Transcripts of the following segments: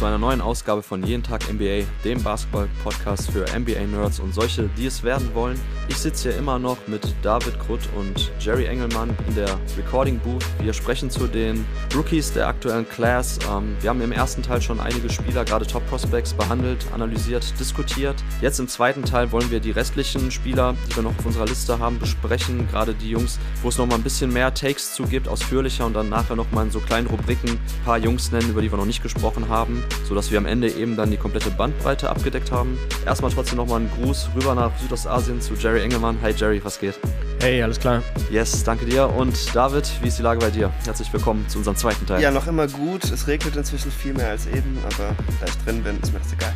zu einer neuen Ausgabe von Jeden Tag NBA, dem Basketball-Podcast für NBA-Nerds und solche, die es werden wollen. Ich sitze hier immer noch mit David Krutt und Jerry Engelmann in der Recording Booth. Wir sprechen zu den Rookies der aktuellen Class. Ähm, wir haben im ersten Teil schon einige Spieler, gerade Top Prospects, behandelt, analysiert, diskutiert. Jetzt im zweiten Teil wollen wir die restlichen Spieler, die wir noch auf unserer Liste haben, besprechen. Gerade die Jungs, wo es noch mal ein bisschen mehr Takes zugibt, ausführlicher und dann nachher noch mal in so kleinen Rubriken ein paar Jungs nennen, über die wir noch nicht gesprochen haben, sodass wir am Ende eben dann die komplette Bandbreite abgedeckt haben. Erstmal trotzdem nochmal einen Gruß rüber nach Südostasien zu Jerry Engelmann. Hi Jerry, was geht? Hey, alles klar. Yes, danke dir. Und David, wie ist die Lage bei dir? Herzlich willkommen zu unserem zweiten Teil. Ja, noch immer gut. Es regnet inzwischen viel mehr als eben, aber da ich drin bin, ist mir das egal.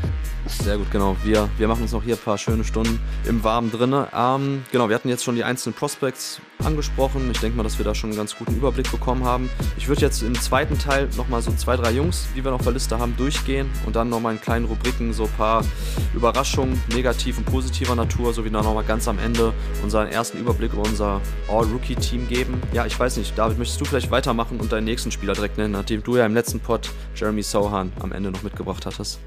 Sehr gut, genau. Wir, wir machen uns noch hier ein paar schöne Stunden im Warmen drinne. Ähm, genau, wir hatten jetzt schon die einzelnen Prospects angesprochen. Ich denke mal, dass wir da schon einen ganz guten Überblick bekommen haben. Ich würde jetzt im zweiten Teil nochmal so zwei, drei Jungs, die wir noch auf der Liste haben, durchgehen und dann nochmal in kleinen Rubriken so ein paar Überraschungen, negativ und positiver Natur, sowie dann nochmal ganz am Ende unseren ersten Überblick über unser All-Rookie-Team geben. Ja, ich weiß nicht, David, möchtest du vielleicht weitermachen und deinen nächsten Spieler direkt nennen, nachdem du ja im letzten Pod Jeremy Sohan am Ende noch mitgebracht hattest?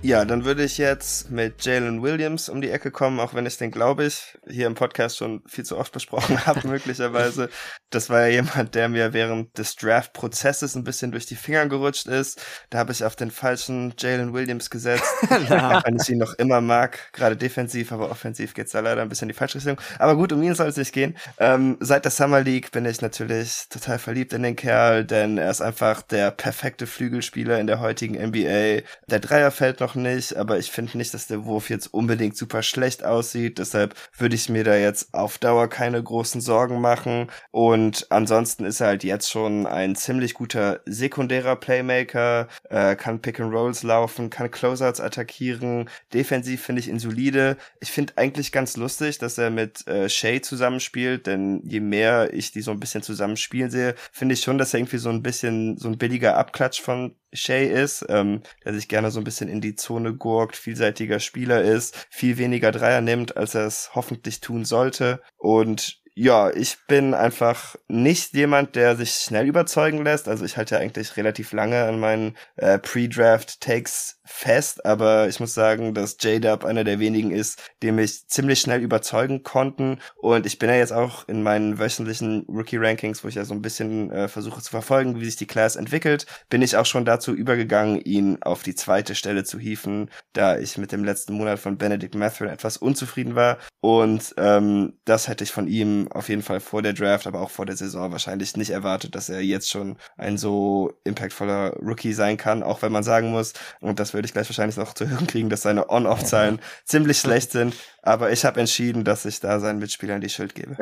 Ja, dann würde ich jetzt mit Jalen Williams um die Ecke kommen, auch wenn ich den, glaube ich, hier im Podcast schon viel zu oft besprochen habe, möglicherweise. Das war ja jemand, der mir während des Draft-Prozesses ein bisschen durch die Finger gerutscht ist. Da habe ich auf den falschen Jalen Williams gesetzt, ja. wenn ich ihn noch immer mag. Gerade defensiv, aber offensiv geht's da leider ein bisschen in die falsche Richtung. Aber gut, um ihn soll es nicht gehen. Ähm, seit der Summer League bin ich natürlich total verliebt in den Kerl, denn er ist einfach der perfekte Flügelspieler in der heutigen NBA. Der Dreier fällt noch noch nicht, aber ich finde nicht, dass der Wurf jetzt unbedingt super schlecht aussieht. Deshalb würde ich mir da jetzt auf Dauer keine großen Sorgen machen. Und ansonsten ist er halt jetzt schon ein ziemlich guter sekundärer Playmaker, äh, kann Pick and Rolls laufen, kann Closeouts attackieren. Defensiv finde ich ihn solide. Ich finde eigentlich ganz lustig, dass er mit äh, Shay zusammenspielt, denn je mehr ich die so ein bisschen zusammenspielen sehe, finde ich schon, dass er irgendwie so ein bisschen so ein billiger Abklatsch von Shay ist, ähm, der sich gerne so ein bisschen in die Zone gurkt, vielseitiger Spieler ist, viel weniger Dreier nimmt, als er es hoffentlich tun sollte. Und ja, ich bin einfach nicht jemand, der sich schnell überzeugen lässt. Also ich halte ja eigentlich relativ lange an meinen äh, Pre-Draft-Takes fest, aber ich muss sagen, dass J-Dub einer der wenigen ist, die mich ziemlich schnell überzeugen konnten. Und ich bin ja jetzt auch in meinen wöchentlichen Rookie-Rankings, wo ich ja so ein bisschen äh, versuche zu verfolgen, wie sich die Class entwickelt, bin ich auch schon dazu übergegangen, ihn auf die zweite Stelle zu hieven, da ich mit dem letzten Monat von Benedict Mathurin etwas unzufrieden war. Und ähm, das hätte ich von ihm auf jeden Fall vor der Draft, aber auch vor der Saison wahrscheinlich nicht erwartet, dass er jetzt schon ein so impactvoller Rookie sein kann, auch wenn man sagen muss, und das würde ich gleich wahrscheinlich noch zu hören kriegen, dass seine On-Off-Zahlen ziemlich schlecht sind. Aber ich habe entschieden, dass ich da seinen Mitspielern die Schuld gebe.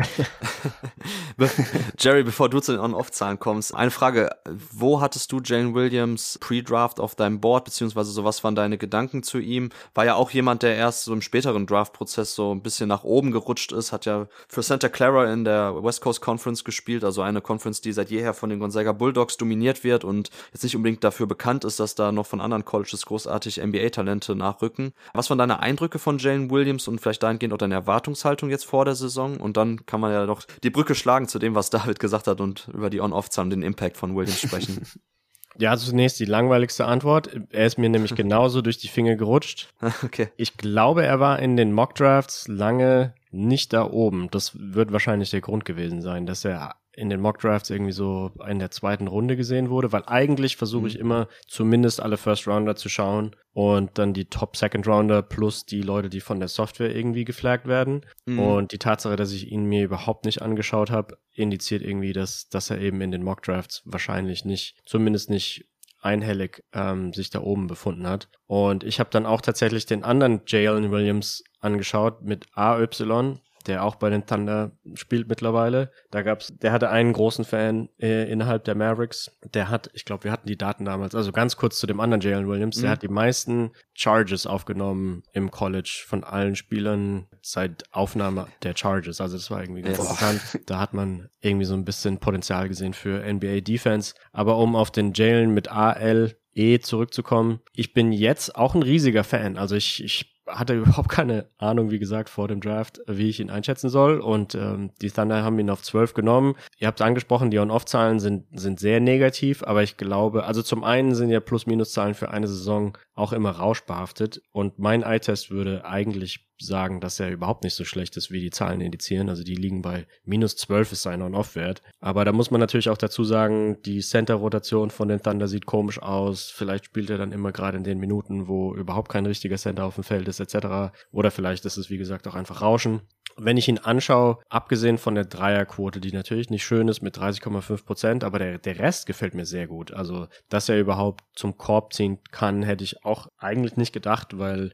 Jerry, bevor du zu den On-Off-Zahlen kommst, eine Frage. Wo hattest du Jane Williams Pre-Draft auf deinem Board, beziehungsweise so was waren deine Gedanken zu ihm? War ja auch jemand, der erst so im späteren Draft-Prozess so ein bisschen nach oben gerutscht ist, hat ja für Santa Clara in der West Coast Conference gespielt, also eine Conference, die seit jeher von den Gonzaga Bulldogs dominiert wird und jetzt nicht unbedingt dafür bekannt ist, dass da noch von anderen Colleges großartig NBA-Talente nachrücken. Was waren deine Eindrücke von Jalen Williams und vielleicht dahingehend auch deine Erwartungshaltung jetzt vor der Saison und dann kann man ja noch die Brücke schlagen zu dem, was David gesagt hat und über die On-Off-Zahlen, den Impact von Williams sprechen. Ja, zunächst die langweiligste Antwort. Er ist mir nämlich genauso durch die Finger gerutscht. Okay. Ich glaube, er war in den Mock-Drafts lange nicht da oben. Das wird wahrscheinlich der Grund gewesen sein, dass er in den Mock Drafts irgendwie so in der zweiten Runde gesehen wurde, weil eigentlich versuche ich mhm. immer zumindest alle First Rounder zu schauen und dann die Top Second Rounder plus die Leute, die von der Software irgendwie geflaggt werden. Mhm. Und die Tatsache, dass ich ihn mir überhaupt nicht angeschaut habe, indiziert irgendwie, dass, dass er eben in den Mock Drafts wahrscheinlich nicht, zumindest nicht einhellig ähm, sich da oben befunden hat. Und ich habe dann auch tatsächlich den anderen Jalen Williams angeschaut mit AY der auch bei den Thunder spielt mittlerweile. Da gab's, der hatte einen großen Fan äh, innerhalb der Mavericks. Der hat, ich glaube, wir hatten die Daten damals. Also ganz kurz zu dem anderen Jalen Williams. Mhm. Der hat die meisten Charges aufgenommen im College von allen Spielern seit Aufnahme der Charges. Also das war irgendwie ganz interessant. Da hat man irgendwie so ein bisschen Potenzial gesehen für NBA Defense. Aber um auf den Jalen mit AL E zurückzukommen. Ich bin jetzt auch ein riesiger Fan. Also ich, ich hatte überhaupt keine Ahnung, wie gesagt, vor dem Draft, wie ich ihn einschätzen soll. Und ähm, die Thunder haben ihn auf 12 genommen. Ihr habt es angesprochen, die On-Off-Zahlen sind, sind sehr negativ, aber ich glaube, also zum einen sind ja Plus-Minus-Zahlen für eine Saison auch immer rauschbehaftet. Und mein Eye-Test würde eigentlich sagen, dass er überhaupt nicht so schlecht ist, wie die Zahlen indizieren. Also die liegen bei minus 12 ist sein On-Off-Wert. Aber da muss man natürlich auch dazu sagen, die Center-Rotation von den Thunder sieht komisch aus. Vielleicht spielt er dann immer gerade in den Minuten, wo überhaupt kein richtiger Center auf dem Feld ist, etc. Oder vielleicht ist es, wie gesagt, auch einfach Rauschen. Wenn ich ihn anschaue, abgesehen von der Dreierquote, die natürlich nicht schön ist mit 30,5 Prozent, aber der, der Rest gefällt mir sehr gut. Also, dass er überhaupt zum Korb ziehen kann, hätte ich auch eigentlich nicht gedacht, weil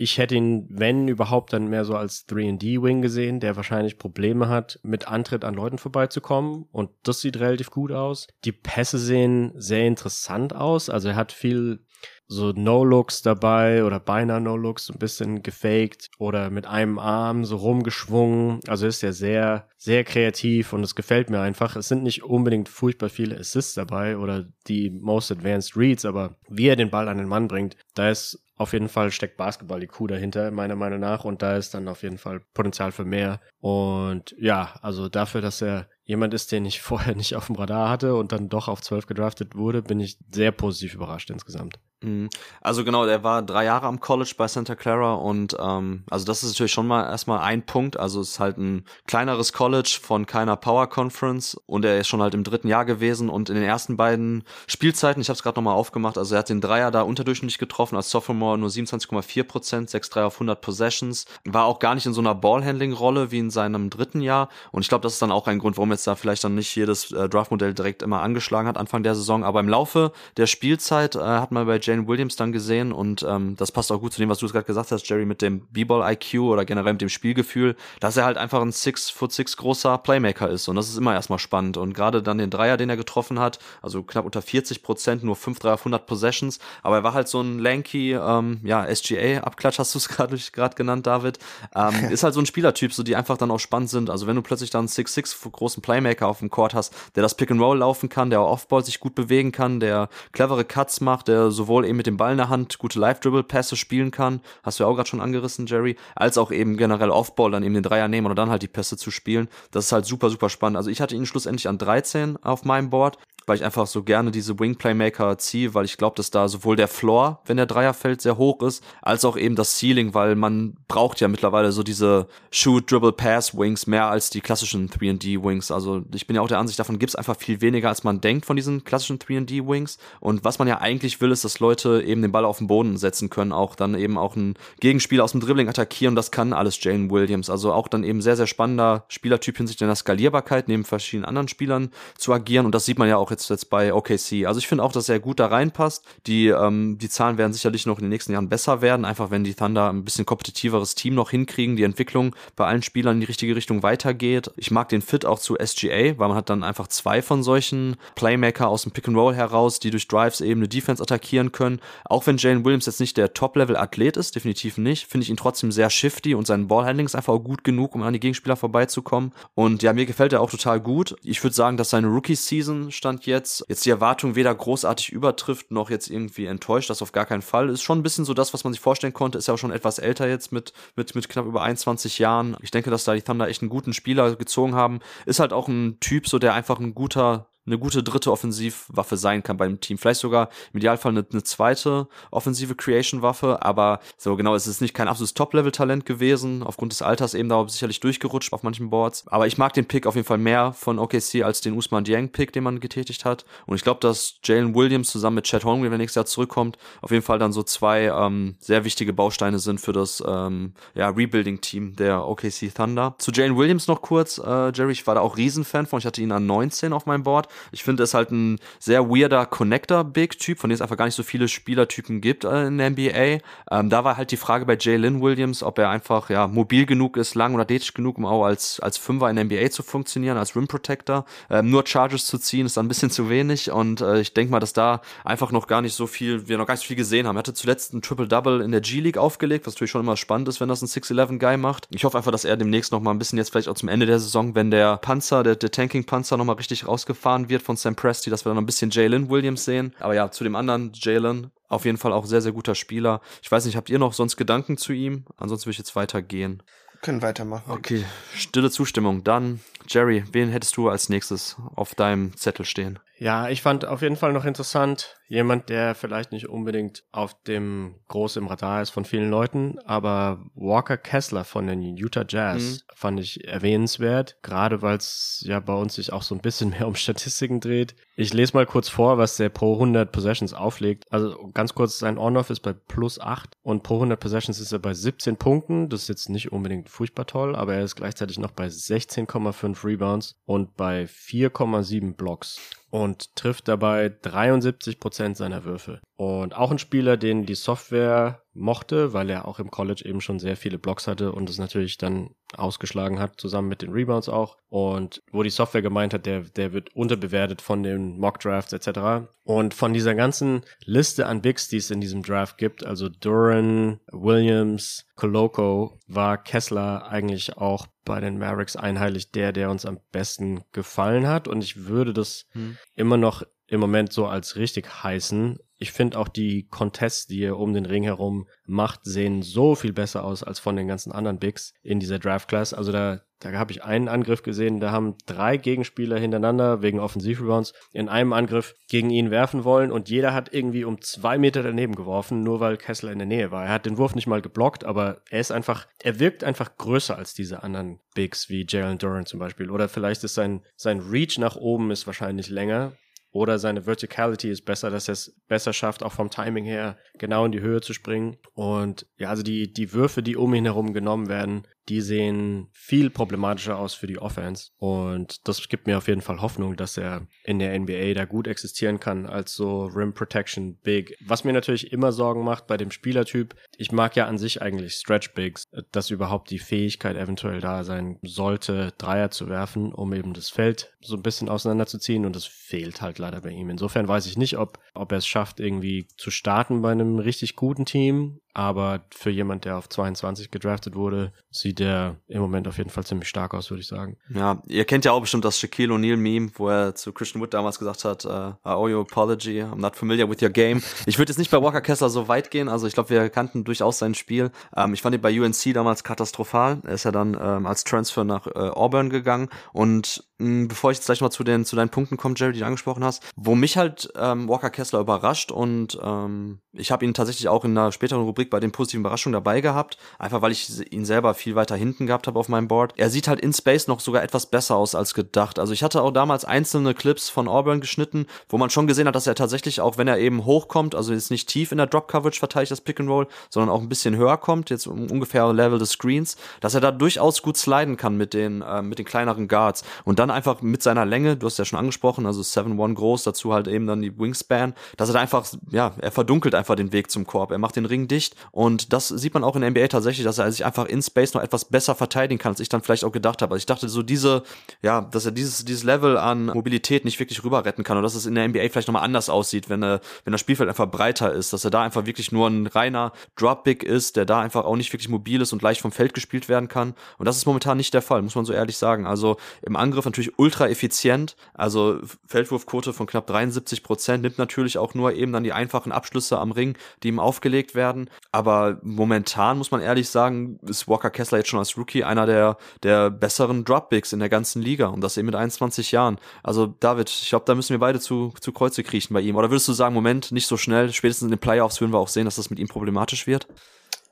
ich hätte ihn, wenn überhaupt, dann mehr so als 3D-Wing gesehen, der wahrscheinlich Probleme hat, mit Antritt an Leuten vorbeizukommen. Und das sieht relativ gut aus. Die Pässe sehen sehr interessant aus. Also er hat viel so No-Looks dabei oder beinahe No-Looks, ein bisschen gefaked oder mit einem Arm so rumgeschwungen. Also ist ja sehr, sehr kreativ und es gefällt mir einfach. Es sind nicht unbedingt furchtbar viele Assists dabei oder die most advanced Reads, aber wie er den Ball an den Mann bringt, da ist auf jeden Fall steckt Basketball die Kuh dahinter, meiner Meinung nach. Und da ist dann auf jeden Fall Potenzial für mehr. Und ja, also dafür, dass er jemand ist, den ich vorher nicht auf dem Radar hatte und dann doch auf 12 gedraftet wurde, bin ich sehr positiv überrascht insgesamt. Mhm. Also genau, der war drei Jahre am College bei Santa Clara und ähm, also das ist natürlich schon mal erstmal ein Punkt. Also es ist halt ein kleineres College von keiner Power Conference und er ist schon halt im dritten Jahr gewesen und in den ersten beiden Spielzeiten, ich habe es gerade nochmal aufgemacht, also er hat den Dreier da unterdurchschnittlich getroffen, als Sophomore nur 27,4 Prozent, 6-3 auf 100 Possessions, war auch gar nicht in so einer Ballhandling-Rolle wie in seinem dritten Jahr und ich glaube, das ist dann auch ein Grund, warum jetzt da vielleicht dann nicht jedes äh, Draftmodell direkt immer angeschlagen hat Anfang der Saison, aber im Laufe der Spielzeit äh, hat man bei Jane Williams dann gesehen und ähm, das passt auch gut zu dem, was du gerade gesagt hast, Jerry, mit dem B-Ball-IQ oder generell mit dem Spielgefühl, dass er halt einfach ein Six Foot Six großer Playmaker ist und das ist immer erstmal spannend und gerade dann den Dreier, den er getroffen hat, also knapp unter 40 Prozent, nur 5 Dreier auf 100 Possessions, aber er war halt so ein lanky, ähm, ja, SGA-Abklatsch hast du es gerade genannt, David, ähm, ist halt so ein Spielertyp, so die einfach dann auch spannend sind, also wenn du plötzlich dann 6-6 großen Playmaker auf dem Court hast, der das Pick and Roll laufen kann, der Offball sich gut bewegen kann, der clevere Cuts macht, der sowohl eben mit dem Ball in der Hand gute Live-Dribble-Pässe spielen kann, hast du ja auch gerade schon angerissen, Jerry, als auch eben generell Offball dann eben den Dreier nehmen und dann halt die Pässe zu spielen. Das ist halt super, super spannend. Also ich hatte ihn schlussendlich an 13 auf meinem Board weil ich einfach so gerne diese Wing Playmaker ziehe, weil ich glaube, dass da sowohl der Floor, wenn der Dreier fällt, sehr hoch ist, als auch eben das Ceiling, weil man braucht ja mittlerweile so diese Shoot, Dribble, Pass Wings mehr als die klassischen 3D Wings. Also ich bin ja auch der Ansicht, davon gibt es einfach viel weniger, als man denkt von diesen klassischen 3D Wings. Und was man ja eigentlich will, ist, dass Leute eben den Ball auf den Boden setzen können, auch dann eben auch ein Gegenspieler aus dem Dribbling attackieren. Das kann alles Jane Williams. Also auch dann eben sehr, sehr spannender Spielertyp hinsichtlich der Skalierbarkeit, neben verschiedenen anderen Spielern zu agieren. Und das sieht man ja auch jetzt, jetzt bei OKC. Also ich finde auch, dass er gut da reinpasst. Die, ähm, die Zahlen werden sicherlich noch in den nächsten Jahren besser werden, einfach wenn die Thunder ein bisschen kompetitiveres Team noch hinkriegen, die Entwicklung bei allen Spielern in die richtige Richtung weitergeht. Ich mag den Fit auch zu SGA, weil man hat dann einfach zwei von solchen Playmaker aus dem Pick and Roll heraus, die durch Drives eben eine Defense attackieren können. Auch wenn Jalen Williams jetzt nicht der Top-Level-Athlet ist, definitiv nicht, finde ich ihn trotzdem sehr shifty und sein Ballhandling ist einfach auch gut genug, um an die Gegenspieler vorbeizukommen. Und ja, mir gefällt er auch total gut. Ich würde sagen, dass seine Rookie-Season stand jetzt, jetzt die Erwartung weder großartig übertrifft, noch jetzt irgendwie enttäuscht, das auf gar keinen Fall. Ist schon ein bisschen so das, was man sich vorstellen konnte, ist ja auch schon etwas älter jetzt mit, mit, mit knapp über 21 Jahren. Ich denke, dass da die Thunder echt einen guten Spieler gezogen haben. Ist halt auch ein Typ, so der einfach ein guter eine gute dritte Offensivwaffe sein kann beim Team. Vielleicht sogar im Idealfall eine, eine zweite offensive Creation-Waffe, aber so genau, es ist nicht kein absolutes Top-Level-Talent gewesen, aufgrund des Alters eben da sicherlich durchgerutscht auf manchen Boards. Aber ich mag den Pick auf jeden Fall mehr von OKC als den Usman Dieng-Pick, den man getätigt hat. Und ich glaube, dass Jalen Williams zusammen mit Chad Holmgren, wenn nächstes Jahr zurückkommt, auf jeden Fall dann so zwei ähm, sehr wichtige Bausteine sind für das ähm, ja, Rebuilding-Team der OKC Thunder. Zu Jalen Williams noch kurz, äh, Jerry, ich war da auch Riesenfan von, ich hatte ihn an 19 auf meinem Board. Ich finde, er ist halt ein sehr weirder Connector-Big-Typ, von dem es einfach gar nicht so viele Spielertypen gibt äh, in der NBA. Ähm, da war halt die Frage bei Jalen Williams, ob er einfach ja mobil genug ist, lang oder athletisch genug, um auch als, als Fünfer in der NBA zu funktionieren, als Rim Protector. Ähm, nur Charges zu ziehen, ist dann ein bisschen zu wenig und äh, ich denke mal, dass da einfach noch gar nicht so viel, wir noch gar nicht so viel gesehen haben. Er hatte zuletzt ein Triple-Double in der G-League aufgelegt, was natürlich schon immer spannend ist, wenn das ein 6-11-Guy macht. Ich hoffe einfach, dass er demnächst noch mal ein bisschen jetzt vielleicht auch zum Ende der Saison, wenn der Panzer, der, der Tanking-Panzer noch mal richtig rausgefahren eingeladen wird von Sam Presti, dass wir dann noch ein bisschen Jalen Williams sehen. Aber ja, zu dem anderen Jalen auf jeden Fall auch sehr, sehr guter Spieler. Ich weiß nicht, habt ihr noch sonst Gedanken zu ihm? Ansonsten würde ich jetzt weitergehen. Können weitermachen. Okay, stille Zustimmung. Dann, Jerry, wen hättest du als nächstes auf deinem Zettel stehen? Ja, ich fand auf jeden Fall noch interessant, jemand, der vielleicht nicht unbedingt auf dem groß im Radar ist von vielen Leuten, aber Walker Kessler von den Utah Jazz mhm. fand ich erwähnenswert, gerade weil es ja bei uns sich auch so ein bisschen mehr um Statistiken dreht. Ich lese mal kurz vor, was der pro 100 Possessions auflegt. Also ganz kurz, sein On-Off ist bei plus 8 und pro 100 Possessions ist er bei 17 Punkten. Das ist jetzt nicht unbedingt furchtbar toll, aber er ist gleichzeitig noch bei 16,5 Rebounds und bei 4,7 Blocks und trifft dabei 73 Prozent seiner Würfe. Und auch ein Spieler, den die Software mochte, weil er auch im College eben schon sehr viele Blocks hatte und es natürlich dann ausgeschlagen hat, zusammen mit den Rebounds auch. Und wo die Software gemeint hat, der, der wird unterbewertet von den Mock Drafts etc. Und von dieser ganzen Liste an Bigs, die es in diesem Draft gibt, also Duran, Williams, Coloco, war Kessler eigentlich auch bei den Mavericks einheilig der, der uns am besten gefallen hat. Und ich würde das hm. immer noch im Moment so als richtig heißen. Ich finde auch die Contests, die er um den Ring herum macht, sehen so viel besser aus als von den ganzen anderen Bigs in dieser Draft Class. Also da, da habe ich einen Angriff gesehen, da haben drei Gegenspieler hintereinander wegen Offensivrebounds in einem Angriff gegen ihn werfen wollen und jeder hat irgendwie um zwei Meter daneben geworfen, nur weil Kessler in der Nähe war. Er hat den Wurf nicht mal geblockt, aber er ist einfach, er wirkt einfach größer als diese anderen Bigs wie Jalen Duran zum Beispiel. Oder vielleicht ist sein, sein Reach nach oben ist wahrscheinlich länger oder seine Verticality ist besser, dass er es besser schafft, auch vom Timing her genau in die Höhe zu springen. Und ja, also die, die Würfe, die um ihn herum genommen werden, die sehen viel problematischer aus für die Offense. Und das gibt mir auf jeden Fall Hoffnung, dass er in der NBA da gut existieren kann als so Rim Protection Big. Was mir natürlich immer Sorgen macht bei dem Spielertyp, ich mag ja an sich eigentlich Stretch Bigs, dass überhaupt die Fähigkeit eventuell da sein sollte, Dreier zu werfen, um eben das Feld so ein bisschen auseinanderzuziehen. Und das fehlt halt leider bei ihm. Insofern weiß ich nicht, ob, ob er es schafft, irgendwie zu starten bei einem richtig guten Team aber für jemand, der auf 22 gedraftet wurde, sieht der im Moment auf jeden Fall ziemlich stark aus, würde ich sagen. Ja, ihr kennt ja auch bestimmt das Shaquille O'Neal Meme, wo er zu Christian Wood damals gesagt hat, uh, I owe you apology, I'm not familiar with your game. Ich würde jetzt nicht bei Walker Kessler so weit gehen, also ich glaube, wir kannten durchaus sein Spiel. Ähm, ich fand ihn bei UNC damals katastrophal. Er ist ja dann ähm, als Transfer nach äh, Auburn gegangen und bevor ich jetzt gleich mal zu den zu deinen Punkten komme, Jerry, die du angesprochen hast, wo mich halt ähm, Walker Kessler überrascht und ähm, ich habe ihn tatsächlich auch in einer späteren Rubrik bei den positiven Überraschungen dabei gehabt, einfach weil ich ihn selber viel weiter hinten gehabt habe auf meinem Board. Er sieht halt in Space noch sogar etwas besser aus als gedacht. Also ich hatte auch damals einzelne Clips von Auburn geschnitten, wo man schon gesehen hat, dass er tatsächlich auch, wenn er eben hochkommt, also jetzt nicht tief in der Drop Coverage verteidigt das Pick and Roll, sondern auch ein bisschen höher kommt, jetzt um ungefähr Level des Screens, dass er da durchaus gut sliden kann mit den äh, mit den kleineren Guards und dann einfach mit seiner Länge, du hast ja schon angesprochen, also 7-1 groß, dazu halt eben dann die Wingspan, dass er da einfach ja, er verdunkelt einfach den Weg zum Korb. Er macht den Ring dicht und das sieht man auch in der NBA tatsächlich, dass er sich einfach in Space noch etwas besser verteidigen kann, als ich dann vielleicht auch gedacht habe. Also ich dachte so diese, ja, dass er dieses, dieses Level an Mobilität nicht wirklich rüber retten kann und dass es in der NBA vielleicht nochmal anders aussieht, wenn er, wenn das Spielfeld einfach breiter ist, dass er da einfach wirklich nur ein reiner Drop-Big ist, der da einfach auch nicht wirklich mobil ist und leicht vom Feld gespielt werden kann. Und das ist momentan nicht der Fall, muss man so ehrlich sagen. Also im Angriff natürlich ultra effizient, also Feldwurfquote von knapp 73 Prozent, nimmt natürlich auch nur eben dann die einfachen Abschlüsse am Ring, die ihm aufgelegt werden. Aber momentan muss man ehrlich sagen, ist Walker Kessler jetzt schon als Rookie einer der, der besseren Dropbacks in der ganzen Liga und das eben mit 21 Jahren. Also David, ich glaube, da müssen wir beide zu, zu Kreuze kriechen bei ihm. Oder würdest du sagen, Moment, nicht so schnell, spätestens in den Playoffs würden wir auch sehen, dass das mit ihm problematisch wird?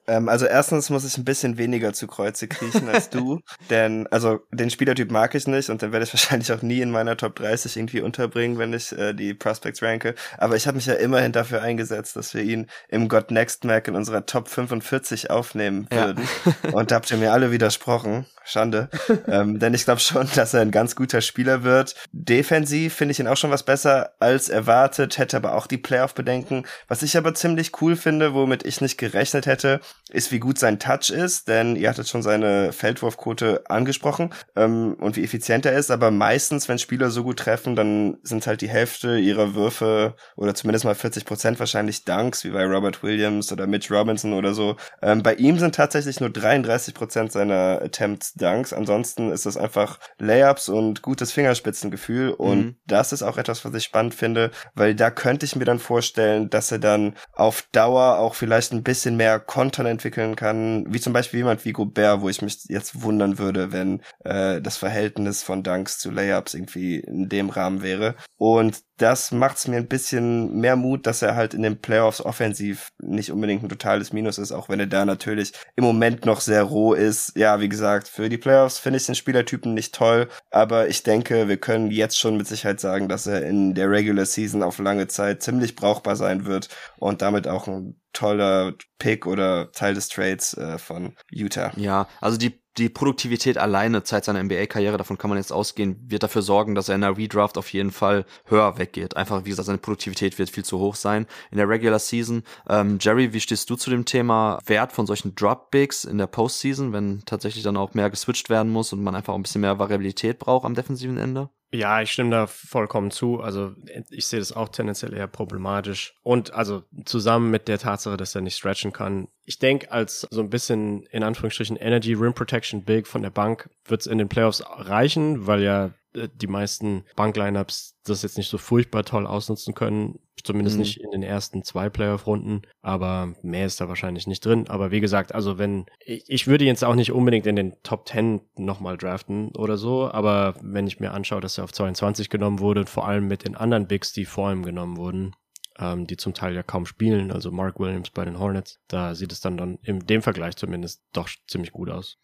Ähm, also erstens muss ich ein bisschen weniger zu Kreuze kriechen als du, denn also den Spielertyp mag ich nicht und den werde ich wahrscheinlich auch nie in meiner Top 30 irgendwie unterbringen, wenn ich äh, die Prospects ranke. Aber ich habe mich ja immerhin dafür eingesetzt, dass wir ihn im God Next Mac in unserer Top 45 aufnehmen würden. Ja. und da habt ihr mir alle widersprochen. Schande. ähm, denn ich glaube schon, dass er ein ganz guter Spieler wird. Defensiv finde ich ihn auch schon was besser als erwartet, hätte aber auch die Playoff-Bedenken. Was ich aber ziemlich cool finde, womit ich nicht gerechnet hätte, ist, wie gut sein Touch ist, denn ihr hattet schon seine Feldwurfquote angesprochen ähm, und wie effizient er ist, aber meistens, wenn Spieler so gut treffen, dann sind halt die Hälfte ihrer Würfe oder zumindest mal 40 Prozent wahrscheinlich Dunks, wie bei Robert Williams oder Mitch Robinson oder so. Ähm, bei ihm sind tatsächlich nur 33 Prozent seiner Attempts Dunks. Ansonsten ist das einfach Layups und gutes Fingerspitzengefühl. Und mhm. das ist auch etwas, was ich spannend finde, weil da könnte ich mir dann vorstellen, dass er dann auf Dauer auch vielleicht ein bisschen mehr Content entwickeln kann, wie zum Beispiel jemand wie Gobert, wo ich mich jetzt wundern würde, wenn äh, das Verhältnis von Dunks zu Layups irgendwie in dem Rahmen wäre. Und das macht's mir ein bisschen mehr Mut, dass er halt in den Playoffs offensiv nicht unbedingt ein totales Minus ist, auch wenn er da natürlich im Moment noch sehr roh ist. Ja, wie gesagt, für die Playoffs finde ich den Spielertypen nicht toll, aber ich denke, wir können jetzt schon mit Sicherheit sagen, dass er in der Regular Season auf lange Zeit ziemlich brauchbar sein wird und damit auch ein toller Pick oder Teil des Trades äh, von Utah. Ja, also die die Produktivität alleine Zeit seiner NBA-Karriere, davon kann man jetzt ausgehen, wird dafür sorgen, dass er in der Redraft auf jeden Fall höher weggeht. Einfach, wie gesagt, seine Produktivität wird viel zu hoch sein in der Regular Season. Ähm, Jerry, wie stehst du zu dem Thema Wert von solchen Drop-Bigs in der Postseason, wenn tatsächlich dann auch mehr geswitcht werden muss und man einfach ein bisschen mehr Variabilität braucht am defensiven Ende? Ja, ich stimme da vollkommen zu. Also ich sehe das auch tendenziell eher problematisch. Und also zusammen mit der Tatsache, dass er nicht stretchen kann. Ich denke, als so ein bisschen in Anführungsstrichen Energy Rim Protection Big von der Bank wird es in den Playoffs reichen, weil ja die meisten Banklineups das jetzt nicht so furchtbar toll ausnutzen können. Zumindest mhm. nicht in den ersten zwei Playoff-Runden. Aber mehr ist da wahrscheinlich nicht drin. Aber wie gesagt, also wenn, ich, ich würde jetzt auch nicht unbedingt in den Top 10 nochmal draften oder so. Aber wenn ich mir anschaue, dass er auf 22 genommen wurde, vor allem mit den anderen Bigs, die vor ihm genommen wurden, ähm, die zum Teil ja kaum spielen, also Mark Williams bei den Hornets. Da sieht es dann dann in dem Vergleich zumindest doch ziemlich gut aus.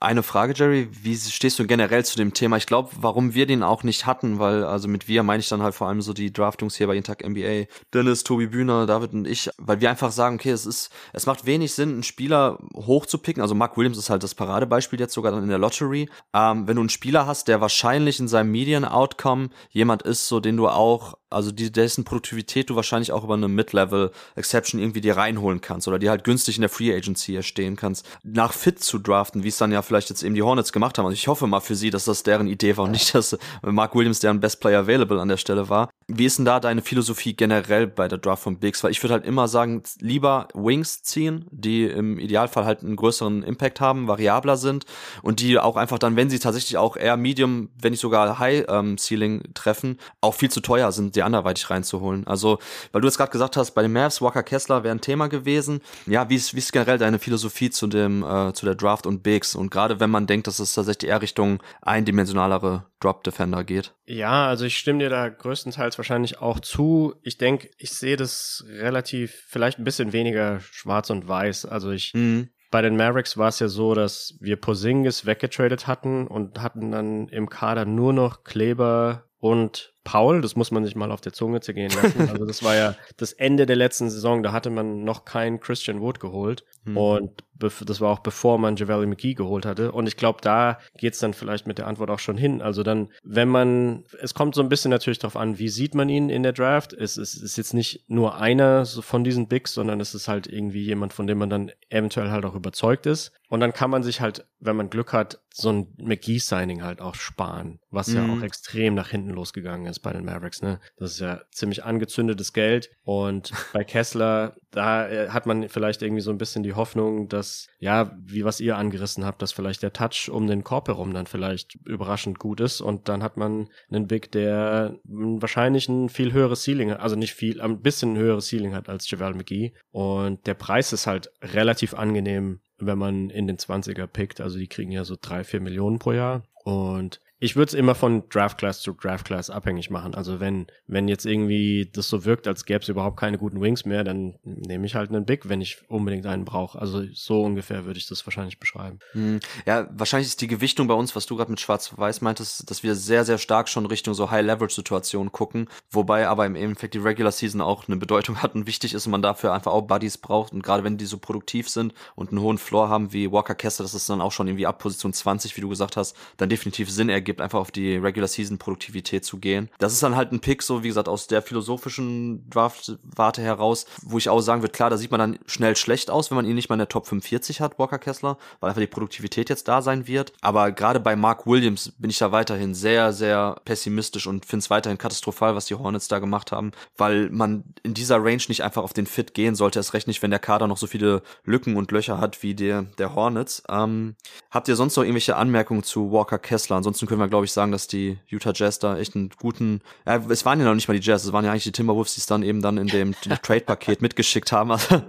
Eine Frage, Jerry, wie stehst du generell zu dem Thema? Ich glaube, warum wir den auch nicht hatten, weil, also mit wir meine ich dann halt vor allem so die Draftungs hier bei Intag NBA, Dennis, Tobi Bühner, David und ich, weil wir einfach sagen, okay, es ist, es macht wenig Sinn, einen Spieler hochzupicken. Also Mark Williams ist halt das Paradebeispiel jetzt sogar dann in der Lottery. Ähm, wenn du einen Spieler hast, der wahrscheinlich in seinem Median-Outcome jemand ist, so den du auch also die, dessen Produktivität du wahrscheinlich auch über eine Mid-Level-Exception irgendwie dir reinholen kannst oder die halt günstig in der Free Agency erstehen kannst, nach Fit zu draften, wie es dann ja vielleicht jetzt eben die Hornets gemacht haben. Also ich hoffe mal für sie, dass das deren Idee war und nicht, dass Mark Williams deren Best Player Available an der Stelle war. Wie ist denn da deine Philosophie generell bei der Draft von Bigs? Weil ich würde halt immer sagen, lieber Wings ziehen, die im Idealfall halt einen größeren Impact haben, variabler sind und die auch einfach dann, wenn sie tatsächlich auch eher Medium, wenn nicht sogar High ähm, Ceiling treffen, auch viel zu teuer sind, die anderweitig reinzuholen. Also, weil du jetzt gerade gesagt hast, bei den Mavs, Walker Kessler wäre ein Thema gewesen. Ja, wie ist, wie ist generell deine Philosophie zu dem, äh, zu der Draft und Bigs? Und gerade wenn man denkt, dass es tatsächlich eher Richtung eindimensionalere Drop Defender geht. Ja, also ich stimme dir da größtenteils wahrscheinlich auch zu. Ich denke, ich sehe das relativ, vielleicht ein bisschen weniger schwarz und weiß. Also ich, mhm. Bei den Mavericks war es ja so, dass wir Posingis weggetradet hatten und hatten dann im Kader nur noch Kleber und Paul, das muss man sich mal auf der Zunge zergehen lassen. Also das war ja das Ende der letzten Saison, da hatte man noch keinen Christian Wood geholt. Mhm. Und das war auch bevor man Javale McGee geholt hatte. Und ich glaube, da geht's dann vielleicht mit der Antwort auch schon hin. Also dann, wenn man, es kommt so ein bisschen natürlich darauf an, wie sieht man ihn in der Draft. Es ist, ist jetzt nicht nur einer von diesen Bigs, sondern es ist halt irgendwie jemand, von dem man dann eventuell halt auch überzeugt ist. Und dann kann man sich halt, wenn man Glück hat, so ein McGee-Signing halt auch sparen, was mhm. ja auch extrem nach hinten losgegangen ist bei den Mavericks. Ne? Das ist ja ziemlich angezündetes Geld. Und bei Kessler, da äh, hat man vielleicht irgendwie so ein bisschen die Hoffnung, dass, ja, wie was ihr angerissen habt, dass vielleicht der Touch um den Korb herum dann vielleicht überraschend gut ist. Und dann hat man einen Big, der wahrscheinlich ein viel höheres Ceiling hat, also nicht viel, ein bisschen höheres Ceiling hat als Javal McGee. Und der Preis ist halt relativ angenehm wenn man in den 20er pickt. Also die kriegen ja so drei, vier Millionen pro Jahr. Und ich würde es immer von Draft Class zu Draft Class abhängig machen. Also wenn, wenn jetzt irgendwie das so wirkt, als gäbe es überhaupt keine guten Wings mehr, dann nehme ich halt einen Big, wenn ich unbedingt einen brauche. Also so ungefähr würde ich das wahrscheinlich beschreiben. Hm. Ja, wahrscheinlich ist die Gewichtung bei uns, was du gerade mit Schwarz-Weiß meintest, dass wir sehr, sehr stark schon Richtung so High-Leverage-Situationen gucken, wobei aber im Endeffekt die Regular Season auch eine Bedeutung hat und wichtig ist und man dafür einfach auch Buddies braucht und gerade wenn die so produktiv sind und einen hohen Floor haben wie Walker Kessler, dass es dann auch schon irgendwie ab Position 20, wie du gesagt hast, dann definitiv Sinn ergibt, gibt, einfach auf die Regular Season Produktivität zu gehen. Das ist dann halt ein Pick, so wie gesagt, aus der philosophischen Draft-Warte heraus, wo ich auch sagen würde, klar, da sieht man dann schnell schlecht aus, wenn man ihn nicht mal in der Top 45 hat, Walker Kessler, weil einfach die Produktivität jetzt da sein wird. Aber gerade bei Mark Williams bin ich da weiterhin sehr, sehr pessimistisch und finde es weiterhin katastrophal, was die Hornets da gemacht haben, weil man in dieser Range nicht einfach auf den Fit gehen sollte, erst recht nicht, wenn der Kader noch so viele Lücken und Löcher hat wie der, der Hornets. Ähm, habt ihr sonst noch irgendwelche Anmerkungen zu Walker Kessler? Ansonsten können wir, glaube ich, sagen, dass die Utah Jazz da echt einen guten, ja, es waren ja noch nicht mal die Jazz, es waren ja eigentlich die Timberwolves, die es dann eben dann in dem Trade-Paket mitgeschickt haben. Also,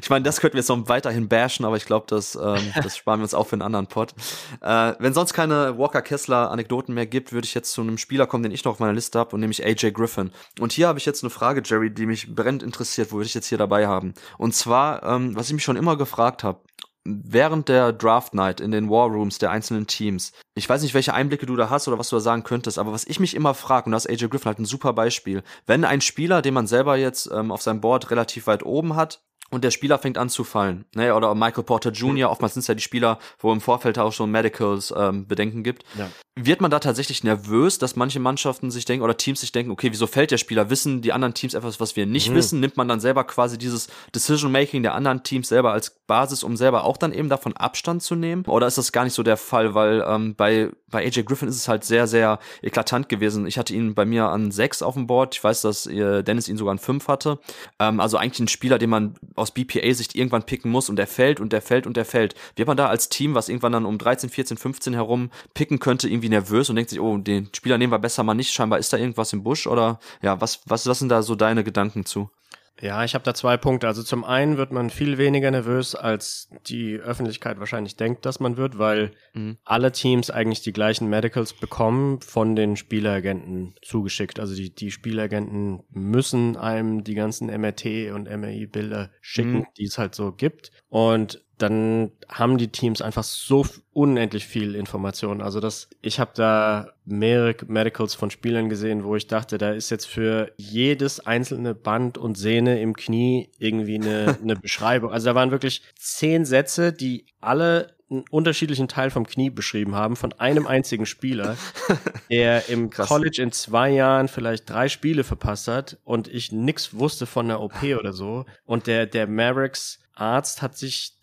ich meine, das könnten wir jetzt noch weiterhin bashen, aber ich glaube, das, ähm, das sparen wir uns auch für einen anderen Pod. Äh, wenn sonst keine Walker Kessler Anekdoten mehr gibt, würde ich jetzt zu einem Spieler kommen, den ich noch auf meiner Liste habe, und nämlich AJ Griffin. Und hier habe ich jetzt eine Frage, Jerry, die mich brennend interessiert, wo würde ich jetzt hier dabei haben. Und zwar, ähm, was ich mich schon immer gefragt habe, während der Draft Night in den War Rooms der einzelnen Teams. Ich weiß nicht, welche Einblicke du da hast oder was du da sagen könntest, aber was ich mich immer frage, und da ist AJ Griffin halt ein super Beispiel, wenn ein Spieler, den man selber jetzt ähm, auf seinem Board relativ weit oben hat, und der Spieler fängt an zu fallen. Ne? Oder Michael Porter Jr., oftmals sind es ja die Spieler, wo im Vorfeld auch schon Medicals ähm, Bedenken gibt. Ja. Wird man da tatsächlich nervös, dass manche Mannschaften sich denken oder Teams sich denken, okay, wieso fällt der Spieler? Wissen die anderen Teams etwas, was wir nicht mhm. wissen? Nimmt man dann selber quasi dieses Decision-Making der anderen Teams selber als Basis, um selber auch dann eben davon Abstand zu nehmen? Oder ist das gar nicht so der Fall? Weil ähm, bei, bei AJ Griffin ist es halt sehr, sehr eklatant gewesen. Ich hatte ihn bei mir an sechs auf dem Board. Ich weiß, dass äh, Dennis ihn sogar an fünf hatte. Ähm, also eigentlich ein Spieler, den man aus BPA-Sicht irgendwann picken muss und der fällt und der fällt und der fällt. Wird man da als Team, was irgendwann dann um 13, 14, 15 herum picken könnte, irgendwie nervös und denkt sich, oh, den Spieler nehmen wir besser mal nicht, scheinbar ist da irgendwas im Busch oder ja, was, was, was sind da so deine Gedanken zu? Ja, ich habe da zwei Punkte. Also zum einen wird man viel weniger nervös, als die Öffentlichkeit wahrscheinlich denkt, dass man wird, weil mhm. alle Teams eigentlich die gleichen Medicals bekommen von den Spieleragenten zugeschickt. Also die, die Spielagenten müssen einem die ganzen MRT und MRI-Bilder schicken, mhm. die es halt so gibt. Und dann haben die Teams einfach so unendlich viel Information. Also das, ich habe da mehrere Medicals von Spielern gesehen, wo ich dachte, da ist jetzt für jedes einzelne Band und Sehne im Knie irgendwie eine, eine Beschreibung. Also da waren wirklich zehn Sätze, die alle einen unterschiedlichen Teil vom Knie beschrieben haben von einem einzigen Spieler, der im Krass. College in zwei Jahren vielleicht drei Spiele verpasst hat und ich nix wusste von der OP oder so. Und der, der Mavericks Arzt hat sich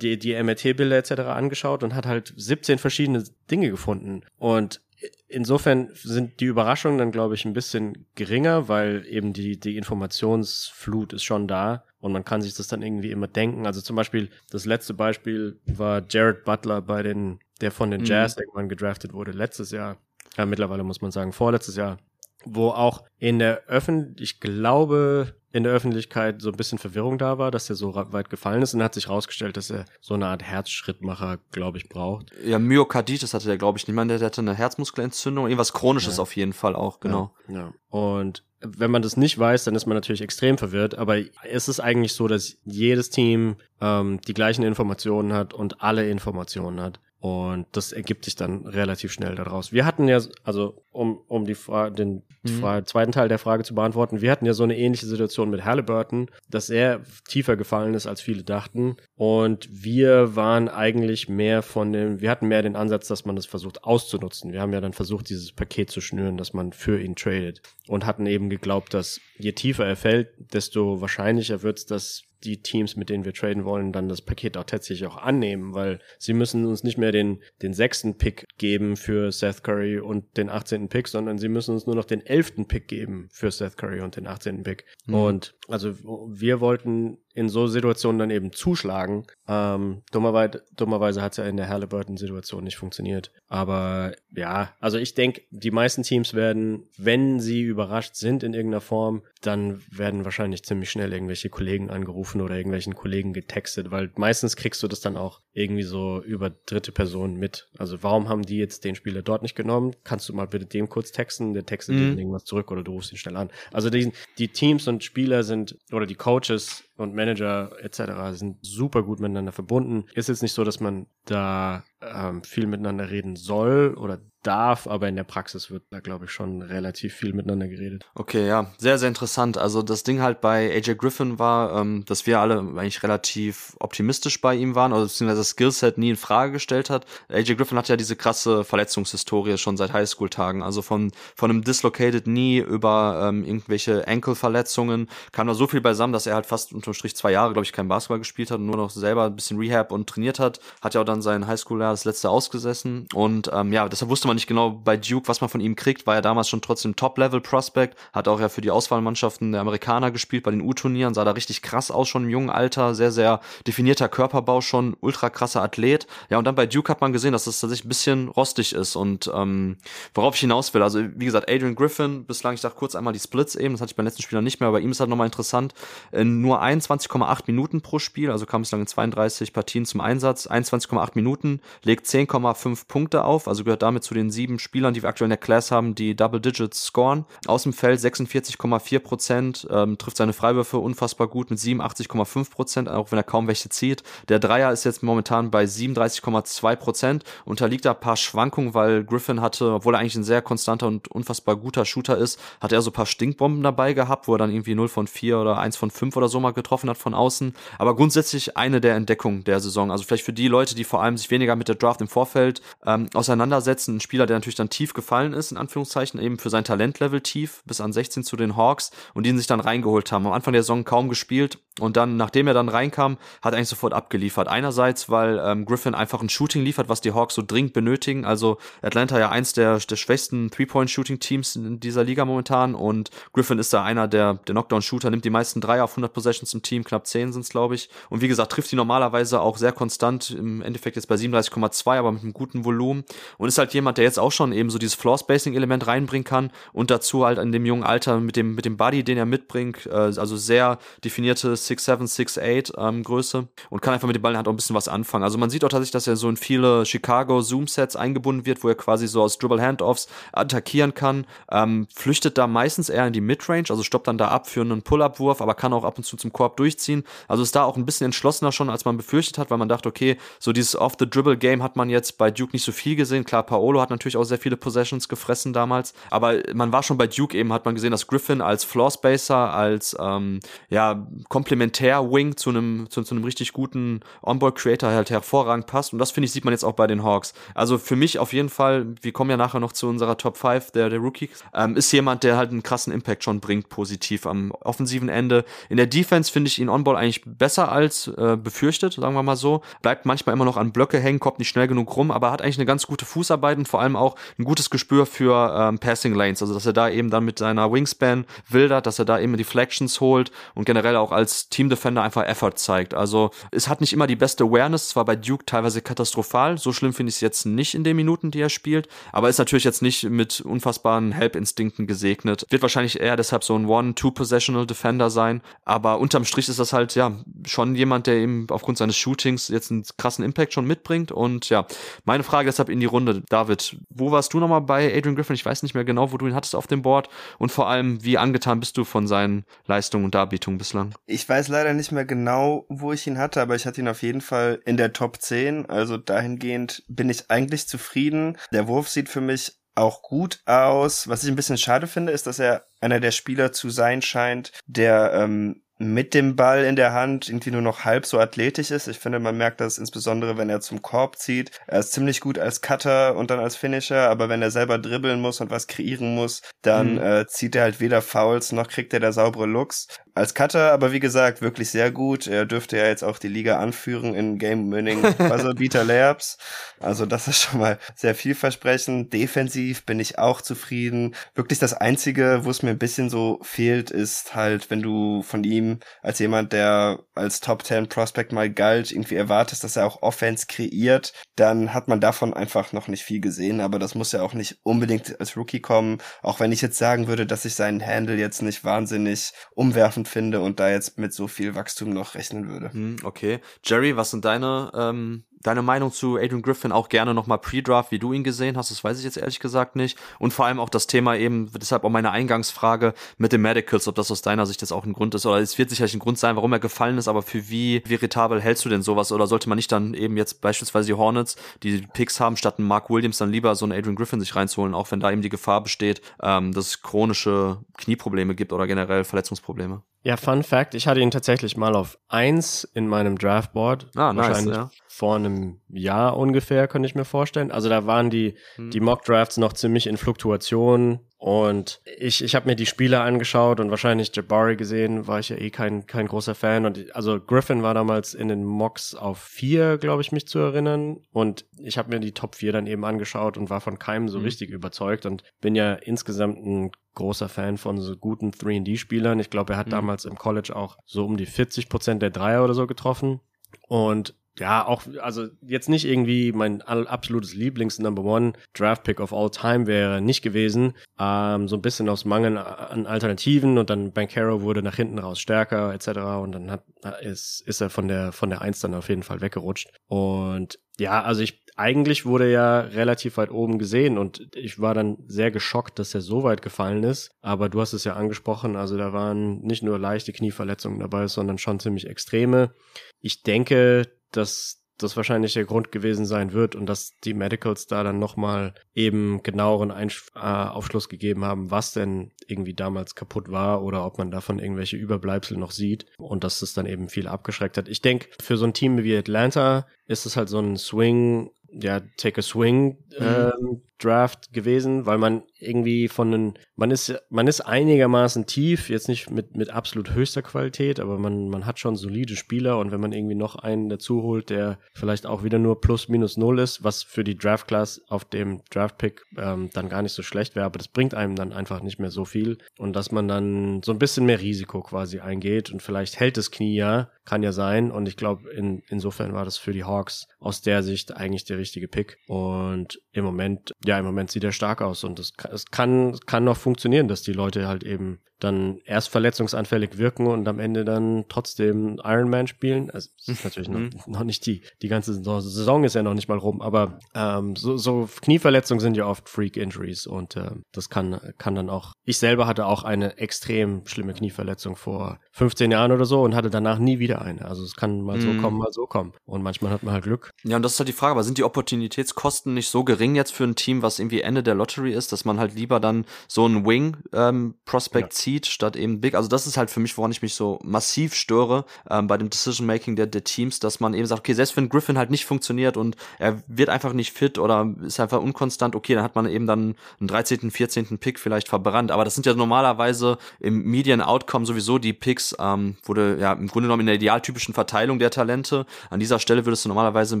die, die MRT-Bilder etc. angeschaut und hat halt 17 verschiedene Dinge gefunden. Und insofern sind die Überraschungen dann, glaube ich, ein bisschen geringer, weil eben die, die Informationsflut ist schon da und man kann sich das dann irgendwie immer denken. Also zum Beispiel, das letzte Beispiel war Jared Butler bei den, der von den mhm. Jazz mhm. irgendwann gedraftet wurde, letztes Jahr. Ja, mittlerweile muss man sagen, vorletztes Jahr, wo auch in der Öffentlichkeit, ich glaube, in der Öffentlichkeit so ein bisschen Verwirrung da war, dass er so weit gefallen ist und hat sich rausgestellt, dass er so eine Art Herzschrittmacher, glaube ich, braucht. Ja, Myokarditis hatte der, glaube ich, niemand, der hatte eine Herzmuskelentzündung, irgendwas Chronisches ja. auf jeden Fall auch, genau. Ja, ja. Und wenn man das nicht weiß, dann ist man natürlich extrem verwirrt, aber es ist eigentlich so, dass jedes Team ähm, die gleichen Informationen hat und alle Informationen hat. Und das ergibt sich dann relativ schnell daraus. Wir hatten ja, also um, um die Fra den mhm. Fra zweiten Teil der Frage zu beantworten, wir hatten ja so eine ähnliche Situation mit Halliburton, dass er tiefer gefallen ist, als viele dachten. Und wir waren eigentlich mehr von dem, wir hatten mehr den Ansatz, dass man das versucht auszunutzen. Wir haben ja dann versucht, dieses Paket zu schnüren, dass man für ihn tradet. Und hatten eben geglaubt, dass je tiefer er fällt, desto wahrscheinlicher wird es, dass die Teams, mit denen wir traden wollen, dann das Paket auch tatsächlich auch annehmen, weil sie müssen uns nicht mehr den, den sechsten Pick geben für Seth Curry und den 18. Pick, sondern sie müssen uns nur noch den elften Pick geben für Seth Curry und den 18. Pick. Mhm. Und also wir wollten in so Situationen dann eben zuschlagen. Ähm, dummerweise dummerweise hat es ja in der Halliburton-Situation nicht funktioniert. Aber ja, also ich denke, die meisten Teams werden, wenn sie überrascht sind in irgendeiner Form, dann werden wahrscheinlich ziemlich schnell irgendwelche Kollegen angerufen oder irgendwelchen Kollegen getextet, weil meistens kriegst du das dann auch irgendwie so über dritte Personen mit. Also warum haben die jetzt den Spieler dort nicht genommen? Kannst du mal bitte dem kurz texten? Der textet mhm. dir irgendwas zurück oder du rufst ihn schnell an. Also die, die Teams und Spieler sind oder die Coaches und Manager etc. sind super gut miteinander verbunden. Ist jetzt nicht so, dass man da ähm, viel miteinander reden soll oder darf, aber in der Praxis wird da, glaube ich, schon relativ viel miteinander geredet. Okay, ja, sehr, sehr interessant. Also das Ding halt bei AJ Griffin war, ähm, dass wir alle eigentlich relativ optimistisch bei ihm waren, oder beziehungsweise das Skillset nie in Frage gestellt hat. AJ Griffin hat ja diese krasse Verletzungshistorie schon seit Highschool-Tagen. Also von, von einem Dislocated Knee über ähm, irgendwelche Ankle-Verletzungen kam da so viel beisammen, dass er halt fast unterm Strich zwei Jahre, glaube ich, kein Basketball gespielt hat und nur noch selber ein bisschen Rehab und trainiert hat. Hat ja auch dann sein Highschool-Jahr das letzte ausgesessen. Und ähm, ja, deshalb wusste man nicht genau bei Duke, was man von ihm kriegt. War ja damals schon trotzdem Top-Level-Prospect. Hat auch ja für die Auswahlmannschaften der Amerikaner gespielt bei den U-Turnieren. Sah da richtig krass aus schon im jungen Alter. Sehr, sehr definierter Körperbau schon. Ultra krasser Athlet. Ja, und dann bei Duke hat man gesehen, dass das tatsächlich ein bisschen rostig ist. Und ähm, worauf ich hinaus will, also wie gesagt, Adrian Griffin, bislang, ich dachte kurz einmal die Splits eben, das hatte ich beim letzten Spieler nicht mehr, aber bei ihm ist halt nochmal interessant. In nur 21,8 Minuten pro Spiel, also kam bislang in 32 Partien zum Einsatz, 21,8 Minuten, legt 10,5 Punkte auf, also gehört damit zu den sieben Spielern, die wir aktuell in der Class haben, die Double Digits scoren. Aus dem Feld 46,4 Prozent, ähm, trifft seine Freiwürfe unfassbar gut mit 87,5 Prozent, auch wenn er kaum welche zieht. Der Dreier ist jetzt momentan bei 37,2 Prozent, unterliegt da ein paar Schwankungen, weil Griffin hatte, obwohl er eigentlich ein sehr konstanter und unfassbar guter Shooter ist, hat er so ein paar Stinkbomben dabei gehabt, wo er dann irgendwie 0 von 4 oder 1 von 5 oder so mal getroffen hat von außen. Aber grundsätzlich eine der Entdeckungen der Saison. Also vielleicht für die Leute, die vor allem sich weniger mit der Draft im Vorfeld ähm, auseinandersetzen, ein Spieler, der natürlich dann tief gefallen ist, in Anführungszeichen, eben für sein Talentlevel tief, bis an 16 zu den Hawks und die ihn sich dann reingeholt haben. Am Anfang der Saison kaum gespielt und dann, nachdem er dann reinkam, hat er eigentlich sofort abgeliefert. Einerseits, weil ähm, Griffin einfach ein Shooting liefert, was die Hawks so dringend benötigen. Also Atlanta ja eins der, der schwächsten Three-Point-Shooting-Teams in dieser Liga momentan und Griffin ist da einer der, der Knockdown-Shooter, nimmt die meisten Dreier auf 100 Possessions im Team, knapp 10 sind es, glaube ich. Und wie gesagt, trifft die normalerweise auch sehr konstant, im Endeffekt jetzt bei 37,2, aber mit einem guten Volumen. Und ist halt jemand, der jetzt auch schon eben so dieses Floor-Spacing-Element reinbringen kann und dazu halt in dem jungen Alter mit dem, mit dem Body, den er mitbringt, äh, also sehr definierte 6'7, 6'8 ähm, Größe und kann einfach mit dem Ball halt auch ein bisschen was anfangen. Also man sieht auch tatsächlich, dass er so in viele Chicago Zoom-Sets eingebunden wird, wo er quasi so aus Dribble-Handoffs attackieren kann, ähm, flüchtet da meistens eher in die Midrange, also stoppt dann da ab für einen Pull-Up-Wurf, aber kann auch ab und zu zum Korb durchziehen. Also ist da auch ein bisschen entschlossener schon, als man befürchtet hat, weil man dachte, okay, so dieses Off-the-Dribble-Game hat man jetzt bei Duke nicht so viel gesehen. Klar, Paolo hat natürlich auch sehr viele Possessions gefressen damals, aber man war schon bei Duke eben, hat man gesehen, dass Griffin als Floor-Spacer, als ähm, ja, Komplementär-Wing zu einem zu, zu einem richtig guten On-Ball-Creator halt hervorragend passt und das finde ich, sieht man jetzt auch bei den Hawks. Also für mich auf jeden Fall, wir kommen ja nachher noch zu unserer Top 5 der, der Rookies, ähm, ist jemand, der halt einen krassen Impact schon bringt, positiv am offensiven Ende. In der Defense finde ich ihn On-Ball eigentlich besser als äh, befürchtet, sagen wir mal so. Bleibt manchmal immer noch an Blöcke hängen, kommt nicht schnell genug rum, aber hat eigentlich eine ganz gute Fußarbeit und vor allem auch ein gutes Gespür für ähm, Passing Lanes, also dass er da eben dann mit seiner Wingspan wildert, dass er da eben Deflections holt und generell auch als Team Defender einfach Effort zeigt. Also es hat nicht immer die beste Awareness, zwar bei Duke teilweise katastrophal, so schlimm finde ich es jetzt nicht in den Minuten, die er spielt, aber ist natürlich jetzt nicht mit unfassbaren Help-Instinkten gesegnet. Wird wahrscheinlich eher deshalb so ein One-Two-Possessional Defender sein, aber unterm Strich ist das halt ja schon jemand, der eben aufgrund seines Shootings jetzt einen krassen Impact schon mitbringt und ja, meine Frage deshalb in die Runde, David, wo warst du nochmal bei Adrian Griffin? Ich weiß nicht mehr genau, wo du ihn hattest auf dem Board und vor allem, wie angetan bist du von seinen Leistungen und Darbietungen bislang? Ich weiß leider nicht mehr genau, wo ich ihn hatte, aber ich hatte ihn auf jeden Fall in der Top 10, also dahingehend bin ich eigentlich zufrieden. Der Wurf sieht für mich auch gut aus. Was ich ein bisschen schade finde, ist, dass er einer der Spieler zu sein scheint, der ähm, mit dem Ball in der Hand irgendwie nur noch halb so athletisch ist. Ich finde, man merkt das insbesondere, wenn er zum Korb zieht. Er ist ziemlich gut als Cutter und dann als Finisher, aber wenn er selber dribbeln muss und was kreieren muss, dann mhm. äh, zieht er halt weder Fouls noch kriegt er da saubere Looks. Als Cutter, aber wie gesagt, wirklich sehr gut. Er dürfte ja jetzt auch die Liga anführen in Game-Winning Buzzer-Beater Layups. Also das ist schon mal sehr vielversprechend. Defensiv bin ich auch zufrieden. Wirklich das Einzige, wo es mir ein bisschen so fehlt, ist halt, wenn du von ihm als jemand, der als Top 10 Prospect mal galt, irgendwie erwartest, dass er auch Offense kreiert, dann hat man davon einfach noch nicht viel gesehen. Aber das muss ja auch nicht unbedingt als Rookie kommen. Auch wenn ich jetzt sagen würde, dass ich seinen Handle jetzt nicht wahnsinnig umwerfen überraschend finde und da jetzt mit so viel Wachstum noch rechnen würde. Hm, okay. Jerry, was sind deine ähm, deine Meinung zu Adrian Griffin auch gerne nochmal Pre-Draft, wie du ihn gesehen hast, das weiß ich jetzt ehrlich gesagt nicht. Und vor allem auch das Thema eben, deshalb auch meine Eingangsfrage mit den Medicals, ob das aus deiner Sicht jetzt auch ein Grund ist, oder es wird sicherlich ein Grund sein, warum er gefallen ist, aber für wie veritabel hältst du denn sowas? Oder sollte man nicht dann eben jetzt beispielsweise die Hornets, die Picks haben, statt einen Mark Williams dann lieber so einen Adrian Griffin sich reinzuholen, auch wenn da eben die Gefahr besteht, ähm, dass es chronische Knieprobleme gibt oder generell Verletzungsprobleme? Ja, Fun Fact, ich hatte ihn tatsächlich mal auf eins in meinem Draftboard. Ah, nice, Wahrscheinlich ja. vor einem Jahr ungefähr, könnte ich mir vorstellen. Also da waren die, Hm. die Mock Drafts noch ziemlich in Fluktuation und ich, ich habe mir die Spieler angeschaut und wahrscheinlich Jabari gesehen, war ich ja eh kein, kein großer Fan. Und ich- also Griffin war damals in den Mocks auf vier, glaube ich, mich zu erinnern. Und ich habe mir die Top vier dann eben angeschaut und war von keinem so Mhm. richtig überzeugt und bin ja insgesamt ein großer Fan von so guten 3D-Spielern. Ich glaube, er hat Mhm. damals im College auch so um die 40 Prozent der Dreier oder so getroffen. Und ja, auch, also jetzt nicht irgendwie mein absolutes Lieblings-Number One Draft-Pick of all time wäre nicht gewesen. Ähm, so ein bisschen aus Mangel an Alternativen und dann Bankero wurde nach hinten raus stärker etc. Und dann hat, ist, ist er von der, von der Eins dann auf jeden Fall weggerutscht. Und ja, also ich, eigentlich wurde er relativ weit oben gesehen und ich war dann sehr geschockt, dass er so weit gefallen ist. Aber du hast es ja angesprochen, also da waren nicht nur leichte Knieverletzungen dabei, sondern schon ziemlich extreme. Ich denke, dass das wahrscheinlich der Grund gewesen sein wird und dass die Medicals da dann nochmal eben genaueren Einsch äh, Aufschluss gegeben haben, was denn irgendwie damals kaputt war oder ob man davon irgendwelche Überbleibsel noch sieht und dass das dann eben viel abgeschreckt hat. Ich denke, für so ein Team wie Atlanta ist es halt so ein Swing, ja, Take a Swing ähm, Draft gewesen, weil man irgendwie von den, man ist, man ist einigermaßen tief, jetzt nicht mit, mit absolut höchster Qualität, aber man, man hat schon solide Spieler und wenn man irgendwie noch einen dazu holt, der vielleicht auch wieder nur plus minus null ist, was für die Draft Class auf dem Draft Pick ähm, dann gar nicht so schlecht wäre, aber das bringt einem dann einfach nicht mehr so viel. Und dass man dann so ein bisschen mehr Risiko quasi eingeht und vielleicht hält das Knie ja, kann ja sein. Und ich glaube, in, insofern war das für die Hawks aus der Sicht eigentlich der richtige Pick. Und im Moment, ja, im Moment sieht er stark aus und es, kann- es kann, kann noch funktionieren, dass die Leute halt eben dann erst verletzungsanfällig wirken und am Ende dann trotzdem Ironman spielen. Also es ist natürlich noch, noch nicht die, die ganze Saison, ist ja noch nicht mal rum, aber ähm, so, so Knieverletzungen sind ja oft Freak Injuries und äh, das kann, kann dann auch, ich selber hatte auch eine extrem schlimme Knieverletzung vor 15 Jahren oder so und hatte danach nie wieder eine. Also es kann mal so Mhm. kommen, mal so kommen. Und manchmal hat man halt Glück. Ja, und das ist halt die Frage, aber sind die Opportunitätskosten nicht so gering jetzt für ein Team, was irgendwie Ende der Lottery ist, dass man halt lieber dann so einen Wing-Prospect Ja. zieht, statt eben Big? Also das ist halt für mich, woran ich mich so massiv störe ähm, bei dem Decision-Making der, der Teams, dass man eben sagt, okay, selbst wenn Griffin halt nicht funktioniert und er wird einfach nicht fit oder ist einfach unkonstant, okay, dann hat man eben dann einen 13., 14. Pick vielleicht verbrannt. Aber das sind ja normalerweise im Median-Outcome sowieso die Picks, ähm, wurde ja im Grunde genommen in der idealtypischen Verteilung der Talente. An dieser Stelle würdest du normalerweise im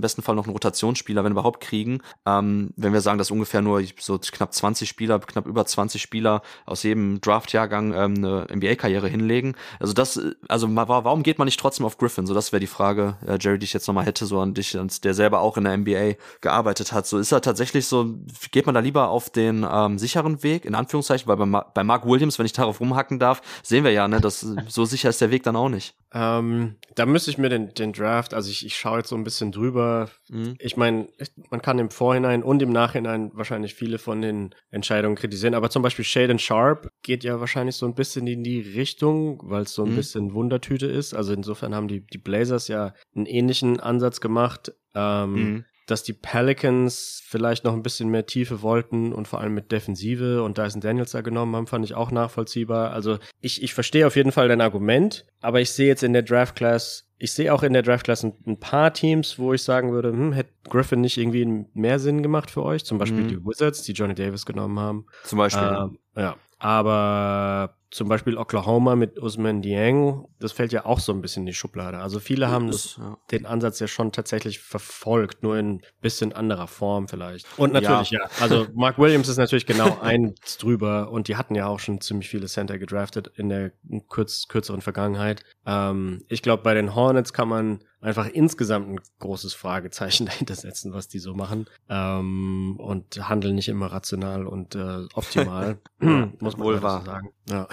besten Fall noch einen Rotationsspieler, wenn überhaupt, kriegen. Ähm, wenn wir sagen, dass ungefähr nur so knapp 20 Spieler, knapp über 20 Spieler aus jedem Draftjahrgang ähm, eine NBA-Karriere hinlegen. Also das, also warum geht man nicht trotzdem auf Griffin? So, das wäre die Frage, äh, Jerry, die ich jetzt nochmal hätte, so an dich, der selber auch in der NBA gearbeitet hat. So ist er tatsächlich so, geht man da lieber auf den ähm, sicheren Weg, in Anführungszeichen, weil bei, Ma bei Mark Williams, wenn ich darauf rumhacken darf, sehen wir ja, ne, dass so sicher ist der Weg dann auch nicht. Ähm, da müsste ich mir den, den Draft, also ich, ich schaue jetzt so ein bisschen drüber. Mhm. Ich meine, man kann im Vorhinein und im Nachhinein wahrscheinlich viele von den Entscheidungen kritisieren, aber zum Beispiel Shaden Sharp geht ja wahrscheinlich so ein bisschen in die Richtung, weil es so ein Mhm. bisschen Wundertüte ist. Also insofern haben die, die Blazers ja einen ähnlichen Ansatz gemacht. Ähm, Mhm. Dass die Pelicans vielleicht noch ein bisschen mehr Tiefe wollten und vor allem mit Defensive und Dyson Daniels da genommen haben, fand ich auch nachvollziehbar. Also ich, ich verstehe auf jeden Fall dein Argument, aber ich sehe jetzt in der Draft Class, ich sehe auch in der Draft Class ein, ein paar Teams, wo ich sagen würde, hm, hätte Griffin nicht irgendwie mehr Sinn gemacht für euch? Zum Beispiel Mhm. die Wizards, die Johnny Davis genommen haben. Zum Beispiel. Ähm, ja, aber zum Beispiel Oklahoma mit Usman Dieng, das fällt ja auch so ein bisschen in die Schublade. Also viele haben das, ja. den Ansatz ja schon tatsächlich verfolgt, nur in bisschen anderer Form vielleicht. Und natürlich, ja. Also Mark Williams ist natürlich genau eins drüber und die hatten ja auch schon ziemlich viele Center gedraftet in der kürz, kürzeren Vergangenheit. Ähm, ich glaube, bei den Hornets kann man einfach insgesamt ein großes Fragezeichen dahinter setzen, was die so machen. Ähm, und handeln nicht immer rational und äh, optimal. muss man wohl wahr. so sagen. Ja.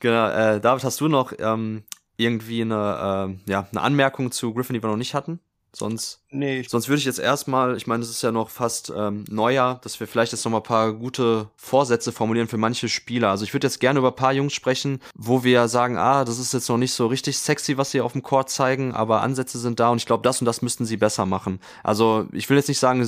genau, äh, David, hast du noch ähm, irgendwie eine, äh, ja, eine Anmerkung zu Griffin, die wir noch nicht hatten? Sonst, nee. sonst würde ich jetzt erstmal, ich meine, es ist ja noch fast ähm, Neujahr, dass wir vielleicht jetzt noch mal ein paar gute Vorsätze formulieren für manche Spieler. Also ich würde jetzt gerne über ein paar Jungs sprechen, wo wir sagen, ah, das ist jetzt noch nicht so richtig sexy, was sie auf dem Court zeigen, aber Ansätze sind da und ich glaube, das und das müssten sie besser machen. Also ich will jetzt nicht sagen,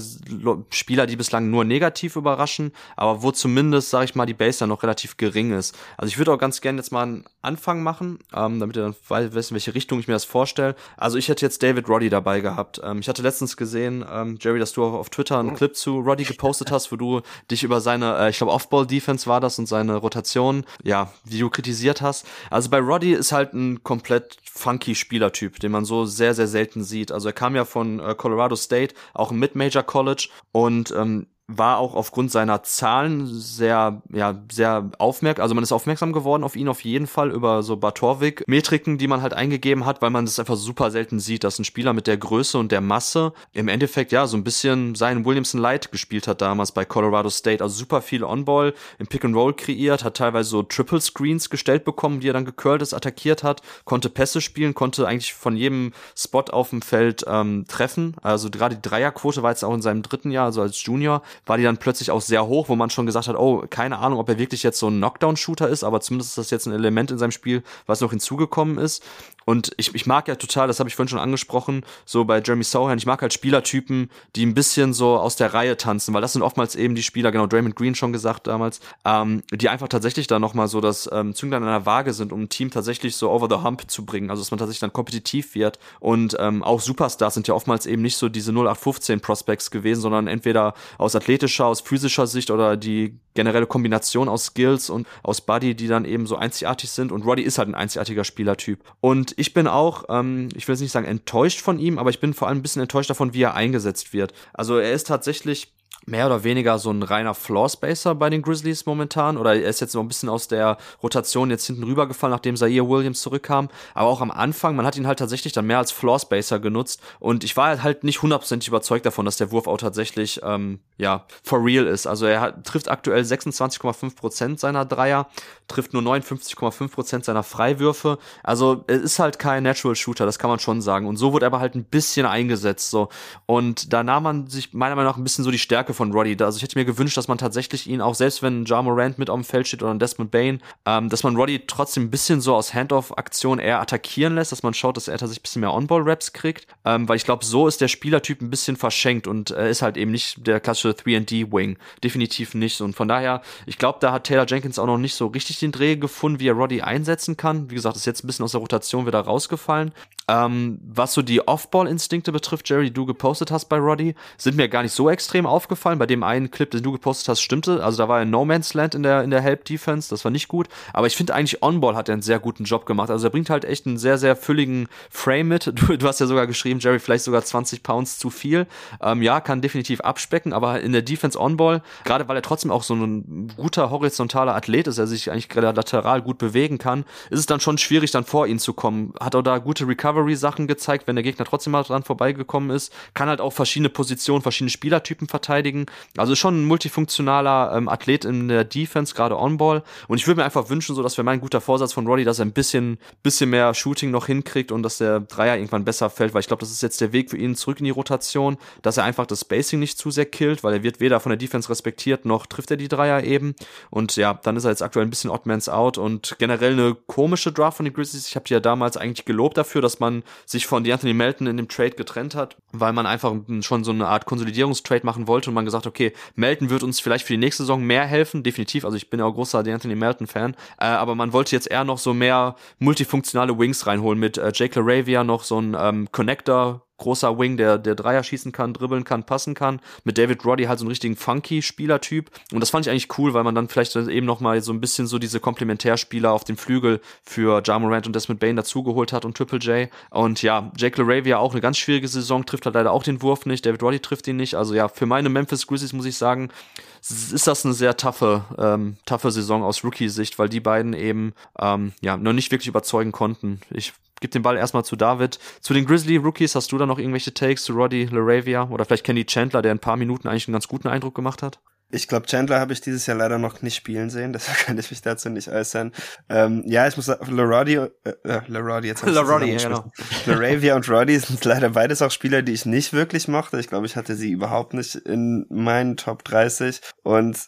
Spieler, die bislang nur negativ überraschen, aber wo zumindest, sage ich mal, die Base dann noch relativ gering ist. Also ich würde auch ganz gerne jetzt mal einen Anfang machen, ähm, damit ihr dann weißt, in welche Richtung ich mir das vorstelle. Also ich hätte jetzt David Roddy dabei gehabt gehabt. Ähm, ich hatte letztens gesehen, ähm, Jerry, dass du auf Twitter einen Clip zu Roddy gepostet hast, wo du dich über seine, äh, ich glaube, Off-Ball-Defense war das und seine Rotation, ja, wie du kritisiert hast. Also bei Roddy ist halt ein komplett funky Spielertyp, den man so sehr, sehr selten sieht. Also er kam ja von äh, Colorado State, auch im Mid-Major College und ähm, war auch aufgrund seiner Zahlen sehr, ja, sehr aufmerksam, also man ist aufmerksam geworden auf ihn auf jeden Fall über so Batorvik-Metriken, die man halt eingegeben hat, weil man das einfach super selten sieht, dass ein Spieler mit der Größe und der Masse im Endeffekt, ja, so ein bisschen seinen Williamson Light gespielt hat damals bei Colorado State, also super viel On-Ball im Pick-and-Roll kreiert, hat teilweise so Triple-Screens gestellt bekommen, die er dann gecurlt ist, attackiert hat, konnte Pässe spielen, konnte eigentlich von jedem Spot auf dem Feld ähm, treffen, also gerade die Dreierquote war jetzt auch in seinem dritten Jahr, also als Junior, war die dann plötzlich auch sehr hoch, wo man schon gesagt hat, oh, keine Ahnung, ob er wirklich jetzt so ein Knockdown-Shooter ist, aber zumindest ist das jetzt ein Element in seinem Spiel, was noch hinzugekommen ist. Und ich, ich mag ja total, das habe ich vorhin schon angesprochen, so bei Jeremy Sohan, ich mag halt Spielertypen, die ein bisschen so aus der Reihe tanzen, weil das sind oftmals eben die Spieler, genau, Draymond Green schon gesagt damals, ähm, die einfach tatsächlich da nochmal so das ähm, Zünglein an der Waage sind, um ein Team tatsächlich so over the hump zu bringen, also dass man tatsächlich dann kompetitiv wird. Und ähm, auch Superstars sind ja oftmals eben nicht so diese 0815 Prospects gewesen, sondern entweder aus athletischer, aus physischer Sicht oder die generelle Kombination aus Skills und aus Body, die dann eben so einzigartig sind. Und Roddy ist halt ein einzigartiger Spielertyp. Und ich bin auch, ähm, ich will jetzt nicht sagen enttäuscht von ihm, aber ich bin vor allem ein bisschen enttäuscht davon, wie er eingesetzt wird. Also er ist tatsächlich mehr oder weniger so ein reiner Floor-Spacer bei den Grizzlies momentan. Oder er ist jetzt noch ein bisschen aus der Rotation jetzt hinten rübergefallen, nachdem Zaire Williams zurückkam. Aber auch am Anfang, man hat ihn halt tatsächlich dann mehr als Floor-Spacer genutzt. Und ich war halt nicht hundertprozentig überzeugt davon, dass der Wurf auch tatsächlich, ähm, ja, for real ist. Also er hat, trifft aktuell 26,5 Prozent seiner Dreier, trifft nur 59,5 Prozent seiner Freiwürfe. Also es ist halt kein Natural Shooter, das kann man schon sagen. Und so wurde er aber halt ein bisschen eingesetzt, so. Und da nahm man sich meiner Meinung nach ein bisschen so die Stärke Stärke von Roddy. Also ich hätte mir gewünscht, dass man tatsächlich ihn auch, selbst wenn Ja Morant mit auf dem Feld steht oder Desmond Bain, ähm, dass man Roddy trotzdem ein bisschen so aus Handoff-Aktion eher attackieren lässt, dass man schaut, dass er tatsächlich ein bisschen mehr On-Ball-Raps kriegt. Ähm, weil ich glaube, so ist der Spielertyp ein bisschen verschenkt und er äh, ist halt eben nicht der klassische 3D-Wing. Definitiv nicht. Und von daher, ich glaube, da hat Taylor Jenkins auch noch nicht so richtig den Dreh gefunden, wie er Roddy einsetzen kann. Wie gesagt, ist jetzt ein bisschen aus der Rotation wieder rausgefallen. Ähm, was so die Off-Ball-Instinkte betrifft, Jerry, die du gepostet hast bei Roddy, sind mir gar nicht so extrem aufgefallen. Bei dem einen Clip, den du gepostet hast, stimmte. Also da war ein No Man's Land in der, in der Help-Defense. Das war nicht gut. Aber ich finde eigentlich On-Ball hat er einen sehr guten Job gemacht. Also er bringt halt echt einen sehr, sehr fülligen Frame mit. Du, du hast ja sogar geschrieben, Jerry, vielleicht sogar 20 Pounds zu viel. Ähm, ja, kann definitiv abspecken, aber in der Defense On-Ball, gerade weil er trotzdem auch so ein guter horizontaler Athlet ist, er sich eigentlich lateral gut bewegen kann, ist es dann schon schwierig, dann vor ihn zu kommen. Hat er da gute Recovery Recovery-Sachen gezeigt, wenn der Gegner trotzdem mal dran vorbeigekommen ist. Kann halt auch verschiedene Positionen, verschiedene Spielertypen verteidigen. Also schon ein multifunktionaler ähm, Athlet in der Defense, gerade On-Ball. Und ich würde mir einfach wünschen, so dass wäre mein guter Vorsatz von Roddy, dass er ein bisschen, bisschen mehr Shooting noch hinkriegt und dass der Dreier irgendwann besser fällt, weil ich glaube, das ist jetzt der Weg für ihn zurück in die Rotation, dass er einfach das Spacing nicht zu sehr killt, weil er wird weder von der Defense respektiert, noch trifft er die Dreier eben. Und ja, dann ist er jetzt aktuell ein bisschen Oddmans out und generell eine komische Draft von den Grizzlies. Ich habe die ja damals eigentlich gelobt dafür, dass man man sich von D'Anthony Melton in dem Trade getrennt hat, weil man einfach schon so eine Art Konsolidierungstrade machen wollte und man gesagt, okay, Melton wird uns vielleicht für die nächste Saison mehr helfen, definitiv, also ich bin ja auch großer D'Anthony Melton Fan, äh, aber man wollte jetzt eher noch so mehr multifunktionale Wings reinholen mit äh, Jake LaRavia noch so ein ähm, Connector großer Wing, der, der Dreier schießen kann, dribbeln kann, passen kann. Mit David Roddy halt so einen richtigen funky Spielertyp. Und das fand ich eigentlich cool, weil man dann vielleicht eben nochmal so ein bisschen so diese Komplementärspieler auf dem Flügel für Ja Morant und Desmond Bain dazugeholt hat und Triple J. Und ja, Jake LaRavia auch eine ganz schwierige Saison, trifft halt leider auch den Wurf nicht. David Roddy trifft ihn nicht. Also ja, für meine Memphis Grizzlies muss ich sagen, ist das eine sehr taffe, ähm, taffe Saison aus Rookie-Sicht, weil die beiden eben ähm, ja noch nicht wirklich überzeugen konnten. Ich gebe den Ball erstmal zu David. Zu den Grizzly Rookies hast du da noch irgendwelche Takes zu Roddy LaRavia oder vielleicht Kenny Chandler, der ein paar Minuten eigentlich einen ganz guten Eindruck gemacht hat? Ich glaube, Chandler habe ich dieses Jahr leider noch nicht spielen sehen, deshalb kann ich mich dazu nicht äußern. Ähm, ja, ich muss sagen, Larodi, äh, äh Larodi, jetzt Larodi, ja, genau. Laravia und Roddy sind leider beides auch Spieler, die ich nicht wirklich mochte. Ich glaube, ich hatte sie überhaupt nicht in meinen Top 30 und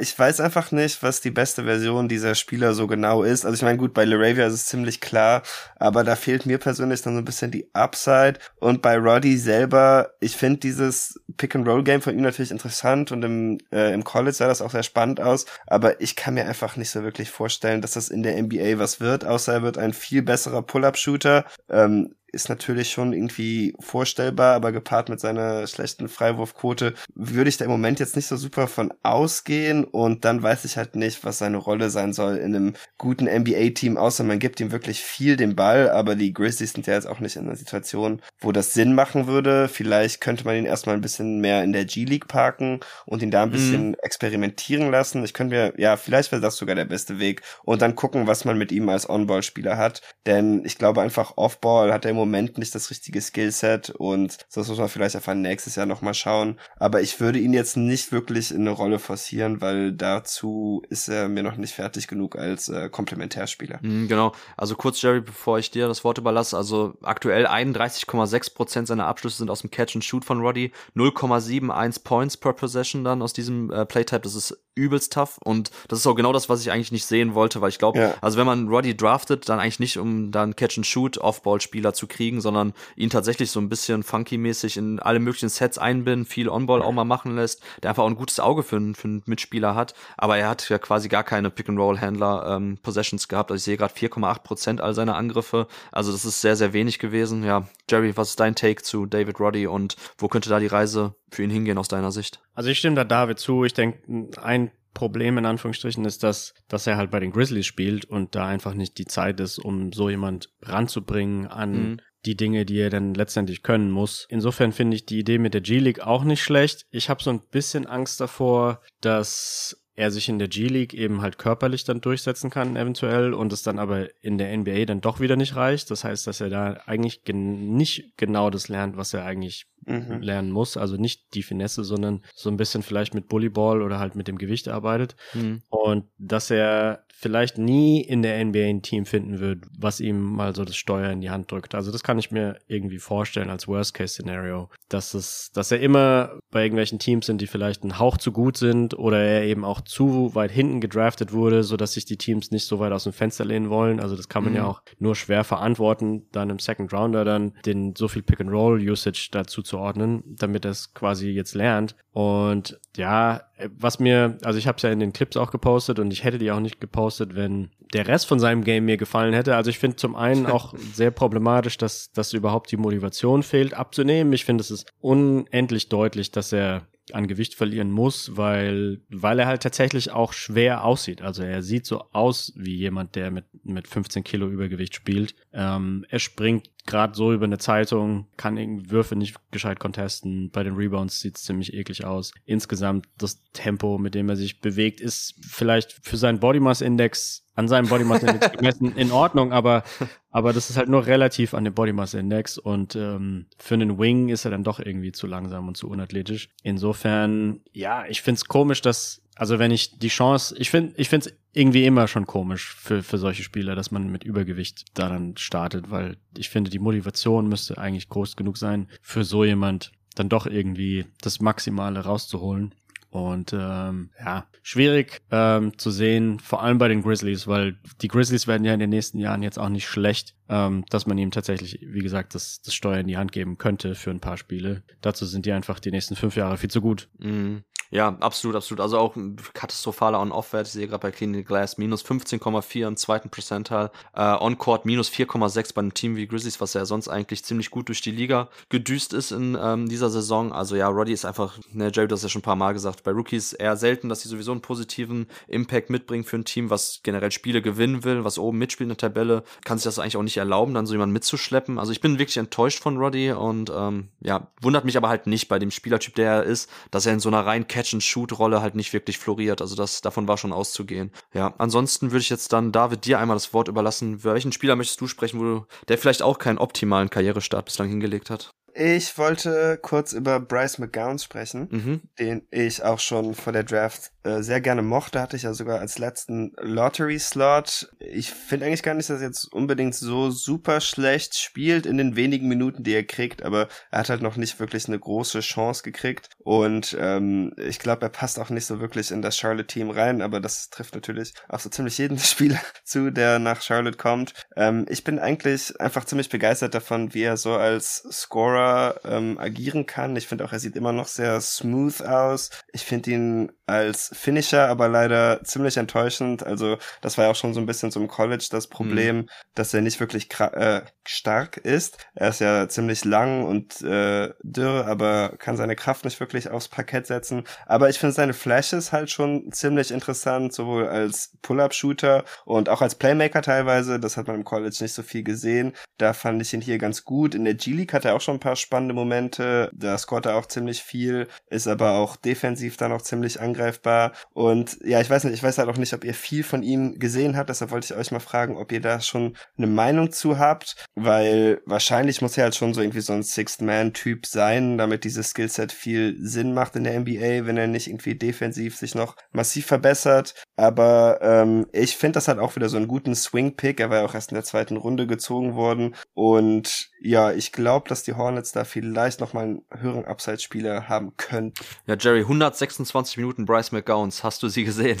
ich weiß einfach nicht, was die beste Version dieser Spieler so genau ist. Also ich meine, gut, bei Laravia ist es ziemlich klar, aber da fehlt mir persönlich dann so ein bisschen die Upside. Und bei Roddy selber, ich finde dieses Pick-and-Roll-Game von ihm natürlich interessant und im, äh, im College sah das auch sehr spannend aus, aber ich kann mir einfach nicht so wirklich vorstellen, dass das in der NBA was wird, außer er wird ein viel besserer Pull-Up-Shooter. Ähm, ist natürlich schon irgendwie vorstellbar, aber gepaart mit seiner schlechten Freiwurfquote würde ich da im Moment jetzt nicht so super von ausgehen und dann weiß ich halt nicht, was seine Rolle sein soll in einem guten NBA-Team, außer man gibt ihm wirklich viel den Ball, aber die Grizzlies sind ja jetzt auch nicht in einer Situation, wo das Sinn machen würde. Vielleicht könnte man ihn erstmal ein bisschen mehr in der G-League parken und ihn da ein mhm. bisschen mhm. experimentieren lassen. Ich könnte mir, ja, vielleicht wäre das sogar der beste Weg und dann gucken, was man mit ihm als On-Ball-Spieler hat, denn ich glaube einfach Off-Ball hat er im Moment nicht das richtige Skillset und das muss man vielleicht einfach nächstes Jahr nochmal schauen. Aber ich würde ihn jetzt nicht wirklich in eine Rolle forcieren, weil dazu ist er mir noch nicht fertig genug als äh, Komplementärspieler. Mhm, genau. Also kurz, Jerry, bevor ich dir das Wort überlasse. Also aktuell 31,6 Prozent seiner Abschlüsse sind aus dem Catch and Shoot von Roddy. 0,71 Points per Possession dann aus diesem äh, Playtype. Das ist übelst tough und das ist auch genau das, was ich eigentlich nicht sehen wollte, weil ich glaube, ja. also wenn man Roddy draftet, dann eigentlich nicht, um dann Catch and Shoot Off-Ball-Spieler zu kriegen, sondern ihn tatsächlich so ein bisschen funky-mäßig in alle möglichen Sets einbinden, viel On-Ball auch mal machen lässt, der einfach auch ein gutes Auge für, für einen Mitspieler hat, aber er hat ja quasi gar keine Pick-and-Roll-Händler ähm, gehabt, also ich sehe gerade 4,8 Prozent all seiner Angriffe, also das ist sehr, sehr wenig gewesen, ja. Jerry, was ist dein Take zu David Roddy und wo könnte da die Reise für ihn hingehen aus deiner Sicht? Also ich stimme da David zu. Ich denke, ein Problem in Anführungsstrichen ist, dass, dass er halt bei den Grizzlies spielt und da einfach nicht die Zeit ist, um so jemand ranzubringen an mhm. die Dinge, die er dann letztendlich können muss. Insofern finde ich die Idee mit der G-League auch nicht schlecht. Ich habe so ein bisschen Angst davor, dass er sich in der G-League eben halt körperlich dann durchsetzen kann, eventuell, und es dann aber in der NBA dann doch wieder nicht reicht. Das heißt, dass er da eigentlich gen nicht genau das lernt, was er eigentlich mhm. lernen muss. Also nicht die Finesse, sondern so ein bisschen vielleicht mit Bullyball oder halt mit dem Gewicht arbeitet. Mhm. Und dass er vielleicht nie in der NBA ein Team finden wird, was ihm mal so das Steuer in die Hand drückt. Also das kann ich mir irgendwie vorstellen als Worst-Case-Szenario, dass es, dass er immer bei irgendwelchen Teams sind, die vielleicht einen Hauch zu gut sind oder er eben auch zu weit hinten gedraftet wurde, so dass sich die Teams nicht so weit aus dem Fenster lehnen wollen. Also das kann man mhm. ja auch nur schwer verantworten, dann im Second Rounder dann den so viel Pick-and-Roll-Usage dazu zuzuordnen, damit er es quasi jetzt lernt. Und ja, was mir, also ich habe es ja in den Clips auch gepostet und ich hätte die auch nicht gepostet, wenn der Rest von seinem Game mir gefallen hätte. Also ich finde zum einen auch sehr problematisch, dass, dass überhaupt die Motivation fehlt abzunehmen. Ich finde, es ist unendlich deutlich, dass er an Gewicht verlieren muss, weil, weil er halt tatsächlich auch schwer aussieht. Also er sieht so aus wie jemand, der mit, mit 15 Kilo Übergewicht spielt. Ähm, er springt gerade so über eine Zeitung, kann Würfe nicht gescheit contesten. Bei den Rebounds sieht es ziemlich eklig aus. Insgesamt das Tempo, mit dem er sich bewegt, ist vielleicht für seinen Body Mass Index an seinem Body Mass Index gemessen in Ordnung, aber aber das ist halt nur relativ an dem Body Mass Index und ähm, für einen Wing ist er dann doch irgendwie zu langsam und zu unathletisch. Insofern, ja, ich find's komisch, dass also wenn ich die Chance, ich finde, ich finde es irgendwie immer schon komisch für, für solche Spieler, dass man mit Übergewicht da dann startet, weil ich finde, die Motivation müsste eigentlich groß genug sein, für so jemand dann doch irgendwie das Maximale rauszuholen. Und ähm, ja, schwierig ähm, zu sehen, vor allem bei den Grizzlies, weil die Grizzlies werden ja in den nächsten Jahren jetzt auch nicht schlecht, ähm, dass man ihm tatsächlich, wie gesagt, das, das Steuer in die Hand geben könnte für ein paar Spiele. Dazu sind die einfach die nächsten fünf Jahre viel zu gut. Mhm. Ja, absolut, absolut. Also auch katastrophaler On-Off-Wert. Ich sehe gerade bei Clean Glass minus 15,4 im zweiten Percentile. Äh, On-Court minus 4,6 bei einem Team wie Grizzlies, was ja sonst eigentlich ziemlich gut durch die Liga gedüst ist in ähm, dieser Saison. Also ja, Roddy ist einfach, ne, Jerry, das ja schon ein paar Mal gesagt, bei Rookies eher selten, dass sie sowieso einen positiven Impact mitbringen für ein Team, was generell Spiele gewinnen will, was oben mitspielt in der Tabelle, kann sich das eigentlich auch nicht erlauben, dann so jemanden mitzuschleppen. Also ich bin wirklich enttäuscht von Roddy und ähm, ja, wundert mich aber halt nicht bei dem Spielertyp, der er ist, dass er in so einer rein Catch-and-Shoot-Rolle halt nicht wirklich floriert. Also das, davon war schon auszugehen. Ja, ansonsten würde ich jetzt dann, David, dir einmal das Wort überlassen. Welchen Spieler möchtest du sprechen, wo du, der vielleicht auch keinen optimalen Karrierestart bislang hingelegt hat? Ich wollte kurz über Bryce McGowan sprechen, mhm. den ich auch schon vor der Draft äh, sehr gerne mochte. Hatte ich ja sogar als letzten Lottery-Slot. Ich finde eigentlich gar nicht, dass er jetzt unbedingt so super schlecht spielt in den wenigen Minuten, die er kriegt, aber er hat halt noch nicht wirklich eine große Chance gekriegt. Und ähm, ich glaube, er passt auch nicht so wirklich in das Charlotte-Team rein, aber das trifft natürlich auch so ziemlich jeden Spieler zu, der nach Charlotte kommt. Ähm, ich bin eigentlich einfach ziemlich begeistert davon, wie er so als Scorer ähm, agieren kann. Ich finde auch, er sieht immer noch sehr smooth aus. Ich finde ihn als Finisher aber leider ziemlich enttäuschend. Also das war ja auch schon so ein bisschen so im College das Problem, mhm. dass er nicht wirklich äh, stark ist. Er ist ja ziemlich lang und äh, dürr, aber kann seine Kraft nicht wirklich aufs Parkett setzen. Aber ich finde seine Flashes halt schon ziemlich interessant, sowohl als Pull-up-Shooter und auch als Playmaker teilweise. Das hat man im College nicht so viel gesehen. Da fand ich ihn hier ganz gut. In der G-League hat er auch schon ein paar spannende Momente. Da scoret er auch ziemlich viel, ist aber auch defensiv dann auch ziemlich angreifbar. Und ja, ich weiß nicht, ich weiß halt auch nicht, ob ihr viel von ihm gesehen habt. Deshalb wollte ich euch mal fragen, ob ihr da schon eine Meinung zu habt, weil wahrscheinlich muss er halt schon so irgendwie so ein Sixth-Man-Typ sein, damit dieses Skillset viel Sinn macht in der NBA, wenn er nicht irgendwie defensiv sich noch massiv verbessert. Aber ähm, ich finde das halt auch wieder so einen guten Swing-Pick. Er war ja auch erst in der zweiten Runde gezogen worden. Und ja, ich glaube, dass die Hornets da vielleicht noch mal einen höheren Upside-Spieler haben können. Ja, Jerry, 126 Minuten Bryce McGowns. Hast du sie gesehen?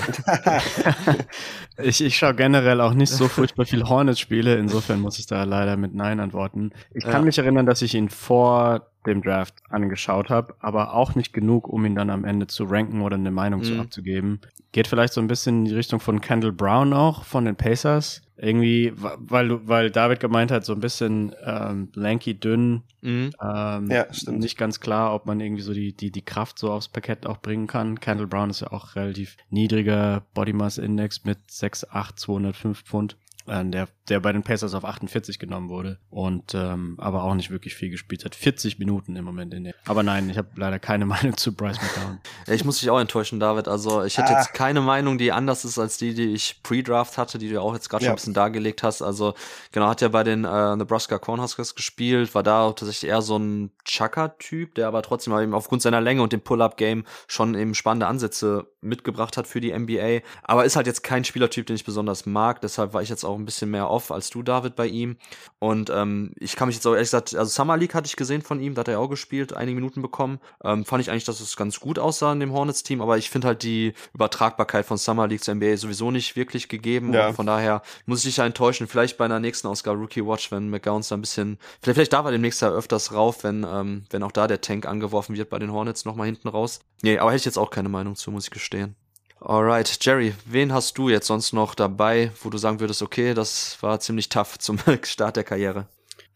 ich ich schaue generell auch nicht so furchtbar viel Hornets-Spiele. Insofern muss ich da leider mit Nein antworten. Ich kann ja. mich erinnern, dass ich ihn vor dem Draft angeschaut habe, aber auch nicht genug, um ihn dann am Ende zu ranken oder eine Meinung mhm. zu abzugeben. Geht vielleicht so ein bisschen in die Richtung von Kendall Brown auch, von den Pacers. Irgendwie, weil weil David gemeint hat, so ein bisschen ähm, lanky, dünn. Mhm. Ähm, ja, stimmt. Nicht ganz klar, ob man irgendwie so die, die, die Kraft so aufs Parkett auch bringen kann. Kendall Brown ist ja auch relativ niedriger Body Mass Index mit 6'8, 205 Pfund. Äh, der, der bei den Pacers auf 48 genommen wurde und ähm, aber auch nicht wirklich viel gespielt hat. 40 Minuten im Moment in der. Aber nein, ich habe leider keine Meinung zu Bryce McCown. Ja, ich muss dich auch enttäuschen, David. Also ich hätte ah. jetzt keine Meinung, die anders ist als die, die ich pre-Draft hatte, die du auch jetzt gerade ja. schon ein bisschen dargelegt hast. Also genau, hat ja bei den äh, Nebraska Cornhuskers gespielt, war da tatsächlich eher so ein Chaka-Typ, der aber trotzdem eben aufgrund seiner Länge und dem Pull-Up-Game schon eben spannende Ansätze mitgebracht hat für die NBA. Aber ist halt jetzt kein Spielertyp, den ich besonders mag. Deshalb war ich jetzt auch ein bisschen mehr off als du, David, bei ihm. Und ähm, ich kann mich jetzt auch ehrlich gesagt, also Summer League hatte ich gesehen von ihm, da hat er auch gespielt, einige Minuten bekommen. Ähm, fand ich eigentlich, dass es ganz gut aussah in dem Hornets-Team, aber ich finde halt die Übertragbarkeit von Summer League zur NBA sowieso nicht wirklich gegeben. Ja. Und von daher muss ich dich ja enttäuschen. Vielleicht bei einer nächsten Ausgabe Rookie Watch, wenn McGowns da ein bisschen, vielleicht, vielleicht darf er demnächst ja öfters rauf, wenn, ähm, wenn auch da der Tank angeworfen wird bei den Hornets nochmal hinten raus. Nee, aber hätte ich jetzt auch keine Meinung zu, muss ich gestehen. Alright, Jerry, wen hast du jetzt sonst noch dabei, wo du sagen würdest, okay, das war ziemlich tough zum Start der Karriere?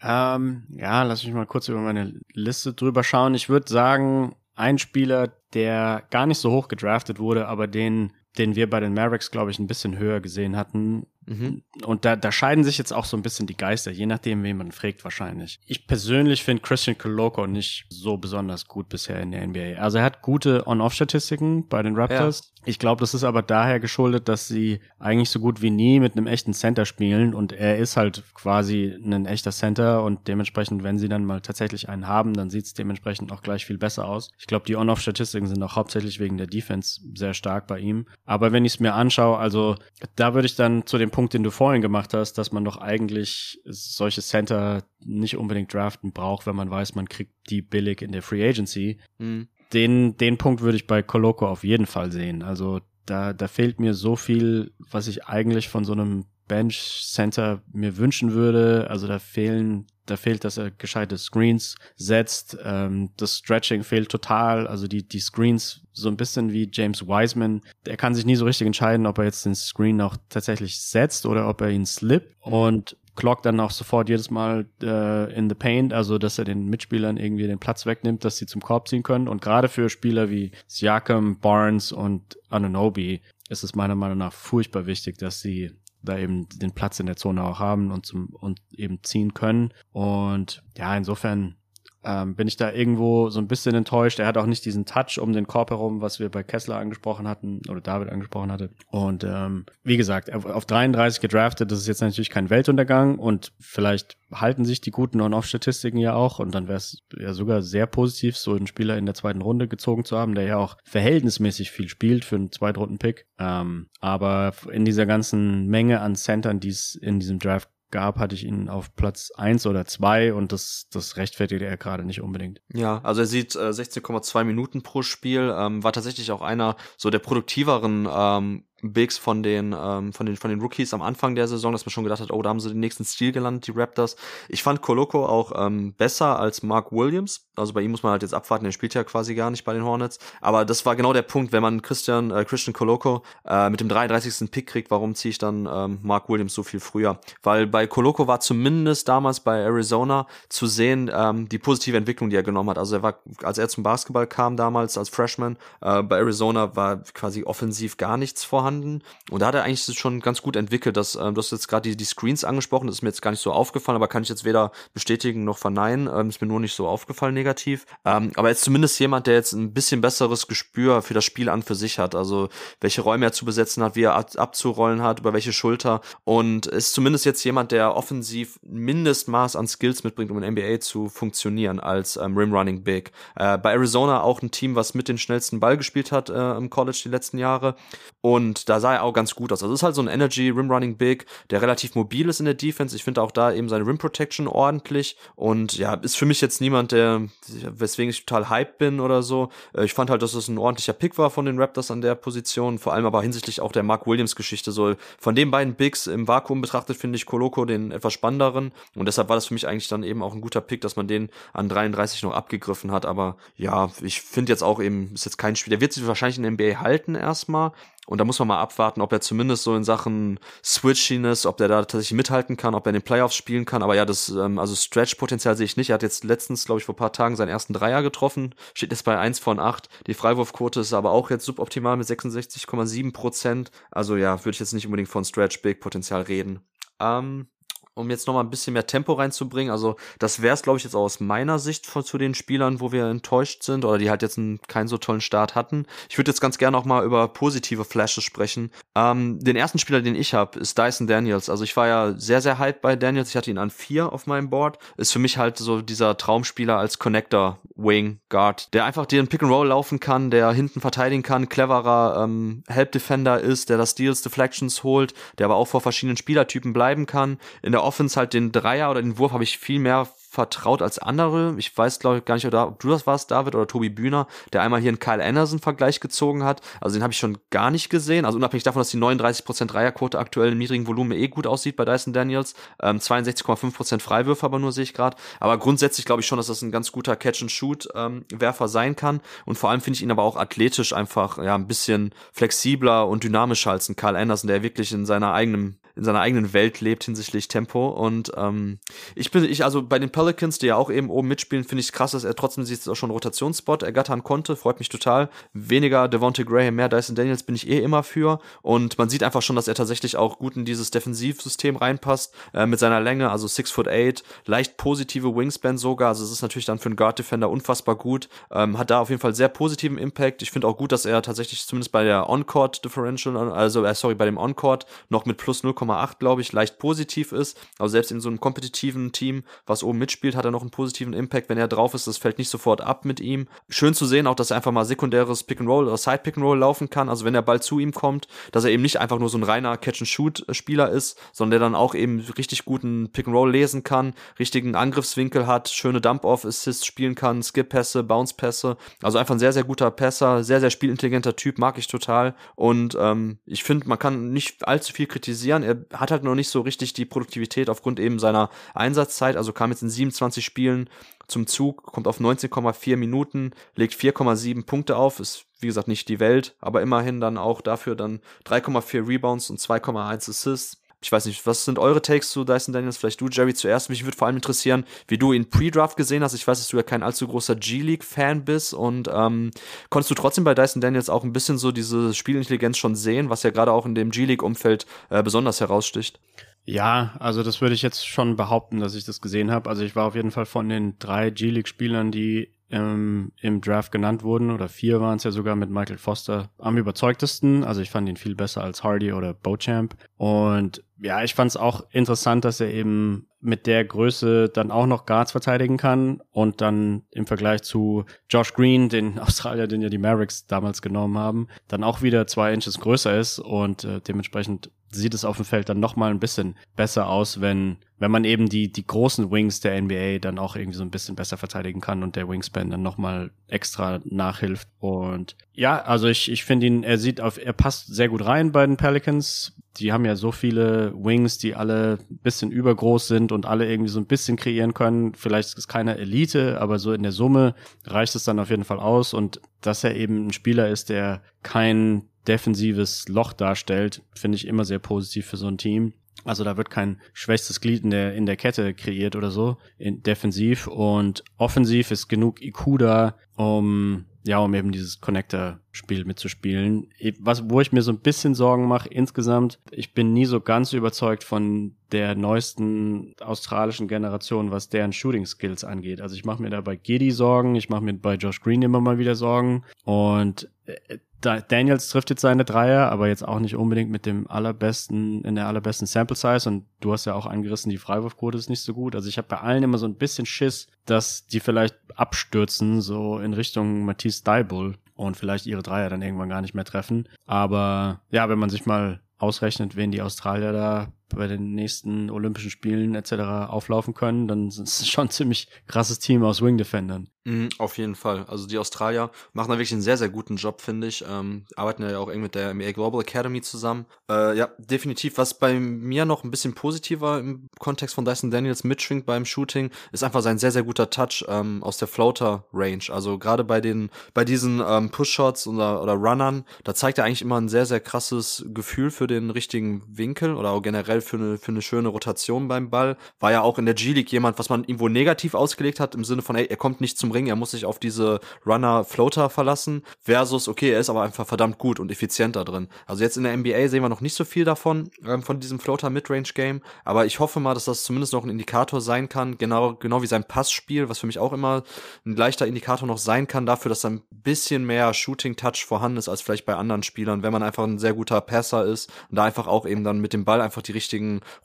Ähm, ja, lass mich mal kurz über meine Liste drüber schauen. Ich würde sagen, ein Spieler, der gar nicht so hoch gedraftet wurde, aber den, den wir bei den Mavericks, glaube ich, ein bisschen höher gesehen hatten, Mhm. Und da, da scheiden sich jetzt auch so ein bisschen die Geister, je nachdem, wen man fragt wahrscheinlich. Ich persönlich finde Christian Coloco nicht so besonders gut bisher in der NBA. Also er hat gute On-Off-Statistiken bei den Raptors. Ja. Ich glaube, das ist aber daher geschuldet, dass sie eigentlich so gut wie nie mit einem echten Center spielen und er ist halt quasi ein echter Center und dementsprechend, wenn sie dann mal tatsächlich einen haben, dann sieht es dementsprechend auch gleich viel besser aus. Ich glaube, die On-Off-Statistiken sind auch hauptsächlich wegen der Defense sehr stark bei ihm. Aber wenn ich es mir anschaue, also da würde ich dann zu dem Punkt, den du vorhin gemacht hast, dass man doch eigentlich solche Center nicht unbedingt draften braucht, wenn man weiß, man kriegt die billig in der Free Agency. Mhm. Den, den Punkt würde ich bei Coloco auf jeden Fall sehen. Also da, da fehlt mir so viel, was ich eigentlich von so einem Bench Center mir wünschen würde. Also da fehlen, da fehlt, dass er gescheite Screens setzt. Ähm, das Stretching fehlt total. Also die, die Screens so ein bisschen wie James Wiseman. Er kann sich nie so richtig entscheiden, ob er jetzt den Screen auch tatsächlich setzt oder ob er ihn slippt. Und Clock dann auch sofort jedes Mal äh, in the paint, also dass er den Mitspielern irgendwie den Platz wegnimmt, dass sie zum Korb ziehen können. Und gerade für Spieler wie Siakam, Barnes und Ananobi ist es meiner Meinung nach furchtbar wichtig, dass sie da eben den Platz in der Zone auch haben und zum und eben ziehen können. Und ja, insofern ähm, bin ich da irgendwo so ein bisschen enttäuscht. Er hat auch nicht diesen Touch um den Korb herum, was wir bei Kessler angesprochen hatten oder David angesprochen hatte. Und ähm, wie gesagt, auf 33 gedraftet, das ist jetzt natürlich kein Weltuntergang und vielleicht halten sich die guten On-Off-Statistiken ja auch und dann wäre es ja sogar sehr positiv, so einen Spieler in der zweiten Runde gezogen zu haben, der ja auch verhältnismäßig viel spielt für einen Zweitrunden-Pick. Ähm, aber in dieser ganzen Menge an Centern, die es in diesem Draft gab, hatte ich ihn auf Platz eins oder zwei und das, das rechtfertigt er gerade nicht unbedingt. Ja, also er sieht äh, 16,2 Minuten pro Spiel, ähm, war tatsächlich auch einer so der produktiveren ähm, Bigs von den, ähm, von den, von den Rookies am Anfang der Saison, dass man schon gedacht hat, oh, da haben sie den nächsten Stil gelandet, die Raptors. Ich fand Koloko auch ähm, besser als Mark Williams. Also bei ihm muss man halt jetzt abwarten, der spielt ja quasi gar nicht bei den Hornets. Aber das war genau der Punkt, wenn man Christian, äh, Christian Koloko äh, mit dem 33. Pick kriegt, warum ziehe ich dann ähm, Mark Williams so viel früher? Weil bei Koloko war zumindest damals bei Arizona zu sehen, ähm, die positive Entwicklung, die er genommen hat. Also er war, als er zum Basketball kam damals als Freshman, äh, bei Arizona war quasi offensiv gar nichts vorhanden vorhanden. Und da hat er eigentlich schon ganz gut entwickelt. Dass, äh, du hast jetzt gerade die, die Screens angesprochen, das ist mir jetzt gar nicht so aufgefallen, aber kann ich jetzt weder bestätigen noch verneinen. Ähm, ist mir nur nicht so aufgefallen negativ. Ähm, aber jetzt zumindest jemand, der jetzt ein bisschen besseres Gespür für das Spiel an für sich hat. Also welche Räume er zu besetzen hat, wie er ab abzurollen hat, über welche Schulter. Und ist zumindest jetzt jemand, der offensiv Mindestmaß an Skills mitbringt, um in NBA zu funktionieren als ähm, Rim Running Big. Äh, bei Arizona auch ein Team, was mit den schnellsten Ball gespielt hat äh, im College die letzten Jahre. Und da sah er auch ganz gut aus. Also es ist halt so ein Energy Rim Running Big, der relativ mobil ist in der Defense. Ich finde auch da eben seine Rim Protection ordentlich und ja, ist für mich jetzt niemand, der weswegen ich total hype bin oder so. Äh, ich fand halt, dass es ein ordentlicher Pick war von den Raptors an der Position, vor allem aber hinsichtlich auch der Mark Williams Geschichte so von den beiden Bigs im Vakuum betrachtet finde ich Koloko den etwas spannenderen und deshalb war das für mich eigentlich dann eben auch ein guter Pick, dass man den an 33 noch abgegriffen hat, aber ja, ich finde jetzt auch eben ist jetzt kein Spiel, der wird sich wahrscheinlich in der NBA halten erstmal, und da muss man mal abwarten, ob er zumindest so in Sachen Switchiness, ob der da tatsächlich mithalten kann, ob er in den Playoffs spielen kann. Aber ja, das, ähm, also Stretch-Potenzial sehe ich nicht. Er hat jetzt letztens, glaube ich, vor paar Tagen seinen ersten Dreier getroffen. Steht jetzt bei eins von acht. Die Freiwurfquote ist aber auch jetzt suboptimal mit 66,7 Prozent. Also ja, würde ich jetzt nicht unbedingt von Stretch-Big-Potenzial reden. Ähm, um jetzt nochmal ein bisschen mehr Tempo reinzubringen. Also das wäre es, glaube ich, jetzt auch aus meiner Sicht von, zu den Spielern, wo wir enttäuscht sind oder die halt jetzt einen, keinen so tollen Start hatten. Ich würde jetzt ganz gerne auch mal über positive Flashes sprechen. Ähm, den ersten Spieler, den ich habe, ist Dyson Daniels. Also ich war ja sehr, sehr hyped bei Daniels. Ich hatte ihn an vier auf meinem Board. Ist für mich halt so dieser Traumspieler als Connector, Wing, Guard, der einfach den Pick and Roll laufen kann, der hinten verteidigen kann, cleverer ähm, Help Defender ist, der das Steals, Deflections holt, der aber auch vor verschiedenen Spielertypen bleiben kann. In der Offense halt den Dreier oder den Wurf habe ich viel mehr vertraut als andere. Ich weiß, glaube ich, gar nicht, ob du das warst, David, oder Tobi Bühner, der einmal hier einen Kyle Anderson-Vergleich gezogen hat. Also den habe ich schon gar nicht gesehen. Also unabhängig davon, dass die 39% Dreierquote aktuell im niedrigen Volumen eh gut aussieht bei Dyson Daniels. Ähm, 62,5% Freiwürfe aber nur sehe ich gerade. Aber grundsätzlich glaube ich schon, dass das ein ganz guter Catch-and-Shoot-Werfer ähm, sein kann. Und vor allem finde ich ihn aber auch athletisch einfach ja ein bisschen flexibler und dynamischer als ein Kyle Anderson, der wirklich in seiner eigenen in seiner eigenen Welt lebt hinsichtlich Tempo. Und ähm, ich bin, ich, also bei den Pelicans, die ja auch eben oben mitspielen, finde ich krass, dass er trotzdem sich auch schon Rotationsspot ergattern konnte. Freut mich total. Weniger Devontae Graham, mehr Dyson Daniels bin ich eh immer für. Und man sieht einfach schon, dass er tatsächlich auch gut in dieses Defensivsystem reinpasst, äh, mit seiner Länge, also six foot eight, leicht positive Wingspan sogar. Also es ist natürlich dann für einen Guard Defender unfassbar gut. Ähm, hat da auf jeden Fall sehr positiven Impact. Ich finde auch gut, dass er tatsächlich zumindest bei der On-Court Differential, also äh, sorry, bei dem On-Court noch mit plus 0, 1,8, glaube ich, leicht positiv ist. Also selbst in so einem kompetitiven Team, was oben mitspielt, hat er noch einen positiven Impact. Wenn er drauf ist, das fällt nicht sofort ab mit ihm. Schön zu sehen auch, dass er einfach mal sekundäres Pick and Roll oder Side Pick and Roll laufen kann. Also wenn der Ball zu ihm kommt, dass er eben nicht einfach nur so ein reiner Catch and Shoot Spieler ist, sondern der dann auch eben richtig guten Pick and Roll lesen kann, richtigen Angriffswinkel hat, schöne Dump-Off Assists spielen kann, Skip Pässe, Bounce Pässe. Also einfach ein sehr sehr guter Passer, sehr sehr spielintelligenter Typ, mag ich total. Und ähm, ich finde, man kann nicht allzu viel kritisieren. Er hat halt noch nicht so richtig die Produktivität aufgrund eben seiner Einsatzzeit, also kam jetzt in 27 Spielen zum Zug, kommt auf 19,4 Minuten, legt 4,7 Punkte auf, ist wie gesagt nicht die Welt, aber immerhin dann auch dafür dann 3,4 Rebounds und 2,1 Assists. Ich weiß nicht, was sind eure Takes zu Dyson Daniels? Vielleicht du, Jerry, zuerst. Mich würde vor allem interessieren, wie du ihn Pre-Draft gesehen hast. Ich weiß, dass du ja kein allzu großer G-League-Fan bist und ähm, konntest du trotzdem bei Dyson Daniels auch ein bisschen so diese Spielintelligenz schon sehen, was ja gerade auch in dem G-League-Umfeld äh, besonders heraussticht? Ja, also das würde ich jetzt schon behaupten, dass ich das gesehen habe. Also ich war auf jeden Fall von den drei G-League-Spielern, die ähm, im Draft genannt wurden, oder vier waren es ja sogar mit Michael Foster, am überzeugtesten. Also ich fand ihn viel besser als Hardy oder Bochamp. Und ja, ich fand es auch interessant, dass er eben mit der Größe dann auch noch Guards verteidigen kann und dann im Vergleich zu Josh Green, den Australier, den ja die Mavericks damals genommen haben, dann auch wieder zwei Inches größer ist und äh, dementsprechend sieht es auf dem Feld dann noch mal ein bisschen besser aus, wenn wenn man eben die die großen Wings der NBA dann auch irgendwie so ein bisschen besser verteidigen kann und der Wingspan dann noch mal extra nachhilft. Und ja, also ich ich finde ihn, er sieht auf er passt sehr gut rein bei den Pelicans die haben ja so viele Wings, die alle ein bisschen übergroß sind und alle irgendwie so ein bisschen kreieren können. Vielleicht ist es keine Elite, aber so in der Summe reicht es dann auf jeden Fall aus. Und dass er eben ein Spieler ist, der kein defensives Loch darstellt, finde ich immer sehr positiv für so ein Team. Also da wird kein schwächstes Glied in der, in der Kette kreiert oder so, in, defensiv. Und offensiv ist genug IQ da, um ja, um eben dieses Connector-Spiel mitzuspielen. Was, wo ich mir so ein bisschen Sorgen mache insgesamt, ich bin nie so ganz überzeugt von der neuesten australischen Generation, was deren Shooting-Skills angeht. Also ich mache mir da bei Gedi Sorgen, ich mache mir bei Josh Green immer mal wieder Sorgen. Und äh, Daniels trifft jetzt seine Dreier, aber jetzt auch nicht unbedingt mit dem allerbesten, in der allerbesten Sample Size. Und du hast ja auch angerissen, die Freiwurfquote ist nicht so gut. Also ich habe bei allen immer so ein bisschen Schiss, dass die vielleicht abstürzen, so in Richtung Matisse Daibull und vielleicht ihre Dreier dann irgendwann gar nicht mehr treffen. Aber ja, wenn man sich mal ausrechnet, wen die Australier da bei den nächsten Olympischen Spielen etc. auflaufen können, dann ist es schon ein ziemlich krasses Team aus Wing Defendern. Mhm, auf jeden Fall. Also die Australier machen da wirklich einen sehr, sehr guten Job, finde ich. Ähm, arbeiten ja auch eng mit der NBA Global Academy zusammen. Äh, ja, definitiv. Was bei mir noch ein bisschen positiver im Kontext von Dyson Daniels mitschwingt beim Shooting, ist einfach sein sehr, sehr guter Touch ähm, aus der Floater-Range. Also gerade bei den, bei diesen ähm, Push-Shots oder, oder Runnern, da zeigt er eigentlich immer ein sehr, sehr krasses Gefühl für den richtigen Winkel oder auch generell für eine, für eine schöne Rotation beim Ball. War ja auch in der G-League jemand, was man irgendwo negativ ausgelegt hat, im Sinne von, ey, er kommt nicht zum Ring, er muss sich auf diese Runner-Floater verlassen, versus, okay, er ist aber einfach verdammt gut und effizient da drin. Also jetzt in der NBA sehen wir noch nicht so viel davon, ähm, von diesem Floater-Midrange-Game, aber ich hoffe mal, dass das zumindest noch ein Indikator sein kann, genau, genau wie sein Passspiel, was für mich auch immer ein leichter Indikator noch sein kann dafür, dass da ein bisschen mehr Shooting-Touch vorhanden ist als vielleicht bei anderen Spielern, wenn man einfach ein sehr guter Passer ist und da einfach auch eben dann mit dem Ball einfach die richtigen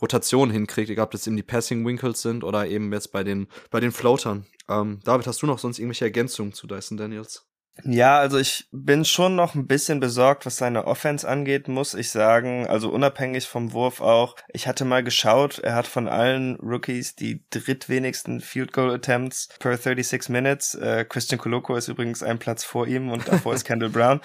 Rotationen hinkriegt, egal ob das eben die Passing-Winkles sind oder eben jetzt bei den, bei den Floatern. Ähm, David, hast du noch sonst irgendwelche Ergänzungen zu Dyson Daniels? Ja, also ich bin schon noch ein bisschen besorgt, was seine Offense angeht, muss ich sagen. Also unabhängig vom Wurf auch. Ich hatte mal geschaut, er hat von allen Rookies die drittwenigsten Field Goal Attempts per 36 Minutes. Äh, Christian Coloco ist übrigens ein Platz vor ihm und davor ist Kendall Brown.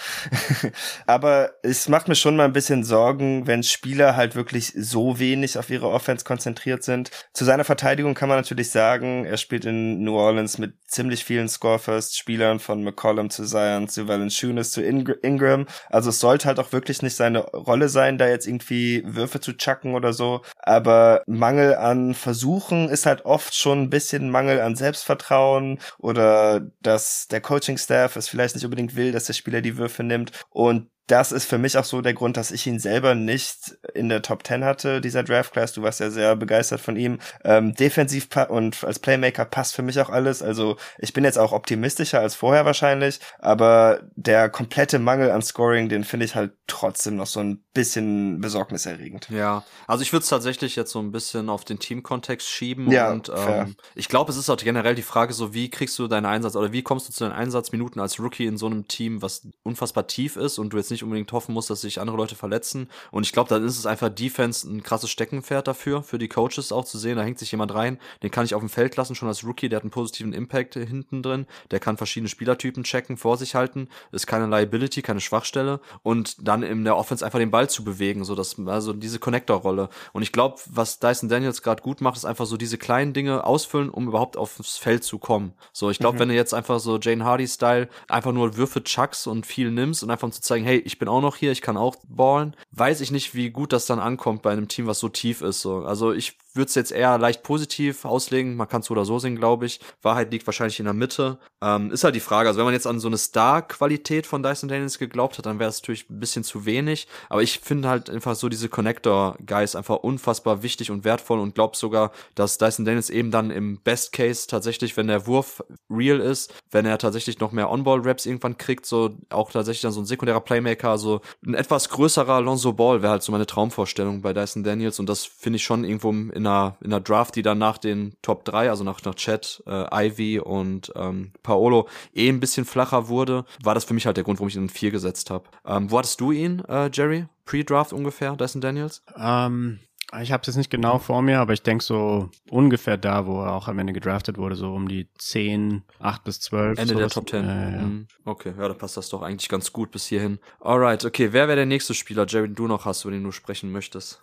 Aber es macht mir schon mal ein bisschen Sorgen, wenn Spieler halt wirklich so wenig auf ihre Offense konzentriert sind. Zu seiner Verteidigung kann man natürlich sagen, er spielt in New Orleans mit ziemlich vielen Score-First-Spielern von McCollum zu Zion, zu Valanciunas, zu Ingram. Also es sollte halt auch wirklich nicht seine Rolle sein, da jetzt irgendwie Würfe zu chucken oder so. Aber Mangel an Versuchen ist halt oft schon ein bisschen Mangel an Selbstvertrauen oder dass der Coaching-Staff es vielleicht nicht unbedingt will, dass der Spieler die Würfe nimmt. Und das ist für mich auch so der Grund, dass ich ihn selber nicht in der Top 10 hatte, dieser Draft Class. Du warst ja sehr begeistert von ihm. Ähm, defensiv und als Playmaker passt für mich auch alles. Also ich bin jetzt auch optimistischer als vorher wahrscheinlich, aber der komplette Mangel an Scoring, den finde ich halt trotzdem noch so ein bisschen besorgniserregend. Ja, also ich würde es tatsächlich jetzt so ein bisschen auf den Teamkontext schieben ja, und ähm, ich glaube, es ist auch generell die Frage so, wie kriegst du deinen Einsatz oder wie kommst du zu deinen Einsatzminuten als Rookie in so einem Team, was unfassbar tief ist und du jetzt nicht nicht unbedingt hoffen muss, dass sich andere Leute verletzen. Und ich glaube, dann ist es einfach Defense ein krasses Steckenpferd dafür, für die Coaches auch zu sehen. Da hängt sich jemand rein, den kann ich auf dem Feld lassen, schon als Rookie, der hat einen positiven Impact hinten drin. Der kann verschiedene Spielertypen checken, vor sich halten, ist keine Liability, keine Schwachstelle. Und dann in der Offense einfach den Ball zu bewegen, so dass, also diese Connector-Rolle. Und ich glaube, was Dyson Daniels gerade gut macht, ist einfach so diese kleinen Dinge ausfüllen, um überhaupt aufs Feld zu kommen. So, ich glaube, mhm. wenn du jetzt einfach so Jane Hardy-Style einfach nur Würfe chucks und viel nimmst und einfach um zu zeigen, hey, ich bin auch noch hier, ich kann auch ballen. Weiß ich nicht, wie gut das dann ankommt bei einem Team, was so tief ist. So. Also ich würde es jetzt eher leicht positiv auslegen. Man kann es so oder so sehen, glaube ich. Wahrheit liegt wahrscheinlich in der Mitte. Ähm, ist halt die Frage. Also wenn man jetzt an so eine Star-Qualität von Dyson Daniels geglaubt hat, dann wäre es natürlich ein bisschen zu wenig. Aber ich finde halt einfach so diese Connector-Guys einfach unfassbar wichtig und wertvoll und glaube sogar, dass Dyson Daniels eben dann im Best Case tatsächlich, wenn der Wurf real ist, wenn er tatsächlich noch mehr On-Ball-Raps irgendwann kriegt, so auch tatsächlich dann so ein sekundärer Playmaker, so ein etwas größerer Lonzo Ball wäre halt so meine Traumvorstellung bei Dyson Daniels und das finde ich schon irgendwo in einer, in einer Draft, die dann nach den Top 3, also nach, nach Chat, äh, Ivy und ähm, Paolo eh ein bisschen flacher wurde, war das für mich halt der Grund, warum ich ihn in 4 gesetzt habe. Ähm, wo hattest du ihn, äh, Jerry? Pre-Draft ungefähr, Dyson Daniels? Ähm, ich habe es jetzt nicht genau vor mir, aber ich denke so ungefähr da, wo er auch am Ende gedraftet wurde, so um die 10, 8 bis 12. Ende sowas. der Top 10. Äh, ja. Mhm. Okay, ja, da passt das doch eigentlich ganz gut bis hierhin. Alright, okay, wer wäre der nächste Spieler, Jerry, den du noch hast, über den du sprechen möchtest?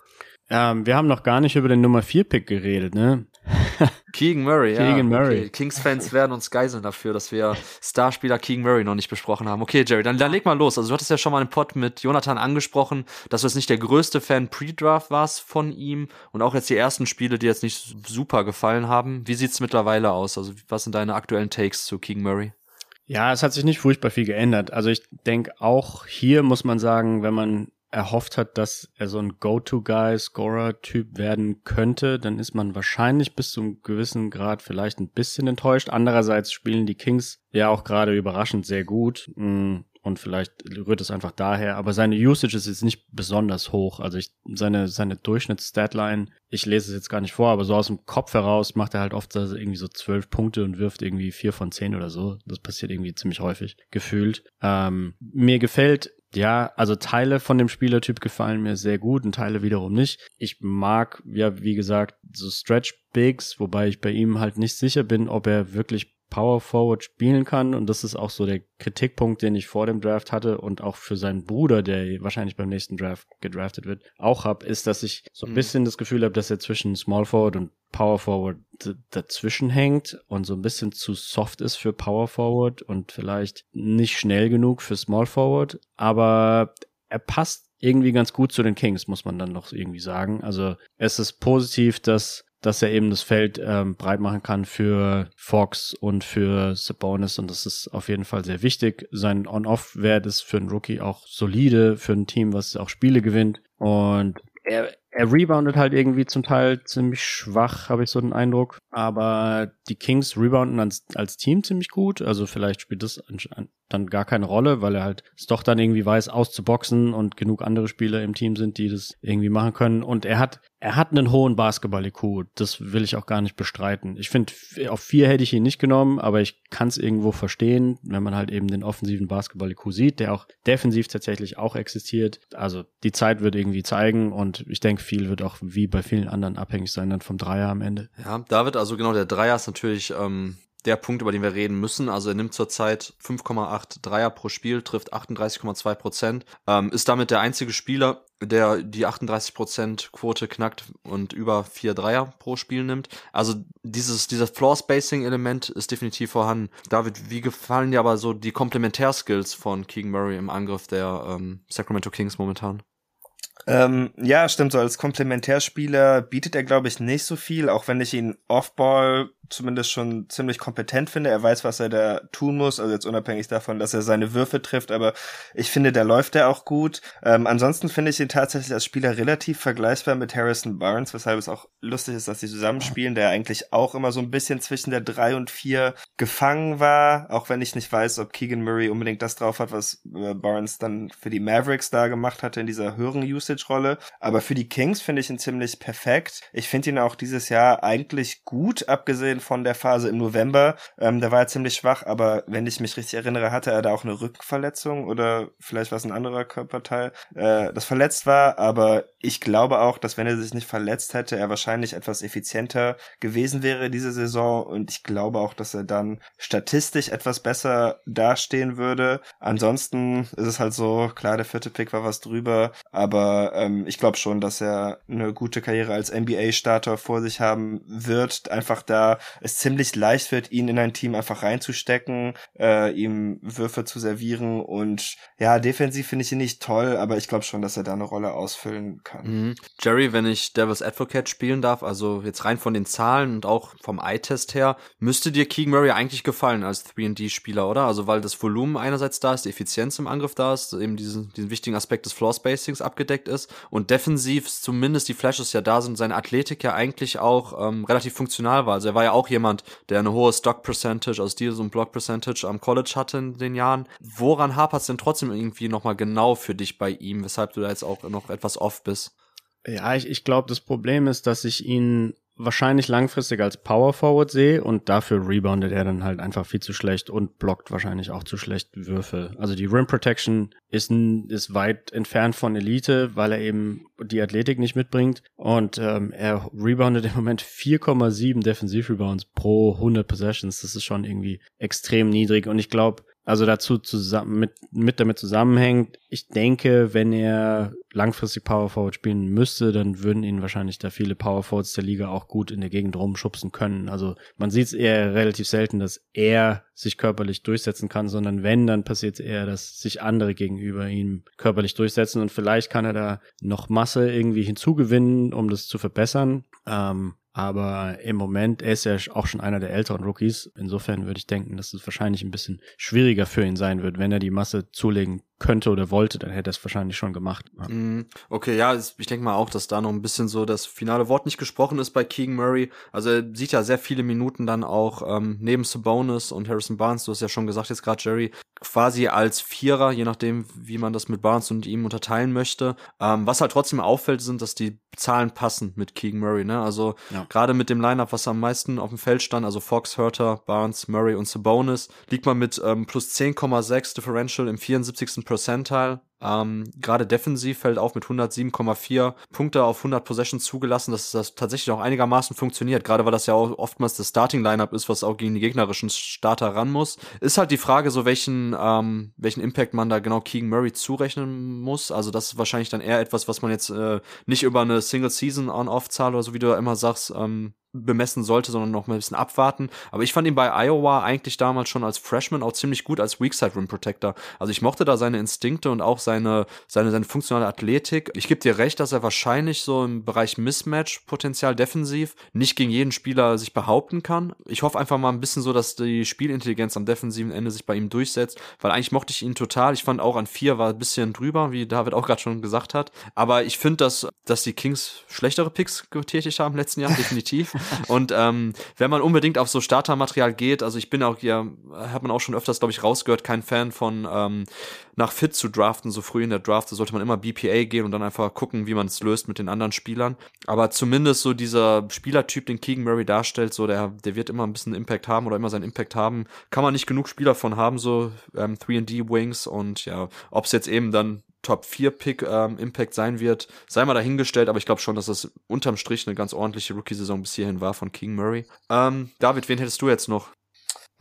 Ähm, wir haben noch gar nicht über den Nummer 4 Pick geredet, ne? Keegan Murray, ja. Keegan Murray. Okay. Kings-Fans werden uns geiseln dafür, dass wir Starspieler Keegan Murray noch nicht besprochen haben. Okay, Jerry, dann, dann leg mal los. Also du hattest ja schon mal im Pod mit Jonathan angesprochen, dass du jetzt nicht der größte Fan Pre-Draft warst von ihm und auch jetzt die ersten Spiele, die jetzt nicht super gefallen haben. Wie sieht's mittlerweile aus? Also was sind deine aktuellen Takes zu Keegan Murray? Ja, es hat sich nicht furchtbar viel geändert. Also ich denke auch hier muss man sagen, wenn man erhofft hat, dass er so ein Go-To-Guy, Scorer-Typ werden könnte, dann ist man wahrscheinlich bis zu einem gewissen Grad vielleicht ein bisschen enttäuscht. Andererseits spielen die Kings ja auch gerade überraschend sehr gut. Mm, Und vielleicht rührt es einfach daher, aber seine Usage ist jetzt nicht besonders hoch. Also ich, seine, seine Durchschnitts-Statline, ich lese es jetzt gar nicht vor, aber so aus dem Kopf heraus macht er halt oft so irgendwie so zwölf Punkte und wirft irgendwie vier von zehn oder so. Das passiert irgendwie ziemlich häufig, gefühlt. Ähm, mir gefällt ja, also Teile von dem Spielertyp gefallen mir sehr gut und Teile wiederum nicht. Ich mag, ja, wie gesagt, so Stretch Bigs, wobei ich bei ihm halt nicht sicher bin, ob er wirklich Power Forward spielen kann. Und das ist auch so der Kritikpunkt, den ich vor dem Draft hatte und auch für seinen Bruder, der wahrscheinlich beim nächsten Draft gedraftet wird, auch habe, ist, dass ich so ein Mhm. bisschen das Gefühl habe, dass er zwischen Small Forward und Power Forward dazwischen hängt und so ein bisschen zu soft ist für Power Forward und vielleicht nicht schnell genug für Small Forward. Aber er passt irgendwie ganz gut zu den Kings, muss man dann noch irgendwie sagen. Also es ist positiv, dass dass er eben das Feld ähm, breit machen kann für Fox und für Sabonis und das ist auf jeden Fall sehr wichtig. Sein On-Off-Wert ist für einen Rookie auch solide, für ein Team, was auch Spiele gewinnt und er, er reboundet halt irgendwie zum Teil ziemlich schwach, habe ich so den Eindruck. Aber die Kings rebounden als, als Team ziemlich gut. Also vielleicht spielt das dann gar keine Rolle, weil er halt es doch dann irgendwie weiß, auszuboxen und genug andere Spieler im Team sind, die das irgendwie machen können. Und er hat, er hat einen hohen Basketball-IQ. Das will ich auch gar nicht bestreiten. Ich finde, auf vier hätte ich ihn nicht genommen, aber ich kann es irgendwo verstehen, wenn man halt eben den offensiven Basketball-IQ sieht, der auch defensiv tatsächlich auch existiert. Also die Zeit wird irgendwie zeigen und ich denke, viel wird auch wie bei vielen anderen abhängig sein dann vom Dreier am Ende. Ja, David, also genau, der Dreier ist natürlich ähm, der Punkt, über den wir reden müssen. Also er nimmt zurzeit 5,8 Dreier pro Spiel, trifft 38,2 Prozent, ähm, ist damit der einzige Spieler, der die 38 Prozent Quote knackt und über vier Dreier pro Spiel nimmt. Also dieses, dieses Floor-Spacing-Element ist definitiv vorhanden. David, wie gefallen dir aber so die Komplementärskills von Keegan Murray im Angriff der ähm, Sacramento Kings momentan? Ähm, ja, stimmt so. Als Komplementärspieler bietet er, glaube ich, nicht so viel, auch wenn ich ihn Offball zumindest schon ziemlich kompetent finde. Er weiß, was er da tun muss, also jetzt unabhängig davon, dass er seine Würfe trifft, aber ich finde, da läuft er auch gut. Ähm, ansonsten finde ich ihn tatsächlich als Spieler relativ vergleichbar mit Harrison Barnes, weshalb es auch lustig ist, dass sie zusammenspielen, der eigentlich auch immer so ein bisschen zwischen der drei und vier gefangen war, auch wenn ich nicht weiß, ob Keegan Murray unbedingt das drauf hat, was äh, Barnes dann für die Mavericks da gemacht hatte in dieser höheren Usage-Rolle. Aber für die Kings finde ich ihn ziemlich perfekt. Ich finde ihn auch dieses Jahr eigentlich gut, abgesehen von der Phase im November. Ähm, da war er ziemlich schwach, aber wenn ich mich richtig erinnere, hatte er da auch eine Rückenverletzung oder vielleicht war es ein anderer Körperteil, äh, das verletzt war. Aber ich glaube auch, dass wenn er sich nicht verletzt hätte, er wahrscheinlich etwas effizienter gewesen wäre diese Saison. Und ich glaube auch, dass er dann statistisch etwas besser dastehen würde. Ansonsten ist es halt so, klar, der vierte Pick war was drüber, aber ähm, ich glaube schon, dass er eine gute Karriere als NBA-Starter vor sich haben wird. Einfach da es ziemlich leicht wird, ihn in ein Team einfach reinzustecken, äh, ihm Würfe zu servieren und ja, defensiv finde ich ihn nicht toll, aber ich glaube schon, dass er da eine Rolle ausfüllen kann. Mhm. Jerry, wenn ich Devil's Advocate spielen darf, also jetzt rein von den Zahlen und auch vom Eye-Test her, müsste dir Keegan Murray eigentlich gefallen als 3D-Spieler, oder? Also weil das Volumen einerseits da ist, die Effizienz im Angriff da ist, eben diesen, diesen wichtigen Aspekt des Floor-Spacings abgedeckt ist und defensiv zumindest die Flashes ja da sind, seine Athletik ja eigentlich auch ähm, relativ funktional war. Also er war ja auch jemand, der eine hohe Stock-Percentage, also Steals und Block-Percentage am College hatte in den Jahren. Woran hapert es denn trotzdem irgendwie nochmal genau für dich bei ihm, weshalb du da jetzt auch noch etwas off bist? Ja, ich, ich glaube, das Problem ist, dass ich ihn wahrscheinlich langfristig als Power Forward sehe und dafür reboundet er dann halt einfach viel zu schlecht und blockt wahrscheinlich auch zu schlecht Würfe. Also die Rim Protection ist, ist weit entfernt von Elite, weil er eben die Athletik nicht mitbringt und ähm, er reboundet im Moment 4,7 Defensiv-Rebounds pro 100 Possessions. Das ist schon irgendwie extrem niedrig und ich glaube, also dazu zusammen mit, mit damit zusammenhängt. Ich denke, wenn er langfristig Power Forward spielen müsste, dann würden ihn wahrscheinlich da viele Power Forwards der Liga auch gut in der Gegend rumschubsen können. Also man sieht es eher relativ selten, dass er sich körperlich durchsetzen kann, sondern wenn, dann passiert es eher, dass sich andere gegenüber ihm körperlich durchsetzen und vielleicht kann er da noch Masse irgendwie hinzugewinnen, um das zu verbessern. Ähm, aber im Moment, er ist ja auch schon einer der älteren Rookies. Insofern würde ich denken, dass es wahrscheinlich ein bisschen schwieriger für ihn sein wird, wenn er die Masse zulegen könnte oder wollte, dann hätte er es wahrscheinlich schon gemacht. Ja. Okay, ja, ich denke mal auch, dass da noch ein bisschen so das finale Wort nicht gesprochen ist bei Keegan Murray. Also er sieht ja sehr viele Minuten dann auch ähm, neben Sabonis und Harrison Barnes, du hast ja schon gesagt jetzt gerade Jerry, quasi als Vierer, je nachdem, wie man das mit Barnes und ihm unterteilen möchte. Ähm, was halt trotzdem auffällt, sind, dass die Zahlen passen mit Keegan Murray. Ne? Also ja. gerade mit dem Lineup, was am meisten auf dem Feld stand, also Fox, Hurter, Barnes, Murray und Sabonis, liegt man mit ähm, plus 10,6 Differential im 74. Percentile ähm, Gerade defensiv fällt auf mit 107,4 Punkte auf 100 Possessions zugelassen, dass das tatsächlich auch einigermaßen funktioniert. Gerade weil das ja auch oftmals das Starting-Lineup ist, was auch gegen die gegnerischen Starter ran muss. Ist halt die Frage, so welchen, ähm, welchen Impact man da genau Keegan Murray zurechnen muss. Also das ist wahrscheinlich dann eher etwas, was man jetzt äh, nicht über eine Single-Season-On-Off-Zahl oder so, wie du immer sagst, ähm, bemessen sollte, sondern noch mal ein bisschen abwarten. Aber ich fand ihn bei Iowa eigentlich damals schon als Freshman auch ziemlich gut als Weakside Rim Protector. Also ich mochte da seine Instinkte und auch seine, seine, seine funktionale Athletik. Ich gebe dir recht, dass er wahrscheinlich so im Bereich Mismatch-Potenzial defensiv nicht gegen jeden Spieler sich behaupten kann. Ich hoffe einfach mal ein bisschen so, dass die Spielintelligenz am defensiven Ende sich bei ihm durchsetzt, weil eigentlich mochte ich ihn total. Ich fand auch an vier war ein bisschen drüber, wie David auch gerade schon gesagt hat. Aber ich finde, dass, dass die Kings schlechtere Picks getätigt haben im letzten Jahr, definitiv. Und ähm, wenn man unbedingt auf so Startermaterial geht, also ich bin auch ja, hat man auch schon öfters, glaube ich, rausgehört, kein Fan von ähm, nach Fit zu draften, so früh in der Draft, da sollte man immer BPA gehen und dann einfach gucken, wie man es löst mit den anderen Spielern. Aber zumindest so dieser Spielertyp, den Keegan Murray darstellt, so der, der wird immer ein bisschen Impact haben oder immer seinen Impact haben. Kann man nicht genug Spieler von haben, so ähm, 3D-Wings und ja, ob es jetzt eben dann Top 4 Pick ähm, Impact sein wird, sei mal dahingestellt, aber ich glaube schon, dass das unterm Strich eine ganz ordentliche Rookie-Saison bis hierhin war von King Murray. Ähm, David, wen hättest du jetzt noch?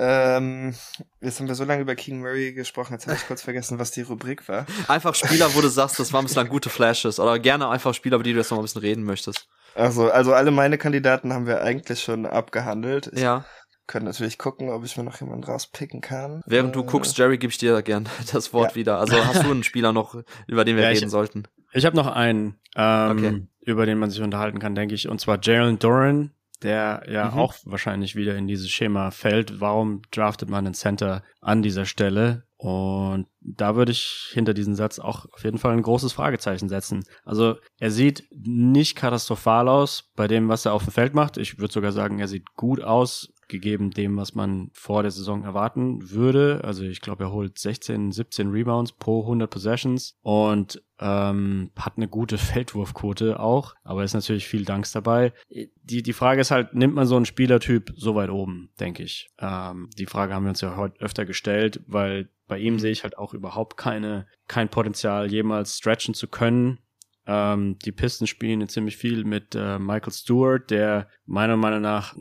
Ähm, jetzt haben wir so lange über King Murray gesprochen, jetzt habe ich kurz vergessen, was die Rubrik war. Einfach Spieler, wo du sagst, das waren bislang gute Flashes oder gerne einfach Spieler, über die du jetzt noch ein bisschen reden möchtest. Also, also alle meine Kandidaten haben wir eigentlich schon abgehandelt. Ich ja können natürlich gucken, ob ich mir noch jemanden rauspicken kann. Während äh, du guckst, Jerry, gebe ich dir gern das Wort ja. wieder. Also hast du einen Spieler noch, über den wir ja, reden ich, sollten? Ich habe noch einen, ähm, okay. über den man sich unterhalten kann, denke ich, und zwar Jalen Doran, der ja mhm. auch wahrscheinlich wieder in dieses Schema fällt. Warum draftet man einen Center an dieser Stelle? Und da würde ich hinter diesen Satz auch auf jeden Fall ein großes Fragezeichen setzen. Also er sieht nicht katastrophal aus bei dem, was er auf dem Feld macht. Ich würde sogar sagen, er sieht gut aus gegeben dem, was man vor der Saison erwarten würde. Also ich glaube, er holt 16, 17 Rebounds pro 100 Possessions und ähm, hat eine gute Feldwurfquote auch, aber ist natürlich viel Danks dabei. Die, die Frage ist halt, nimmt man so einen Spielertyp so weit oben, denke ich. Ähm, die Frage haben wir uns ja heute öfter gestellt, weil bei ihm sehe ich halt auch überhaupt keine, kein Potenzial, jemals stretchen zu können. Ähm, die Pisten spielen ziemlich viel mit äh, Michael Stewart, der meiner Meinung nach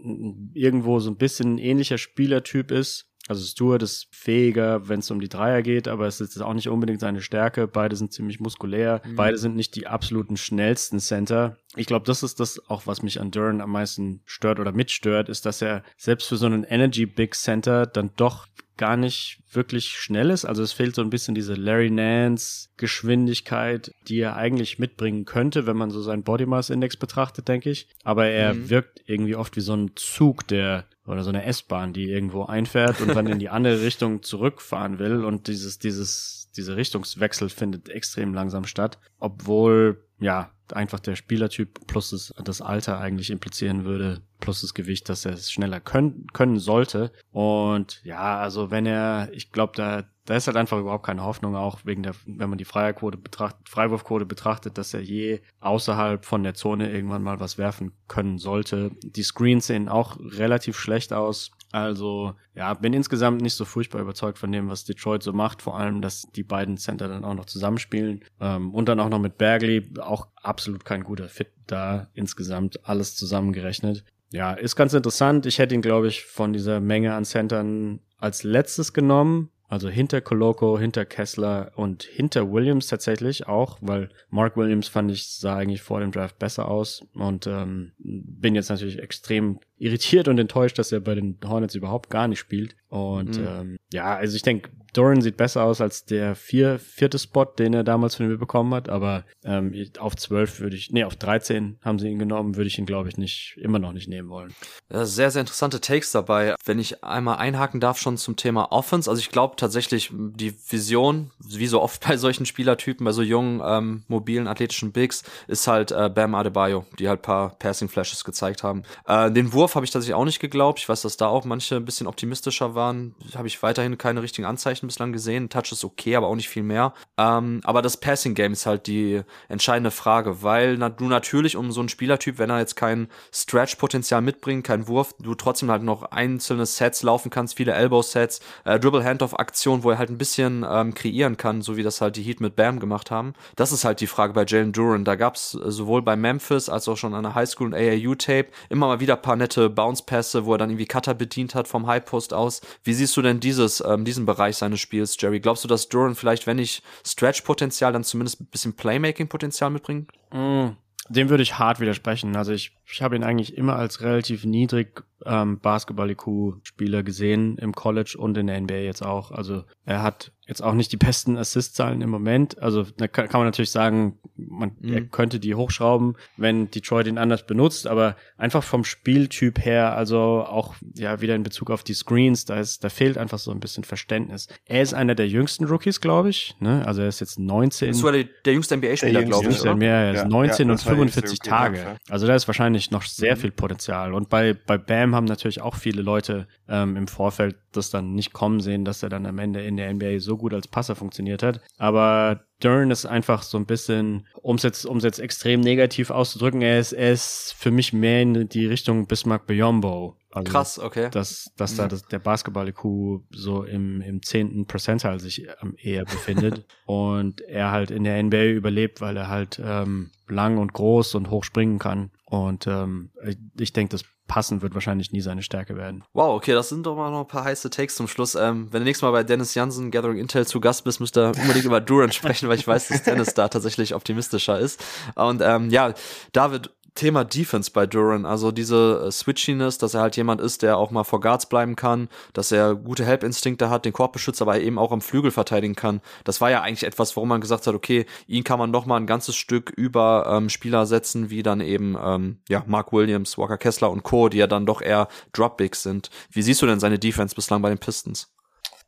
irgendwo so ein bisschen ein ähnlicher Spielertyp ist. Also Stewart ist fähiger, wenn es um die Dreier geht, aber es ist auch nicht unbedingt seine Stärke. Beide sind ziemlich muskulär. Mhm. Beide sind nicht die absoluten schnellsten Center. Ich glaube, das ist das auch, was mich an Duran am meisten stört oder mitstört, ist, dass er selbst für so einen Energy Big Center dann doch gar nicht wirklich schnell ist. Also es fehlt so ein bisschen diese Larry Nance Geschwindigkeit, die er eigentlich mitbringen könnte, wenn man so seinen Body Mass Index betrachtet, denke ich. Aber er mhm. wirkt irgendwie oft wie so ein Zug, der oder so eine S-Bahn, die irgendwo einfährt und dann in die andere Richtung zurückfahren will und dieses dieses diese Richtungswechsel findet extrem langsam statt, obwohl ja einfach der Spielertyp plus das, das Alter eigentlich implizieren würde, plus das Gewicht, dass er es schneller können, können sollte. Und ja, also wenn er, ich glaube, da, da ist halt einfach überhaupt keine Hoffnung, auch wegen der, wenn man die Freierquote betrachtet, Freiwurfquote betrachtet, dass er je außerhalb von der Zone irgendwann mal was werfen können sollte. Die Screens sehen auch relativ schlecht aus. Also ja, bin insgesamt nicht so furchtbar überzeugt von dem, was Detroit so macht. Vor allem, dass die beiden Center dann auch noch zusammenspielen. Ähm, und dann auch noch mit Bagley. Auch absolut kein guter Fit da insgesamt. Alles zusammengerechnet. Ja, ist ganz interessant. Ich hätte ihn, glaube ich, von dieser Menge an Centern als letztes genommen. Also hinter Coloco, hinter Kessler und hinter Williams tatsächlich auch, weil Mark Williams fand ich sah eigentlich vor dem Draft besser aus und ähm, bin jetzt natürlich extrem irritiert und enttäuscht, dass er bei den Hornets überhaupt gar nicht spielt. Und mhm. ähm, ja, also ich denke, Doran sieht besser aus als der vier, vierte Spot, den er damals von mir bekommen hat, aber ähm, auf zwölf würde ich, nee, auf 13 haben sie ihn genommen, würde ich ihn, glaube ich, nicht, immer noch nicht nehmen wollen. Ja, sehr, sehr interessante Takes dabei. Wenn ich einmal einhaken darf schon zum Thema Offense, also ich glaube tatsächlich, die Vision, wie so oft bei solchen Spielertypen, bei so jungen, ähm, mobilen, athletischen Bigs, ist halt äh, Bam Adebayo, die halt paar Passing Flashes gezeigt haben. Äh, den Wurf habe ich tatsächlich auch nicht geglaubt. Ich weiß, dass da auch manche ein bisschen optimistischer waren. Habe ich weiterhin keine richtigen Anzeichen bislang gesehen. Touch ist okay, aber auch nicht viel mehr. Ähm, aber das Passing Game ist halt die entscheidende Frage, weil na, du natürlich um so einen Spielertyp, wenn er jetzt kein Stretch-Potenzial mitbringt, kein Wurf, du trotzdem halt noch einzelne Sets laufen kannst, viele Elbow-Sets, äh, Dribble-Handoff-Aktionen, wo er halt ein bisschen ähm, kreieren kann, so wie das halt die Heat mit Bam gemacht haben. Das ist halt die Frage bei Jalen Duran. Da gab's äh, sowohl bei Memphis als auch schon an der Highschool und AAU-Tape immer mal wieder paar nette Bounce-Pässe, wo er dann irgendwie Cutter bedient hat vom High-Post aus. Wie siehst du denn dieses, ähm, diesen Bereich seines Spiels, Jerry? Glaubst du, dass Duran vielleicht, wenn nicht Stretch-Potenzial, dann zumindest ein bisschen Playmaking-Potenzial mitbringt? Mm, dem würde ich hart widersprechen. Also ich, ich habe ihn eigentlich immer als relativ niedrig ähm, Basketball-IQ-Spieler gesehen im College und in der NBA jetzt auch. Also er hat jetzt auch nicht die besten Assist-Zahlen im Moment. Also da kann, kann man natürlich sagen, man mhm. er könnte die hochschrauben, wenn Detroit ihn anders benutzt, aber einfach vom Spieltyp her, also auch ja wieder in Bezug auf die Screens, da ist, da fehlt einfach so ein bisschen Verständnis. Er ist einer der jüngsten Rookies, glaube ich. Ne? Also er ist jetzt 19. Das war der, der jüngste NBA-Spieler, glaube ich. Oder? Mehr, er ist ja, 19 ja, und 45 Tage. Also da ist wahrscheinlich noch sehr mhm. viel Potenzial. Und bei, bei Bam haben natürlich auch viele Leute ähm, im Vorfeld das dann nicht kommen sehen, dass er dann am Ende in der NBA so gut als Passer funktioniert hat. Aber Dern ist einfach so ein bisschen, um es jetzt, jetzt extrem negativ auszudrücken, er ist, er ist für mich mehr in die Richtung Bismarck Biombo. Also, Krass, okay. Dass, dass da mhm. das, der Basketball-IQ so im, im zehnten Percentile sich ähm, eher befindet und er halt in der NBA überlebt, weil er halt ähm, lang und groß und hoch springen kann. Und ähm, ich, ich denke, das passen wird wahrscheinlich nie seine Stärke werden. Wow, okay, das sind doch mal noch ein paar heiße Takes zum Schluss. Ähm, wenn du nächstes Mal bei Dennis Jansen Gathering Intel zu Gast bist, müsst ihr unbedingt über Duran sprechen, weil ich weiß, dass Dennis da tatsächlich optimistischer ist. Und ähm, ja, David, Thema Defense bei Duran, also diese äh, Switchiness, dass er halt jemand ist, der auch mal vor Guards bleiben kann, dass er gute Help-Instinkte hat, den Korb beschützt, aber eben auch am Flügel verteidigen kann. Das war ja eigentlich etwas, warum man gesagt hat, okay, ihn kann man noch mal ein ganzes Stück über ähm, Spieler setzen, wie dann eben ähm, ja Mark Williams, Walker Kessler und Co., die ja dann doch eher Drop-Bigs sind. Wie siehst du denn seine Defense bislang bei den Pistons?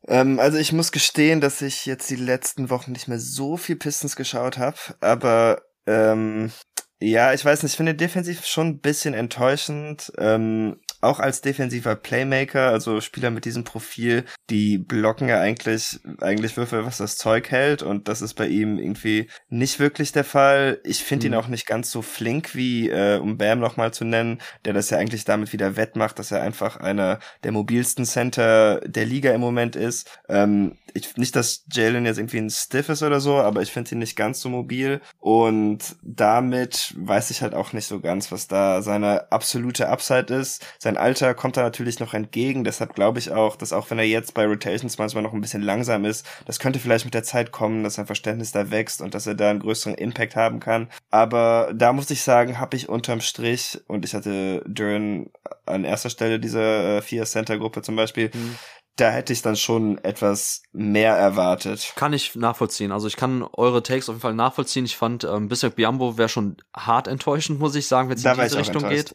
Ähm, also ich muss gestehen, dass ich jetzt die letzten Wochen nicht mehr so viel Pistons geschaut habe, aber ähm, ja, ich weiß nicht, ich finde defensiv schon ein bisschen enttäuschend. Ähm, auch als defensiver Playmaker, also Spieler mit diesem Profil, die blocken ja eigentlich, eigentlich Würfel, was das Zeug hält und das ist bei ihm irgendwie nicht wirklich der Fall. Ich finde mhm. ihn auch nicht ganz so flink wie, äh, um Bam nochmal zu nennen, der das ja eigentlich damit wieder wettmacht, dass er einfach einer der mobilsten Center der Liga im Moment ist. Ähm, ich, nicht, dass Jalen jetzt irgendwie ein Stiff ist oder so, aber ich finde ihn nicht ganz so mobil. Und damit weiß ich halt auch nicht so ganz, was da seine absolute Upside ist. Sein Alter kommt da natürlich noch entgegen. Deshalb glaube ich auch, dass auch wenn er jetzt bei Rotations manchmal noch ein bisschen langsam ist, das könnte vielleicht mit der Zeit kommen, dass sein Verständnis da wächst und dass er da einen größeren Impact haben kann. Aber da muss ich sagen, habe ich unterm Strich, und ich hatte Duran an erster Stelle dieser äh, vier Center-Gruppe zum Beispiel, mhm da hätte ich dann schon etwas mehr erwartet. Kann ich nachvollziehen. Also ich kann eure Takes auf jeden Fall nachvollziehen. Ich fand, ähm, Bissek Biambo wäre schon hart enttäuschend, muss ich sagen, wenn es in diese Richtung geht.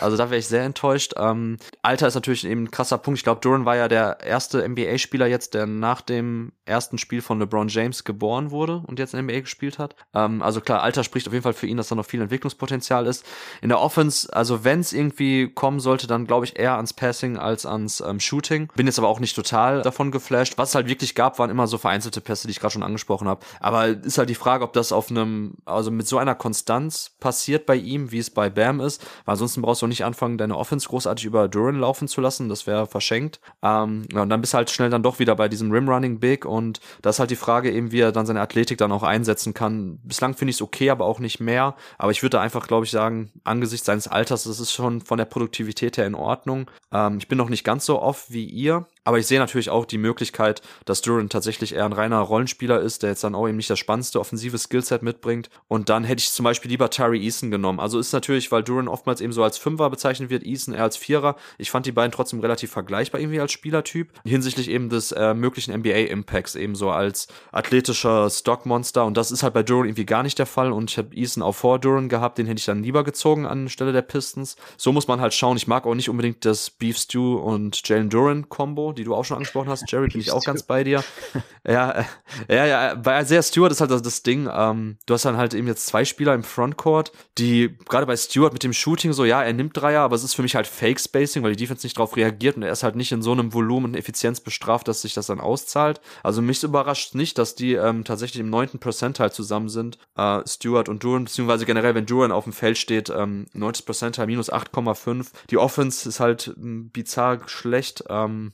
Also da wäre ich sehr enttäuscht. Ähm, Alter ist natürlich eben ein krasser Punkt. Ich glaube, Duran war ja der erste NBA-Spieler jetzt, der nach dem ersten Spiel von LeBron James geboren wurde und jetzt in NBA gespielt hat. Ähm, also klar, Alter spricht auf jeden Fall für ihn, dass da noch viel Entwicklungspotenzial ist. In der Offense, also wenn es irgendwie kommen sollte, dann glaube ich eher ans Passing als ans ähm, Shooting. Bin jetzt aber auch auch nicht total davon geflasht. Was es halt wirklich gab, waren immer so vereinzelte Pässe, die ich gerade schon angesprochen habe. Aber ist halt die Frage, ob das auf einem, also mit so einer Konstanz passiert bei ihm, wie es bei Bam ist. Weil ansonsten brauchst du auch nicht anfangen, deine Offense großartig über Duran laufen zu lassen. Das wäre verschenkt. Ähm, ja, und dann bist du halt schnell dann doch wieder bei diesem Rim-Running Big. Und das ist halt die Frage eben, wie er dann seine Athletik dann auch einsetzen kann. Bislang finde ich es okay, aber auch nicht mehr. Aber ich würde da einfach, glaube ich, sagen, angesichts seines Alters, das ist schon von der Produktivität her in Ordnung. Ähm, ich bin noch nicht ganz so oft wie ihr, aber ich sehe natürlich auch die Möglichkeit, dass Duran tatsächlich eher ein reiner Rollenspieler ist, der jetzt dann auch eben nicht das spannendste offensive Skillset mitbringt. Und dann hätte ich zum Beispiel lieber Tyree Eason genommen. Also ist natürlich, weil Duran oftmals eben so als Fünfer bezeichnet wird, Eason eher als Vierer. Ich fand die beiden trotzdem relativ vergleichbar irgendwie als Spielertyp. Hinsichtlich eben des äh, möglichen NBA-Impacts, eben so als athletischer Stockmonster. Und das ist halt bei Duran irgendwie gar nicht der Fall. Und ich habe Eason auch vor Duran gehabt, den hätte ich dann lieber gezogen an Stelle der Pistons. So muss man halt schauen. Ich mag auch nicht unbedingt das Beef Stew und Jalen Duran-Kombo die du auch schon angesprochen hast, Jerry, bin ich auch ganz bei dir. Ja, äh, ja, ja, bei Isaiah Stewart ist halt das, das Ding, ähm, du hast dann halt eben jetzt zwei Spieler im Frontcourt, die gerade bei Stewart mit dem Shooting so, ja, er nimmt Dreier, aber es ist für mich halt Fake Spacing, weil die Defense nicht drauf reagiert und er ist halt nicht in so einem Volumen und Effizienz bestraft, dass sich das dann auszahlt. Also mich überrascht nicht, dass die ähm, tatsächlich im neunten Percentile zusammen sind, äh, Stewart und Duran, beziehungsweise generell, wenn Duran auf dem Feld steht, ähm, 90 Percentile minus 8,5. Die Offense ist halt ähm, bizarr schlecht. Ähm,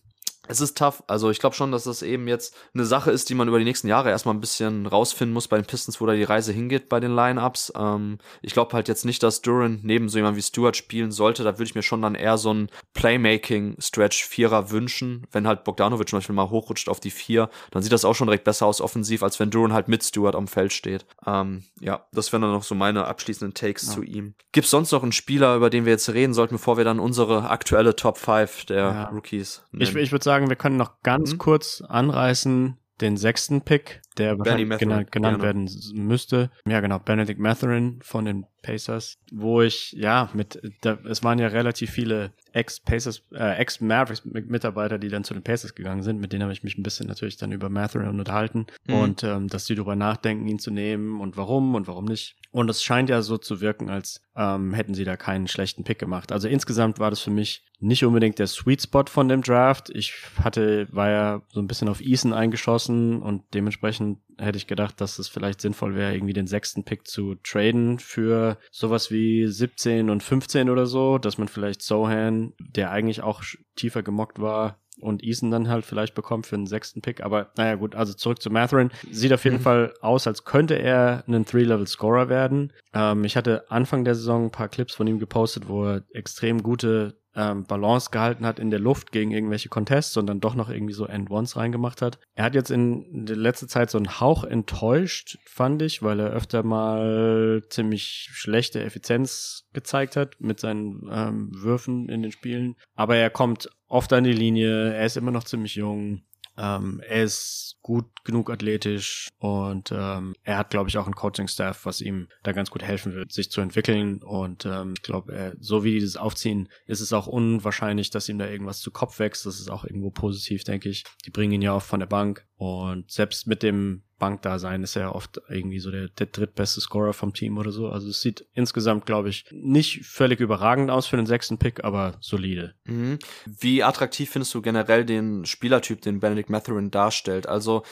es ist tough. Also ich glaube schon, dass das eben jetzt eine Sache ist, die man über die nächsten Jahre erstmal ein bisschen rausfinden muss bei den Pistons, wo da die Reise hingeht bei den Lineups. Ähm, ich glaube halt jetzt nicht, dass Duran neben so jemand wie Stewart spielen sollte. Da würde ich mir schon dann eher so ein Playmaking-Stretch-Vierer wünschen. Wenn halt Bogdanovic zum Beispiel mal hochrutscht auf die Vier, dann sieht das auch schon direkt besser aus offensiv, als wenn Duran halt mit Stewart am Feld steht. Ähm, ja, das wären dann noch so meine abschließenden Takes ja. zu ihm. Gibt es sonst noch einen Spieler, über den wir jetzt reden sollten, bevor wir dann unsere aktuelle Top 5 der ja. Rookies nennen? Ich, ich würde sagen, sagen, wir können noch ganz mhm. kurz anreißen den sechsten Pick, der wahrscheinlich genannt, genannt werden müsste. Ja, genau, Benedict Matherin von den Pacers, wo ich, ja, mit, da, es waren ja relativ viele Ex-Pacers, äh, Ex-Mavericks-Mitarbeiter, die dann zu den Pacers gegangen sind, mit denen habe ich mich ein bisschen natürlich dann über Matherin unterhalten mhm. und ähm, dass die darüber nachdenken, ihn zu nehmen und warum und warum nicht. Und es scheint ja so zu wirken, als ähm, hätten sie da keinen schlechten Pick gemacht. Also insgesamt war das für mich nicht unbedingt der Sweet Spot von dem Draft. Ich hatte, war ja so ein bisschen auf Eason eingeschossen und dementsprechend hätte ich gedacht, dass es vielleicht sinnvoll wäre, irgendwie den sechsten Pick zu traden für sowas wie 17 und 15 oder so, dass man vielleicht Sohan, der eigentlich auch tiefer gemockt war, und Eason dann halt vielleicht bekommt für den sechsten Pick. Aber naja, gut, also zurück zu Matherin. Sieht auf jeden mhm. Fall aus, als könnte er einen Three-Level-Scorer werden. Ähm, ich hatte Anfang der Saison ein paar Clips von ihm gepostet, wo er extrem gute ähm, Balance gehalten hat in der Luft gegen irgendwelche Contests und dann doch noch irgendwie so End-Ones reingemacht hat. Er hat jetzt in der letzten Zeit so einen Hauch enttäuscht, fand ich, weil er öfter mal ziemlich schlechte Effizienz gezeigt hat mit seinen ähm, Würfen in den Spielen. Aber er kommt oft an die Linie, er ist immer noch ziemlich jung. Ähm, er ist gut genug athletisch und ähm, er hat, glaube ich, auch einen Coaching-Staff, was ihm da ganz gut helfen wird, sich zu entwickeln. Und ähm, ich glaube, so wie die das aufziehen, ist es auch unwahrscheinlich, dass ihm da irgendwas zu Kopf wächst. Das ist auch irgendwo positiv, denke ich. Die bringen ihn ja auch von der Bank. Und selbst mit dem Bank da sein, ist er oft irgendwie so der, der drittbeste Scorer vom Team oder so. Also es sieht insgesamt, glaube ich, nicht völlig überragend aus für den sechsten Pick, aber solide. Mhm. Wie attraktiv findest du generell den Spielertyp, den Benedict Matherin darstellt? Also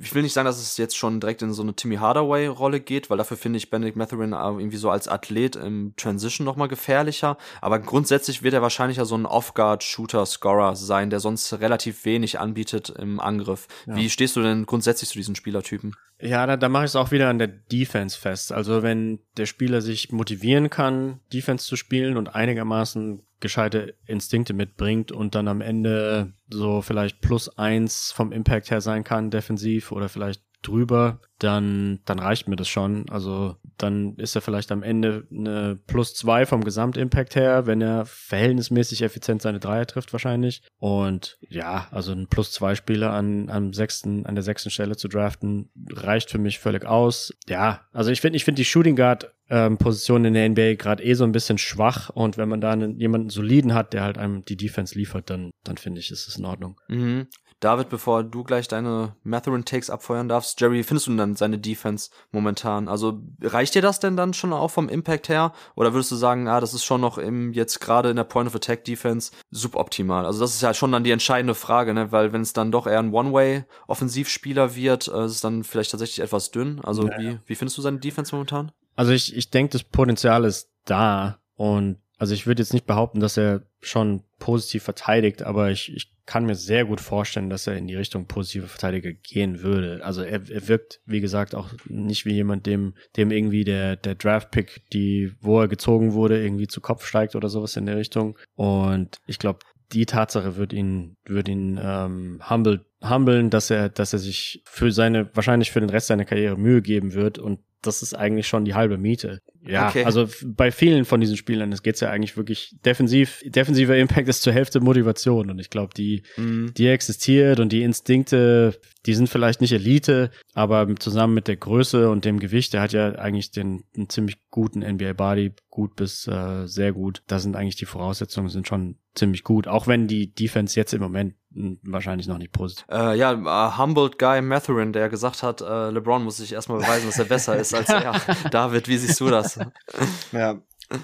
ich will nicht sagen, dass es jetzt schon direkt in so eine Timmy Hardaway-Rolle geht, weil dafür finde ich Benedict Matherin irgendwie so als Athlet im Transition nochmal gefährlicher. Aber grundsätzlich wird er wahrscheinlich ja so ein Off-Guard-Shooter-Scorer sein, der sonst relativ wenig anbietet im Angriff. Ja. Wie stehst du denn grundsätzlich zu diesen Spielertypen? Ja, da, da mache ich es auch wieder an der Defense fest. Also wenn der Spieler sich motivieren kann, Defense zu spielen und einigermaßen gescheite Instinkte mitbringt und dann am Ende so vielleicht plus eins vom Impact her sein kann, defensiv oder vielleicht drüber, dann, dann reicht mir das schon. Also dann ist er vielleicht am Ende eine plus zwei vom Gesamtimpact her, wenn er verhältnismäßig effizient seine Dreier trifft wahrscheinlich. Und ja, also ein plus zwei Spieler an, am sechsten, an der sechsten Stelle zu draften, reicht für mich völlig aus. Ja, also ich finde, ich finde die Shooting Guard ähm, Position in der NBA gerade eh so ein bisschen schwach und wenn man da einen, jemanden soliden hat, der halt einem die Defense liefert, dann, dann finde ich, ist es in Ordnung. Mhm. David, bevor du gleich deine Matherin-Takes abfeuern darfst, Jerry, findest du denn dann seine Defense momentan? Also reicht dir das denn dann schon auch vom Impact her? Oder würdest du sagen, ah, das ist schon noch im, jetzt gerade in der Point-of-Attack-Defense suboptimal? Also das ist ja schon dann die entscheidende Frage, ne? Weil wenn es dann doch eher ein One-Way-Offensivspieler wird, äh, ist es dann vielleicht tatsächlich etwas dünn. Also ja, wie, wie findest du seine Defense momentan? Also ich, ich denke, das Potenzial ist da und also ich würde jetzt nicht behaupten, dass er schon positiv verteidigt, aber ich, ich kann mir sehr gut vorstellen, dass er in die Richtung positive Verteidiger gehen würde. Also er, er wirkt, wie gesagt, auch nicht wie jemand, dem, dem irgendwie der, der Draft-Pick, die, wo er gezogen wurde, irgendwie zu Kopf steigt oder sowas in der Richtung. Und ich glaube, die Tatsache wird ihn, wird ihn ähm, humble, humblen, dass er, dass er sich für seine, wahrscheinlich für den Rest seiner Karriere Mühe geben wird und das ist eigentlich schon die halbe Miete. Ja, okay. also bei vielen von diesen Spielern, es geht's ja eigentlich wirklich defensiv. Defensiver Impact ist zur Hälfte Motivation und ich glaube, die, mm. die existiert und die Instinkte, die sind vielleicht nicht Elite, aber zusammen mit der Größe und dem Gewicht, der hat ja eigentlich den einen ziemlich guten NBA Body, gut bis äh, sehr gut. Da sind eigentlich die Voraussetzungen sind schon ziemlich gut, auch wenn die Defense jetzt im Moment wahrscheinlich noch nicht positiv. Äh, ja, uh, humbled Guy Matherin, der gesagt hat, äh, LeBron muss sich erstmal beweisen, dass er besser ist als er. David, wie siehst du das? Ja,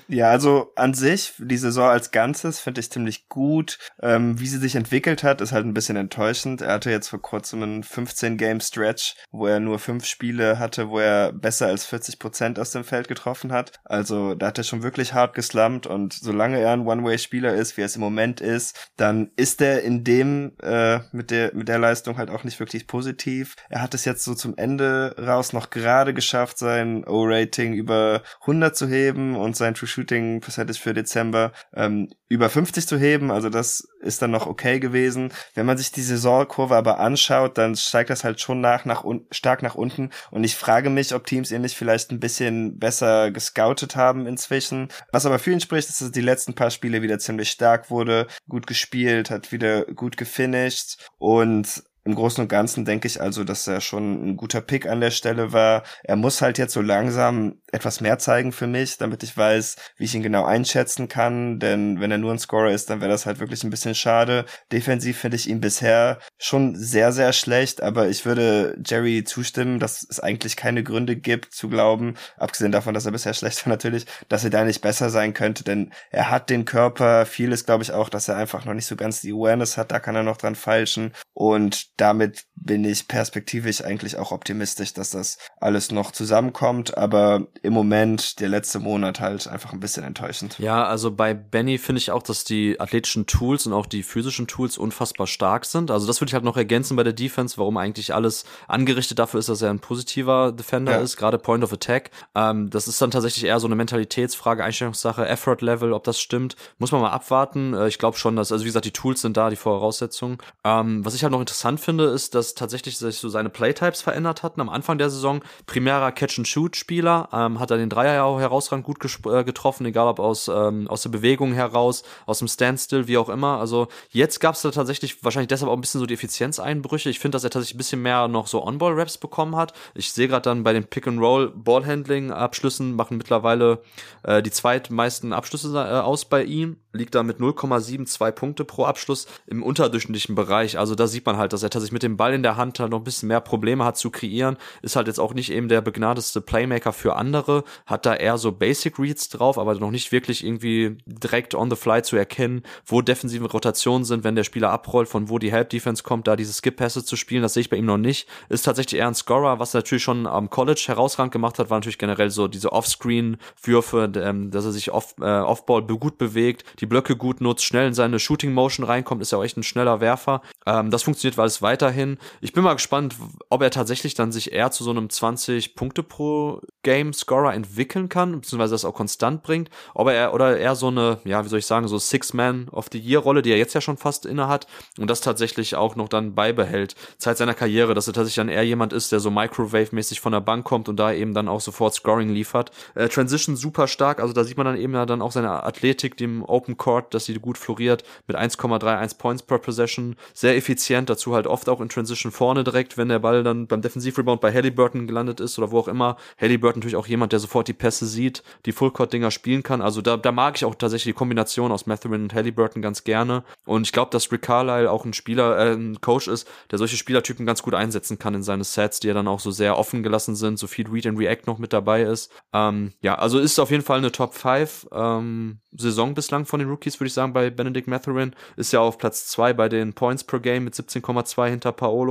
ja, also an sich, die Saison als Ganzes finde ich ziemlich gut. Ähm, wie sie sich entwickelt hat, ist halt ein bisschen enttäuschend. Er hatte jetzt vor kurzem einen 15-Game-Stretch, wo er nur fünf Spiele hatte, wo er besser als 40 Prozent aus dem Feld getroffen hat. Also da hat er schon wirklich hart geslammt und solange er ein One-Way-Spieler ist, wie er es im Moment ist, dann ist er in dem äh, mit der mit der Leistung halt auch nicht wirklich positiv. Er hat es jetzt so zum Ende raus noch gerade geschafft, sein O-Rating über 100 zu heben und sein True Shooting Percentage für Dezember ähm, über 50 zu heben. Also das ist dann noch okay gewesen. Wenn man sich die Saisonkurve aber anschaut, dann steigt das halt schon nach, nach stark nach unten. Und ich frage mich, ob Teams ihn vielleicht ein bisschen besser gescoutet haben inzwischen. Was aber für ihn spricht, ist, dass die letzten paar Spiele wieder ziemlich stark wurde, gut gespielt, hat wieder gut gefinisht und im Großen und Ganzen denke ich also, dass er schon ein guter Pick an der Stelle war. Er muss halt jetzt so langsam etwas mehr zeigen für mich, damit ich weiß, wie ich ihn genau einschätzen kann. Denn wenn er nur ein Scorer ist, dann wäre das halt wirklich ein bisschen schade. Defensiv finde ich ihn bisher schon sehr, sehr schlecht, aber ich würde Jerry zustimmen, dass es eigentlich keine Gründe gibt zu glauben, abgesehen davon, dass er bisher schlecht war natürlich, dass er da nicht besser sein könnte, denn er hat den Körper. Vieles glaube ich auch, dass er einfach noch nicht so ganz die Awareness hat, da kann er noch dran falschen und damit bin ich perspektivisch eigentlich auch optimistisch, dass das alles noch zusammenkommt. Aber im Moment, der letzte Monat halt einfach ein bisschen enttäuschend. Ja, also bei Benny finde ich auch, dass die athletischen Tools und auch die physischen Tools unfassbar stark sind. Also das würde ich halt noch ergänzen bei der Defense, warum eigentlich alles angerichtet dafür ist, dass er ein positiver Defender ja. ist, gerade Point of Attack. Ähm, das ist dann tatsächlich eher so eine Mentalitätsfrage, Einstellungssache, Effort Level, ob das stimmt, muss man mal abwarten. Äh, ich glaube schon, dass, also wie gesagt, die Tools sind da, die Voraussetzungen. Ähm, was ich halt noch interessant finde, ist, dass tatsächlich sich so seine Playtypes verändert hatten. Am Anfang der Saison primärer Catch-and-Shoot-Spieler, ähm, hat er den Dreier ja auch herausragend gut äh, getroffen, egal ob aus, ähm, aus der Bewegung heraus, aus dem Standstill, wie auch immer. Also jetzt gab es da tatsächlich wahrscheinlich deshalb auch ein bisschen so die Effizienzeinbrüche. Ich finde, dass er tatsächlich ein bisschen mehr noch so On-Ball-Raps bekommen hat. Ich sehe gerade dann bei den Pick-and-Roll-Ballhandling-Abschlüssen machen mittlerweile äh, die zweitmeisten Abschlüsse äh, aus bei ihm liegt da mit 0,72 Punkte pro Abschluss im unterdurchschnittlichen Bereich. Also da sieht man halt, dass er tatsächlich mit dem Ball in der Hand halt noch ein bisschen mehr Probleme hat zu kreieren, ist halt jetzt auch nicht eben der begnadeste Playmaker für andere, hat da eher so Basic Reads drauf, aber noch nicht wirklich irgendwie direkt on the fly zu erkennen, wo defensive Rotationen sind, wenn der Spieler abrollt, von wo die Help Defense kommt, da diese Skip Pässe zu spielen, das sehe ich bei ihm noch nicht. Ist tatsächlich eher ein Scorer, was natürlich schon am College herausragend gemacht hat, war natürlich generell so diese Offscreen Würfe, ähm, dass er sich off, äh, Offball gut bewegt, die Blöcke gut nutzt, schnell in seine Shooting Motion reinkommt, ist ja auch echt ein schneller Werfer. Ähm, das funktioniert alles weiterhin. Ich bin mal gespannt, ob er tatsächlich dann sich eher zu so einem 20 Punkte pro Game Scorer entwickeln kann, beziehungsweise das auch konstant bringt, ob er oder eher so eine, ja, wie soll ich sagen, so Six-Man of the Year Rolle, die er jetzt ja schon fast inne hat und das tatsächlich auch noch dann beibehält, Zeit seiner Karriere, dass er tatsächlich dann eher jemand ist, der so Microwave-mäßig von der Bank kommt und da eben dann auch sofort Scoring liefert. Äh, Transition super stark, also da sieht man dann eben dann auch seine Athletik, dem Open Court, dass sie gut floriert mit 1,31 Points per Possession, sehr effizient, dazu halt oft auch in Transition vorne direkt, wenn der Ball dann beim Defensivrebound bei Halliburton gelandet ist oder wo auch immer. Halliburton natürlich auch jemand, der sofort die Pässe sieht, die Fullcourt-Dinger spielen kann. Also da, da mag ich auch tatsächlich die Kombination aus Matherin und Halliburton ganz gerne. Und ich glaube, dass Rick Carlisle auch ein Spieler, äh, ein Coach ist, der solche Spielertypen ganz gut einsetzen kann in seine Sets, die ja dann auch so sehr offen gelassen sind, so viel Read and React noch mit dabei ist. Ähm, ja, also ist auf jeden Fall eine Top 5 ähm, Saison bislang von den Rookies, würde ich sagen, bei Benedict Matherin. Ist ja auf Platz 2 bei den Points per Game mit 17,2 hinter Paolo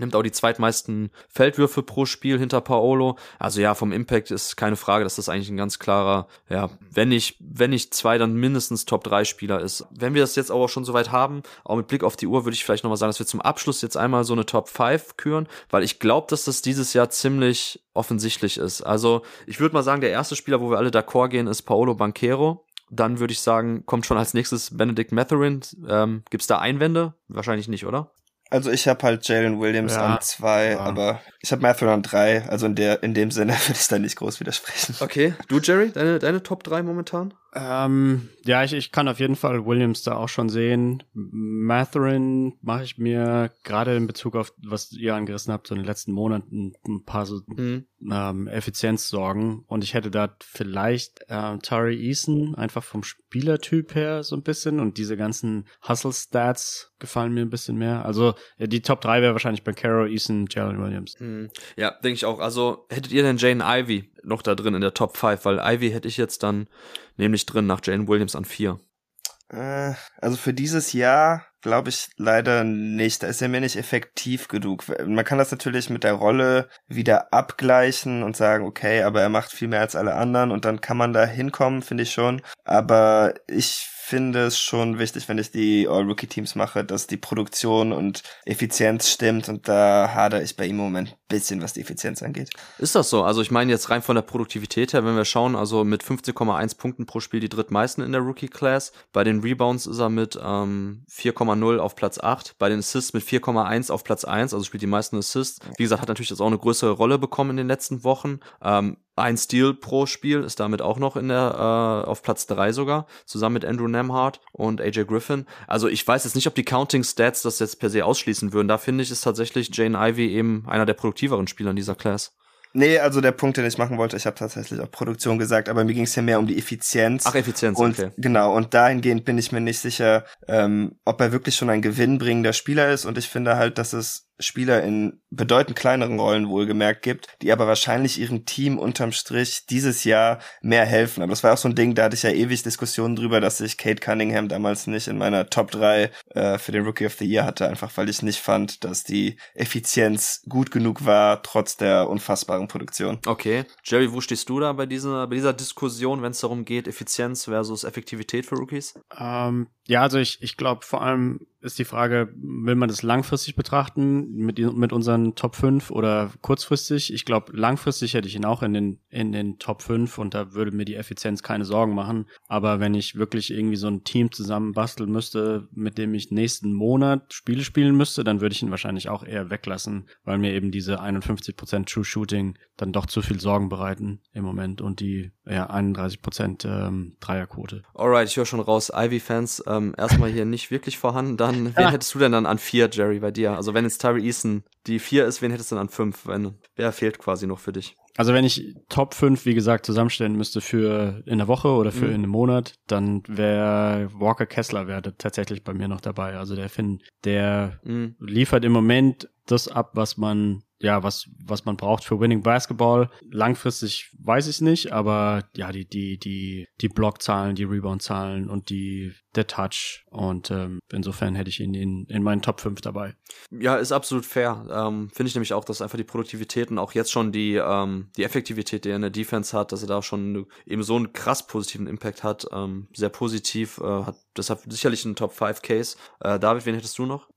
nimmt auch die zweitmeisten Feldwürfe pro Spiel hinter Paolo. Also ja, vom Impact ist keine Frage, dass das eigentlich ein ganz klarer, ja, wenn nicht, wenn nicht zwei, dann mindestens Top 3 Spieler ist. Wenn wir das jetzt aber schon soweit haben, auch mit Blick auf die Uhr, würde ich vielleicht nochmal sagen, dass wir zum Abschluss jetzt einmal so eine Top 5 küren, weil ich glaube, dass das dieses Jahr ziemlich offensichtlich ist. Also ich würde mal sagen, der erste Spieler, wo wir alle d'accord gehen, ist Paolo Banquero. Dann würde ich sagen, kommt schon als nächstes Benedict Matherin. Ähm, Gibt es da Einwände? Wahrscheinlich nicht, oder? Also ich habe halt Jalen Williams ja, an zwei, ja. aber ich habe Matthew an drei. Also in der in dem Sinne würde ich da nicht groß widersprechen. Okay, du Jerry, deine deine Top drei momentan? Ähm, ja, ich, ich kann auf jeden Fall Williams da auch schon sehen. Matherin mache ich mir gerade in Bezug auf, was ihr angerissen habt, so in den letzten Monaten ein paar so mhm. ähm, Effizienzsorgen. Und ich hätte da vielleicht äh, Tari Eason einfach vom Spielertyp her so ein bisschen und diese ganzen Hustle-Stats gefallen mir ein bisschen mehr. Also die Top 3 wäre wahrscheinlich bei Caro, Eason, Jalen Williams. Mhm. Ja, denke ich auch. Also hättet ihr denn Jane Ivy noch da drin in der Top 5? Weil Ivy hätte ich jetzt dann nämlich drin nach Jane Williams an 4. Äh, also für dieses Jahr glaube ich leider nicht. Da ist er mir nicht effektiv genug. Man kann das natürlich mit der Rolle wieder abgleichen und sagen, okay, aber er macht viel mehr als alle anderen und dann kann man da hinkommen, finde ich schon. Aber ich finde es schon wichtig, wenn ich die All-Rookie-Teams mache, dass die Produktion und Effizienz stimmt und da hadere ich bei ihm im Moment ein bisschen, was die Effizienz angeht. Ist das so? Also ich meine jetzt rein von der Produktivität her, wenn wir schauen, also mit 15,1 Punkten pro Spiel die drittmeisten in der Rookie-Class. Bei den Rebounds ist er mit ähm, 4,0 auf Platz 8, bei den Assists mit 4,1 auf Platz 1, also spielt die meisten Assists. Wie gesagt, hat natürlich jetzt auch eine größere Rolle bekommen in den letzten Wochen. Ähm, ein Steal pro Spiel ist damit auch noch in der äh, auf Platz drei sogar, zusammen mit Andrew Nemhart und AJ Griffin. Also ich weiß jetzt nicht, ob die Counting Stats das jetzt per se ausschließen würden. Da finde ich ist tatsächlich Jane Ivy eben einer der produktiveren Spieler in dieser Class. Nee, also der Punkt, den ich machen wollte, ich habe tatsächlich auch Produktion gesagt, aber mir ging es ja mehr um die Effizienz. Ach, Effizienz, und, okay. Genau, und dahingehend bin ich mir nicht sicher, ähm, ob er wirklich schon ein gewinnbringender Spieler ist. Und ich finde halt, dass es Spieler in bedeutend kleineren Rollen wohlgemerkt gibt, die aber wahrscheinlich ihrem Team unterm Strich dieses Jahr mehr helfen. Aber das war auch so ein Ding, da hatte ich ja ewig Diskussionen drüber, dass ich Kate Cunningham damals nicht in meiner Top 3 äh, für den Rookie of the Year hatte, einfach weil ich nicht fand, dass die Effizienz gut genug war, trotz der unfassbaren Produktion. Okay. Jerry, wo stehst du da bei dieser, bei dieser Diskussion, wenn es darum geht, Effizienz versus Effektivität für Rookies? Ähm, ja, also ich, ich glaube vor allem ist die Frage, will man das langfristig betrachten mit, mit unseren Top 5 oder kurzfristig? Ich glaube, langfristig hätte ich ihn auch in den, in den Top 5 und da würde mir die Effizienz keine Sorgen machen. Aber wenn ich wirklich irgendwie so ein Team zusammen basteln müsste, mit dem ich nächsten Monat Spiele spielen müsste, dann würde ich ihn wahrscheinlich auch eher weglassen, weil mir eben diese 51% True Shooting dann doch zu viel Sorgen bereiten im Moment und die ja, 31% ähm, Dreierquote. Alright, ich höre schon raus, Ivy-Fans. Ähm ähm, erstmal hier nicht wirklich vorhanden. Dann, wen hättest du denn dann an vier, Jerry, bei dir? Also wenn jetzt Tyree Eason die vier ist, wen hättest du dann an fünf? Wenn, wer fehlt quasi noch für dich? Also wenn ich Top 5, wie gesagt, zusammenstellen müsste für in der Woche oder für mhm. in einem Monat, dann wäre Walker Kessler wäre tatsächlich bei mir noch dabei. Also der Finn, der mhm. liefert im Moment das ab, was man ja, was, was man braucht für Winning Basketball. Langfristig weiß ich nicht, aber ja, die, die, die, die Blockzahlen, die Reboundzahlen und die, der Touch. Und ähm, insofern hätte ich ihn in, in meinen Top 5 dabei. Ja, ist absolut fair. Ähm, Finde ich nämlich auch, dass einfach die Produktivität und auch jetzt schon die, ähm, die Effektivität, die er in der Defense hat, dass er da schon eben so einen krass positiven Impact hat, ähm, sehr positiv, äh, hat deshalb sicherlich einen Top 5 Case. Äh, David, wen hättest du noch?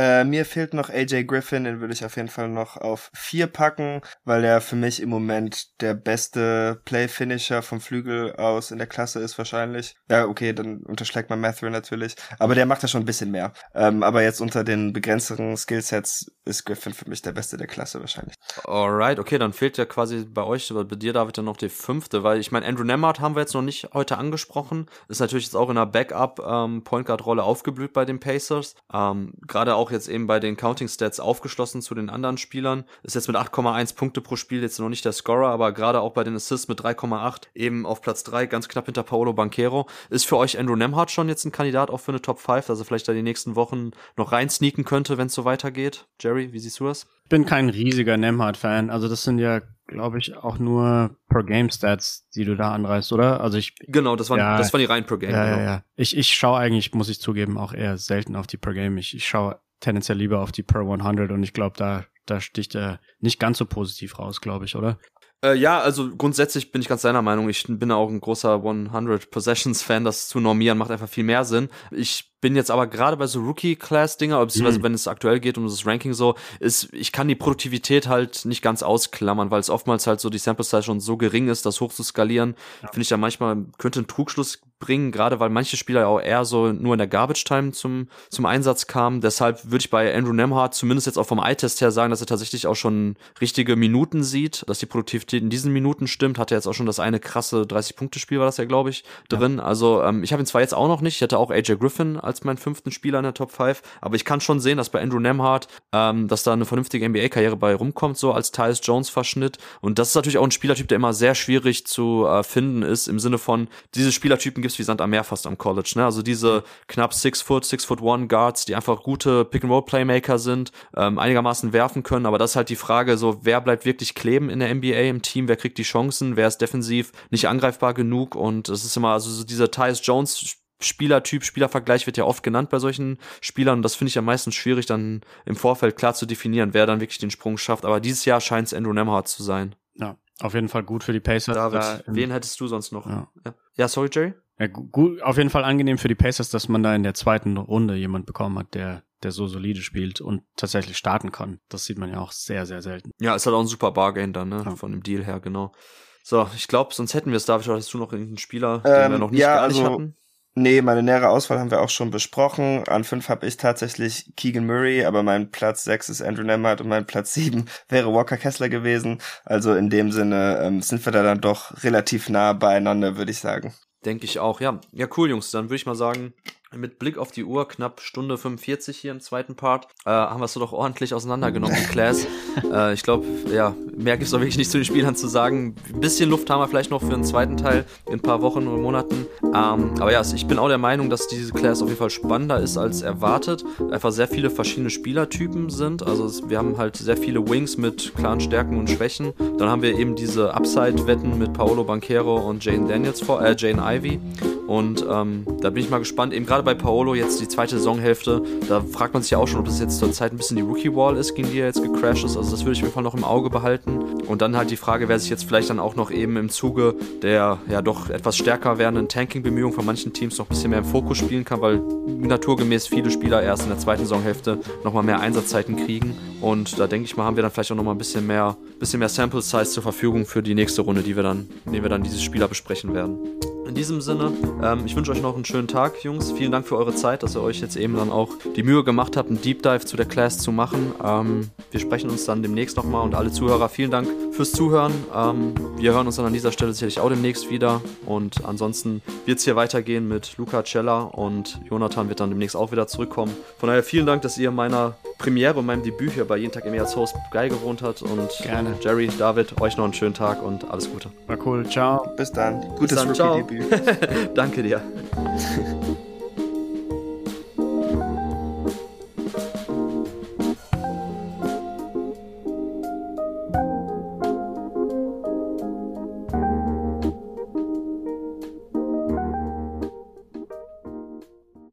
Äh, mir fehlt noch AJ Griffin, den würde ich auf jeden Fall noch auf vier packen, weil er für mich im Moment der beste Play-Finisher vom Flügel aus in der Klasse ist wahrscheinlich. Ja, okay, dann unterschlägt man Matthew natürlich, aber der macht da schon ein bisschen mehr. Ähm, aber jetzt unter den begrenzteren Skillsets ist Griffin für mich der beste der Klasse wahrscheinlich. Alright, okay, dann fehlt ja quasi bei euch bei dir, David, dann noch die fünfte, weil ich meine, Andrew Nembhard haben wir jetzt noch nicht heute angesprochen, ist natürlich jetzt auch in einer Backup-Point Guard-Rolle aufgeblüht bei den Pacers. Ähm, Gerade auch jetzt eben bei den Counting Stats aufgeschlossen zu den anderen Spielern. Ist jetzt mit 8,1 Punkte pro Spiel jetzt noch nicht der Scorer, aber gerade auch bei den Assists mit 3,8 eben auf Platz 3, ganz knapp hinter Paolo Banquero. Ist für euch Andrew Nemhardt schon jetzt ein Kandidat auch für eine Top 5, also vielleicht da die nächsten Wochen noch rein sneaken könnte, wenn es so weitergeht? Jerry, wie siehst du das? Ich bin kein riesiger Nemhardt-Fan. Also das sind ja glaube ich, auch nur per Game Stats, die du da anreißt, oder? Also ich genau, das waren ja, das waren die rein per Game. Ja, genau. ja, ja. Ich ich schaue eigentlich, muss ich zugeben, auch eher selten auf die per Game. Ich, ich schaue tendenziell lieber auf die per 100 und ich glaube, da, da sticht er nicht ganz so positiv raus, glaube ich, oder? Äh, ja, also grundsätzlich bin ich ganz deiner Meinung. Ich bin auch ein großer 100 Possessions Fan. Das zu normieren macht einfach viel mehr Sinn. Ich bin jetzt aber gerade bei so Rookie-Class-Dinger, beziehungsweise mhm. wenn es aktuell geht um das Ranking so, ist, ich kann die Produktivität halt nicht ganz ausklammern, weil es oftmals halt so die Sample Size schon so gering ist, das hoch zu skalieren, ja. finde ich ja manchmal, könnte einen Trugschluss bringen, gerade weil manche Spieler ja auch eher so nur in der Garbage Time zum, zum Einsatz kamen. Deshalb würde ich bei Andrew Nemhardt zumindest jetzt auch vom Eye-Test her sagen, dass er tatsächlich auch schon richtige Minuten sieht, dass die Produktivität in diesen Minuten stimmt. Hat er jetzt auch schon das eine krasse 30-Punkte-Spiel, war das ja, glaube ich, drin. Ja. Also ähm, ich habe ihn zwar jetzt auch noch nicht, ich hätte auch AJ Griffin als meinen fünften Spieler in der Top 5, aber ich kann schon sehen, dass bei Andrew Nemhardt, ähm, dass da eine vernünftige NBA-Karriere bei rumkommt, so als Tyus Jones-Verschnitt. Und das ist natürlich auch ein Spielertyp, der immer sehr schwierig zu äh, finden ist, im Sinne von, diese Spielertypen gibt's wie Sand am mehr fast am College. Ne? Also diese knapp six foot, six foot one Guards, die einfach gute Pick and Roll Playmaker sind, ähm, einigermaßen werfen können. Aber das ist halt die Frage, so wer bleibt wirklich kleben in der NBA im Team, wer kriegt die Chancen, wer ist defensiv nicht angreifbar genug und es ist immer also so dieser Tyus Jones Spielertyp, Spielervergleich wird ja oft genannt bei solchen Spielern und das finde ich am meisten schwierig dann im Vorfeld klar zu definieren, wer dann wirklich den Sprung schafft. Aber dieses Jahr scheint es Andrew Nemhardt zu sein. Ja, auf jeden Fall gut für die Pacers. David, wen hättest du sonst noch? Ja, ja sorry, Jerry? Ja, gut, auf jeden Fall angenehm für die Pacers, dass man da in der zweiten Runde jemand bekommen hat, der, der so solide spielt und tatsächlich starten kann. Das sieht man ja auch sehr, sehr selten. Ja, ist halt auch ein super Bargain dann, ne? Ja. Von dem Deal her, genau. So, ich glaube, sonst hätten wir es, David, oder hast du noch irgendeinen Spieler, ähm, den wir noch nicht ja, gar nicht also, hatten? Nee, meine nähere Auswahl haben wir auch schon besprochen. An fünf habe ich tatsächlich Keegan Murray, aber mein Platz sechs ist Andrew Nemhart und mein Platz sieben wäre Walker Kessler gewesen. Also in dem Sinne ähm, sind wir da dann doch relativ nah beieinander, würde ich sagen. Denke ich auch, ja. Ja, cool, Jungs. Dann würde ich mal sagen, mit Blick auf die Uhr, knapp Stunde 45 hier im zweiten Part, äh, haben wir es so doch ordentlich auseinandergenommen, die Class. äh, ich glaube, ja, mehr gibt es wirklich nicht zu den Spielern zu sagen. Ein bisschen Luft haben wir vielleicht noch für einen zweiten Teil in ein paar Wochen oder Monaten. Ähm, aber ja, ich bin auch der Meinung, dass diese Class auf jeden Fall spannender ist als erwartet. Einfach sehr viele verschiedene Spielertypen sind. Also wir haben halt sehr viele Wings mit klaren Stärken und Schwächen. Dann haben wir eben diese Upside-Wetten mit Paolo Banquero und Jane Daniels vor, äh, Jane Ivy. Und ähm, da bin ich mal gespannt. Eben gerade bei Paolo jetzt die zweite Saisonhälfte, da fragt man sich ja auch schon, ob das jetzt zur Zeit ein bisschen die Rookie-Wall ist, gegen die er jetzt gecrashed ist. Also das würde ich auf jeden Fall noch im Auge behalten. Und dann halt die Frage, wer sich jetzt vielleicht dann auch noch eben im Zuge der ja doch etwas stärker werdenden Tanking-Bemühungen von manchen Teams noch ein bisschen mehr im Fokus spielen kann, weil naturgemäß viele Spieler erst in der zweiten Saisonhälfte nochmal mehr Einsatzzeiten kriegen. Und da denke ich mal, haben wir dann vielleicht auch nochmal ein bisschen mehr, bisschen mehr Sample-Size zur Verfügung für die nächste Runde, die wir dann, in der wir dann diese Spieler besprechen werden. In diesem Sinne, ähm, ich wünsche euch noch einen schönen Tag, Jungs. Vielen Dank für eure Zeit, dass ihr euch jetzt eben dann auch die Mühe gemacht habt, einen Deep Dive zu der Class zu machen. Ähm, wir sprechen uns dann demnächst nochmal und alle Zuhörer, vielen Dank fürs Zuhören. Ähm, wir hören uns dann an dieser Stelle sicherlich auch demnächst wieder und ansonsten wird es hier weitergehen mit Luca Cella und Jonathan wird dann demnächst auch wieder zurückkommen. Von daher vielen Dank, dass ihr meiner Premiere und meinem Debüt hier bei Jeden Tag im als Host geil gewohnt hat und Gerne. Jerry, David, euch noch einen schönen Tag und alles Gute. War cool. Ciao. Bis dann. Gutes. Rookie-Debüt. Danke dir.